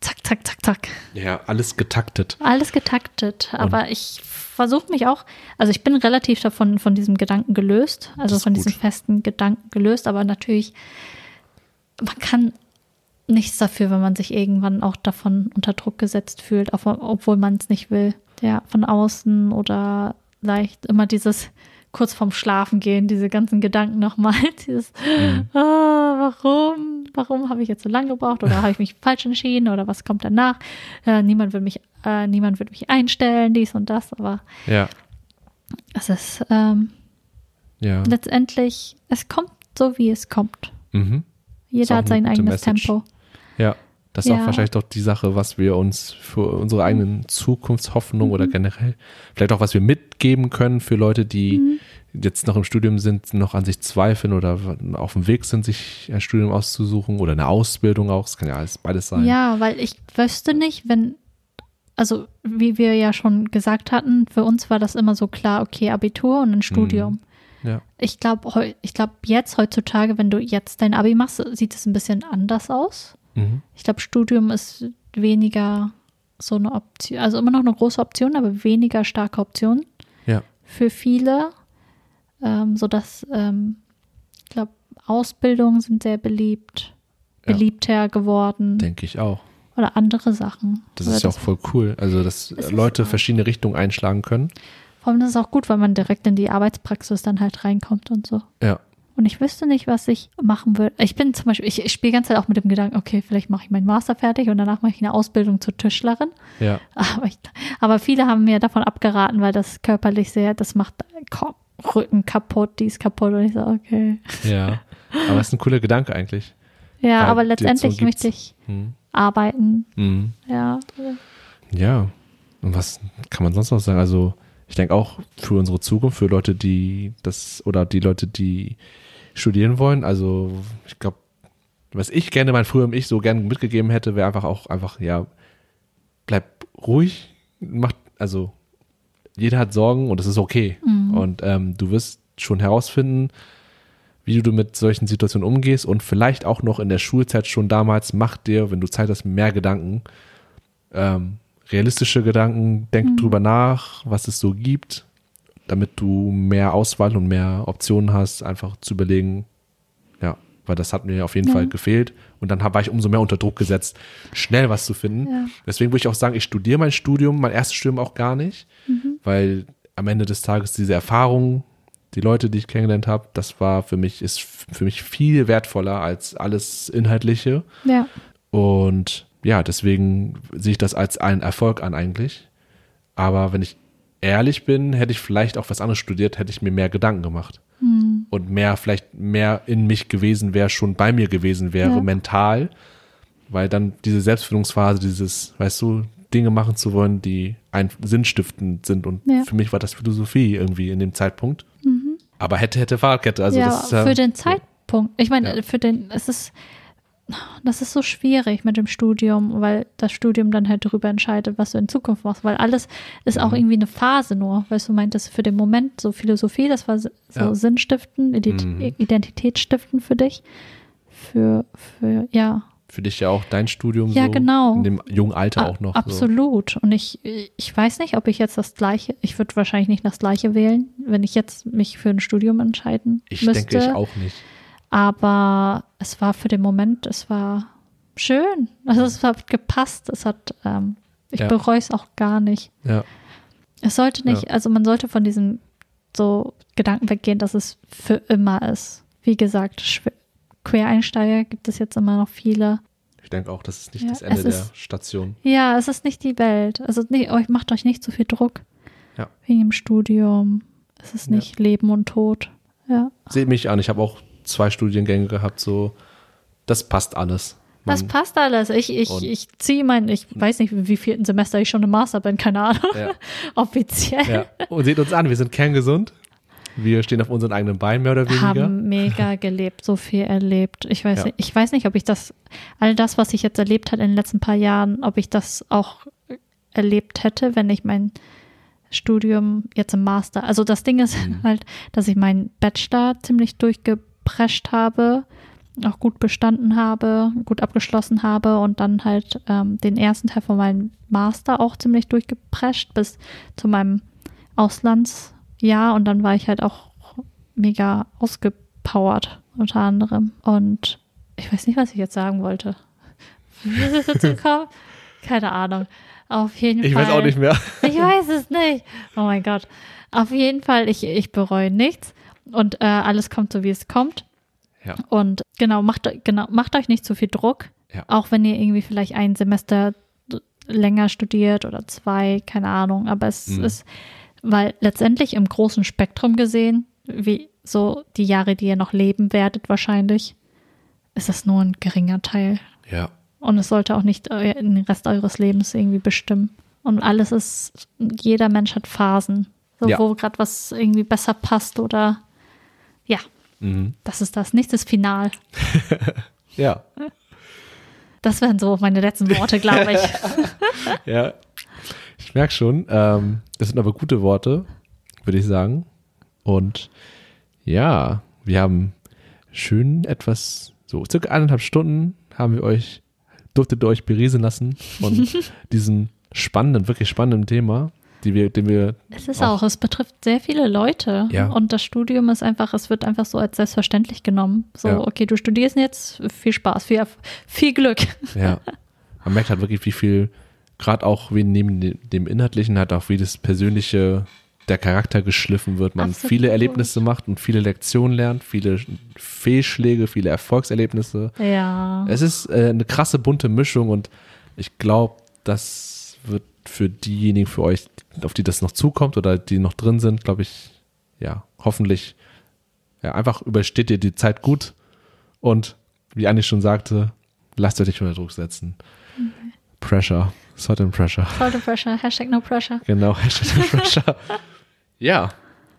zack, zack, zack, zack. Ja, alles getaktet. Alles getaktet. Aber ich versuche mich auch, also ich bin relativ davon von diesem Gedanken gelöst, also von gut. diesem festen Gedanken gelöst, aber natürlich, man kann nichts dafür, wenn man sich irgendwann auch davon unter Druck gesetzt fühlt, obwohl man es nicht will. Ja, von außen oder leicht immer dieses kurz vorm Schlafen gehen, diese ganzen Gedanken nochmal, dieses, ah, warum, warum habe ich jetzt so lange gebraucht oder habe ich mich falsch entschieden oder was kommt danach? Äh, niemand wird mich, äh, niemand wird mich einstellen, dies und das, aber Ja, es ist ähm, ja. letztendlich, es kommt so, wie es kommt. Mhm. Jeder hat sein eigenes Message. Tempo. Ja, das ist Ja. auch wahrscheinlich doch die Sache, was wir uns für unsere eigenen Zukunftshoffnungen Mhm. oder generell, vielleicht auch was wir mitgeben können für Leute, die Mhm. jetzt noch im Studium sind, noch an sich zweifeln oder auf dem Weg sind, sich ein Studium auszusuchen oder eine Ausbildung auch. Es kann ja alles beides sein. Ja, weil ich wüsste nicht, wenn, also wie wir ja schon gesagt hatten, für uns war das immer so klar, okay, Abitur und ein Studium. Ja. Ich glaube, ich glaube jetzt heutzutage, wenn du jetzt dein Abi machst, sieht es ein bisschen anders aus. Mhm. Ich glaube, Studium ist weniger so eine Option, also immer noch eine große Option, aber weniger starke Option Ja. für viele, ähm, sodass, ähm, ich glaube, Ausbildungen sind sehr beliebt, Ja. beliebter geworden Denke ich auch. oder andere Sachen. Das Oder ist ja auch voll cool. Also, dass ist Leute verschiedene Richtungen einschlagen können. Vor allem ist es auch gut, weil man direkt in die Arbeitspraxis dann halt reinkommt und so. Ja. Und ich wüsste nicht, was ich machen würde. Ich bin zum Beispiel, ich, ich spiele die ganze Zeit auch mit dem Gedanken, okay, vielleicht mache ich meinen Master fertig und danach mache ich eine Ausbildung zur Tischlerin. Ja. Aber, ich, aber viele haben mir davon abgeraten, weil das körperlich sehr, das macht Ko- Rücken kaputt, die ist kaputt. Und ich so, okay. Ja. Aber es ist ein cooler Gedanke eigentlich. Ja, aber letztendlich gibt's. möchte ich Mhm. arbeiten. Mhm. Ja. Ja. Und was kann man sonst noch sagen? Also, ich denke auch für unsere Zukunft, für Leute, die das oder die Leute, die studieren wollen. Also, ich glaube, was ich gerne mein früherem Ich so gerne mitgegeben hätte, wäre einfach auch einfach, ja, bleib ruhig, macht, also, jeder hat Sorgen und das ist okay. Und ähm, du wirst schon herausfinden, wie du mit solchen Situationen umgehst und vielleicht auch noch in der Schulzeit schon damals, mach dir, wenn du Zeit hast, mehr Gedanken, ähm, realistische Gedanken, denk drüber nach, was es so gibt, damit du mehr Auswahl und mehr Optionen hast, einfach zu überlegen, ja, weil das hat mir auf jeden Ja. Fall gefehlt und dann war ich umso mehr unter Druck gesetzt, schnell was zu finden. Ja. Deswegen würde ich auch sagen, ich studiere mein Studium, mein erstes Studium auch gar nicht, weil am Ende des Tages diese Erfahrung, die Leute, die ich kennengelernt habe, das war für mich, ist für mich viel wertvoller als alles Inhaltliche. Ja. Und ja, deswegen sehe ich das als einen Erfolg an eigentlich. Aber wenn ich ehrlich bin, hätte ich vielleicht auch was anderes studiert, hätte ich mir mehr Gedanken gemacht. Und mehr, vielleicht mehr in mich gewesen wäre, schon bei mir gewesen wäre, Ja. mental. Weil dann diese Selbstfindungsphase, dieses, weißt du, Dinge machen zu wollen, die ein sinnstiftend sind. Und Ja. für mich war das Philosophie irgendwie in dem Zeitpunkt. Aber hätte, hätte Fahrradkette. Also ja, das für den Zeitpunkt. Ich meine, Ja. für den, es ist, das ist so schwierig mit dem Studium, weil das Studium dann halt darüber entscheidet, was du in Zukunft machst, weil alles ist Mhm. auch irgendwie eine Phase nur, weißt du, meintest für den Moment so Philosophie, das war so Ja. Sinnstiften, Mhm. Identitätsstiften für dich, für, für, ja, für dich ja auch dein Studium Ja, so. genau. In dem jungen Alter A- auch noch. So. Absolut. Und ich, ich weiß nicht, ob ich jetzt das Gleiche, ich würde wahrscheinlich nicht das Gleiche wählen, wenn ich jetzt mich für ein Studium entscheiden Ich müsste. denke ich auch nicht. Aber es war für den Moment, es war schön. Also es hat gepasst. Es hat, ähm, ich Ja. bereue es auch gar nicht. Ja. Es sollte nicht, also man sollte von diesem so Gedanken weggehen, dass es für immer ist. Wie gesagt, Quereinsteiger gibt es jetzt immer noch viele. Ich denke auch, das ist nicht Ja, das Ende es der ist- Station. Ja, es ist nicht die Welt. Also nee, euch macht euch nicht so viel Druck. Ja. Wegen dem Studium. Es ist Ja. nicht Leben und Tod. Ja. Seht mich an, ich habe auch zwei Studiengänge gehabt, so, das passt alles. Das Man- passt alles. Ich, ich, ich ziehe mein, ich weiß nicht, wie vierten Semester ich schon im Master bin, keine Ahnung. Ja. Offiziell. Ja. Und seht uns an, wir sind kerngesund. Wir stehen auf unseren eigenen Beinen, mehr oder weniger. Haben mega gelebt, so viel erlebt. Ich weiß, Ja. nicht, ich weiß nicht, ob ich das, all das, was ich jetzt erlebt habe in den letzten paar Jahren, ob ich das auch erlebt hätte, wenn ich mein Studium jetzt im Master. Also das Ding ist Mhm. halt, dass ich meinen Bachelor ziemlich durchgeprescht habe, auch gut bestanden habe, gut abgeschlossen habe und dann halt ähm, den ersten Teil von meinem Master auch ziemlich durchgeprescht bis zu meinem Auslandsjahr und dann war ich halt auch mega ausgepowert unter anderem und ich weiß nicht, was ich jetzt sagen wollte. Wie ist es dazu gekommen? Keine Ahnung. Auf jeden Ich Fall. weiß auch nicht mehr. Ich weiß es nicht. Oh mein Gott. Auf jeden Fall, ich, ich bereue nichts und äh, alles kommt so, wie es kommt. Ja. Und genau macht, genau, macht euch nicht zu viel Druck. Ja. Auch wenn ihr irgendwie vielleicht ein Semester länger studiert oder zwei, keine Ahnung. Aber es Mhm. ist, weil letztendlich im großen Spektrum gesehen, wie so die Jahre, die ihr noch leben werdet, wahrscheinlich, ist es nur ein geringer Teil. Ja. Und es sollte auch nicht den Rest eures Lebens irgendwie bestimmen. Und alles ist, jeder Mensch hat Phasen, so, Ja. wo gerade was irgendwie besser passt oder ja, Mhm. das ist das. Ist final. Ja. Das wären so meine letzten Worte, glaube ich. Ja. Ich merke schon, ähm, das sind aber gute Worte, würde ich sagen. Und ja, wir haben schön etwas, so circa eineinhalb Stunden haben wir euch, durftet ihr euch berieseln lassen von diesem spannenden, wirklich spannenden Thema, die wir, den wir Es ist auch, es betrifft sehr viele Leute. Ja. Und das Studium ist einfach, es wird einfach so als selbstverständlich genommen. So, Ja. okay, du studierst jetzt, viel Spaß, viel, viel Glück. Ja. Man merkt halt wirklich, wie viel, gerade auch wie neben dem- dem Inhaltlichen, halt auch wie das Persönliche, der Charakter geschliffen wird. Man Absolut. viele Erlebnisse macht und viele Lektionen lernt, viele Fehlschläge, viele Erfolgserlebnisse. Ja. Es ist äh, eine krasse bunte Mischung und ich glaube, das wird für diejenigen für euch, auf die das noch zukommt oder die noch drin sind, glaube ich, ja, hoffentlich, ja, einfach übersteht ihr die Zeit gut und wie Anni schon sagte, lasst euch nicht unter Druck setzen. Pressure, Salt and Pressure. Sollte Pressure, Hashtag no pressure. Genau, Hashtag no Pressure. ja,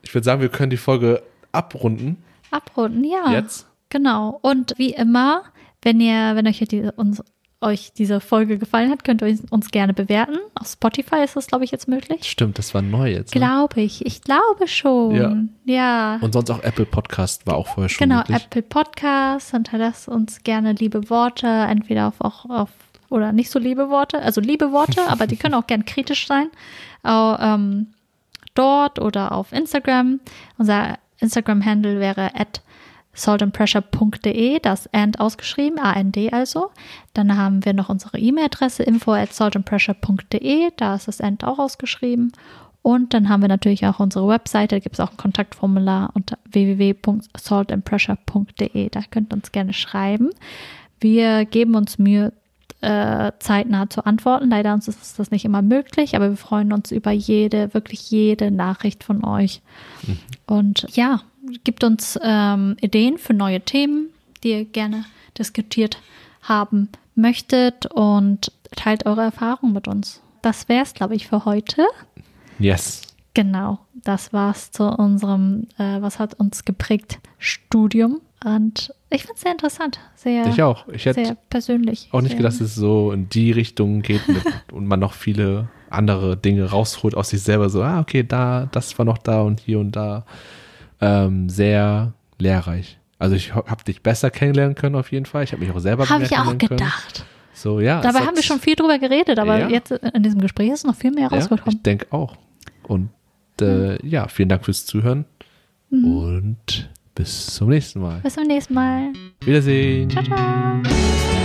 ich würde sagen, wir können die Folge abrunden Abrunden, ja. jetzt. Genau. Und wie immer, wenn ihr, wenn euch, die, uns, euch diese Folge gefallen hat, könnt ihr uns gerne bewerten. Auf Spotify ist das, glaube ich, jetzt möglich. Stimmt, das war neu jetzt. Ne? Glaube ich. Ich glaube schon. Ja. Und sonst auch Apple Podcast war auch vorher schon Genau, möglich. Apple Podcasts. Hinterlasst uns gerne liebe Worte, entweder auf, auch auf oder nicht so liebe Worte, also liebe Worte, aber die können auch gern kritisch sein. Au, ähm, dort oder auf Instagram. Unser Instagram-Handle wäre at saltandpressure.de, das and ausgeschrieben, A-N-D also. Dann haben wir noch unsere E-Mail-Adresse info at saltandpressure.de, da ist das and auch ausgeschrieben. Und dann haben wir natürlich auch unsere Webseite, da gibt es auch ein Kontaktformular unter www.saltandpressure.de. Da könnt ihr uns gerne schreiben. Wir geben uns Mühe, äh, zeitnah zu antworten. Leider uns ist das nicht immer möglich, aber wir freuen uns über jede, wirklich jede Nachricht von euch. Und ja, gibt uns ähm, Ideen für neue Themen, die ihr gerne diskutiert haben möchtet und teilt eure Erfahrungen mit uns. Das wäre es, glaube ich, für heute. Yes. Genau, das war's zu unserem, äh, was hat uns geprägt, Studium. Und ich finde es sehr interessant, sehr, Ich auch. Ich hätte sehr persönlich. auch nicht gedacht, dass es so in die Richtung geht mit, und man noch viele andere Dinge rausholt aus sich selber. So, ah, okay, da, das war noch da und hier und da. Ähm, sehr lehrreich. Also ich habe dich besser kennenlernen können auf jeden Fall. Ich habe mich auch selber Habe ich auch kennenlernen können. gedacht. So, ja. Dabei haben wir schon viel drüber geredet, aber Ja. jetzt in diesem Gespräch ist noch viel mehr ja, rausgekommen. Ich denke auch. Und äh, ja, vielen Dank fürs Zuhören Mhm. und bis zum nächsten Mal. Bis zum nächsten Mal. Wiedersehen. Ciao, ciao.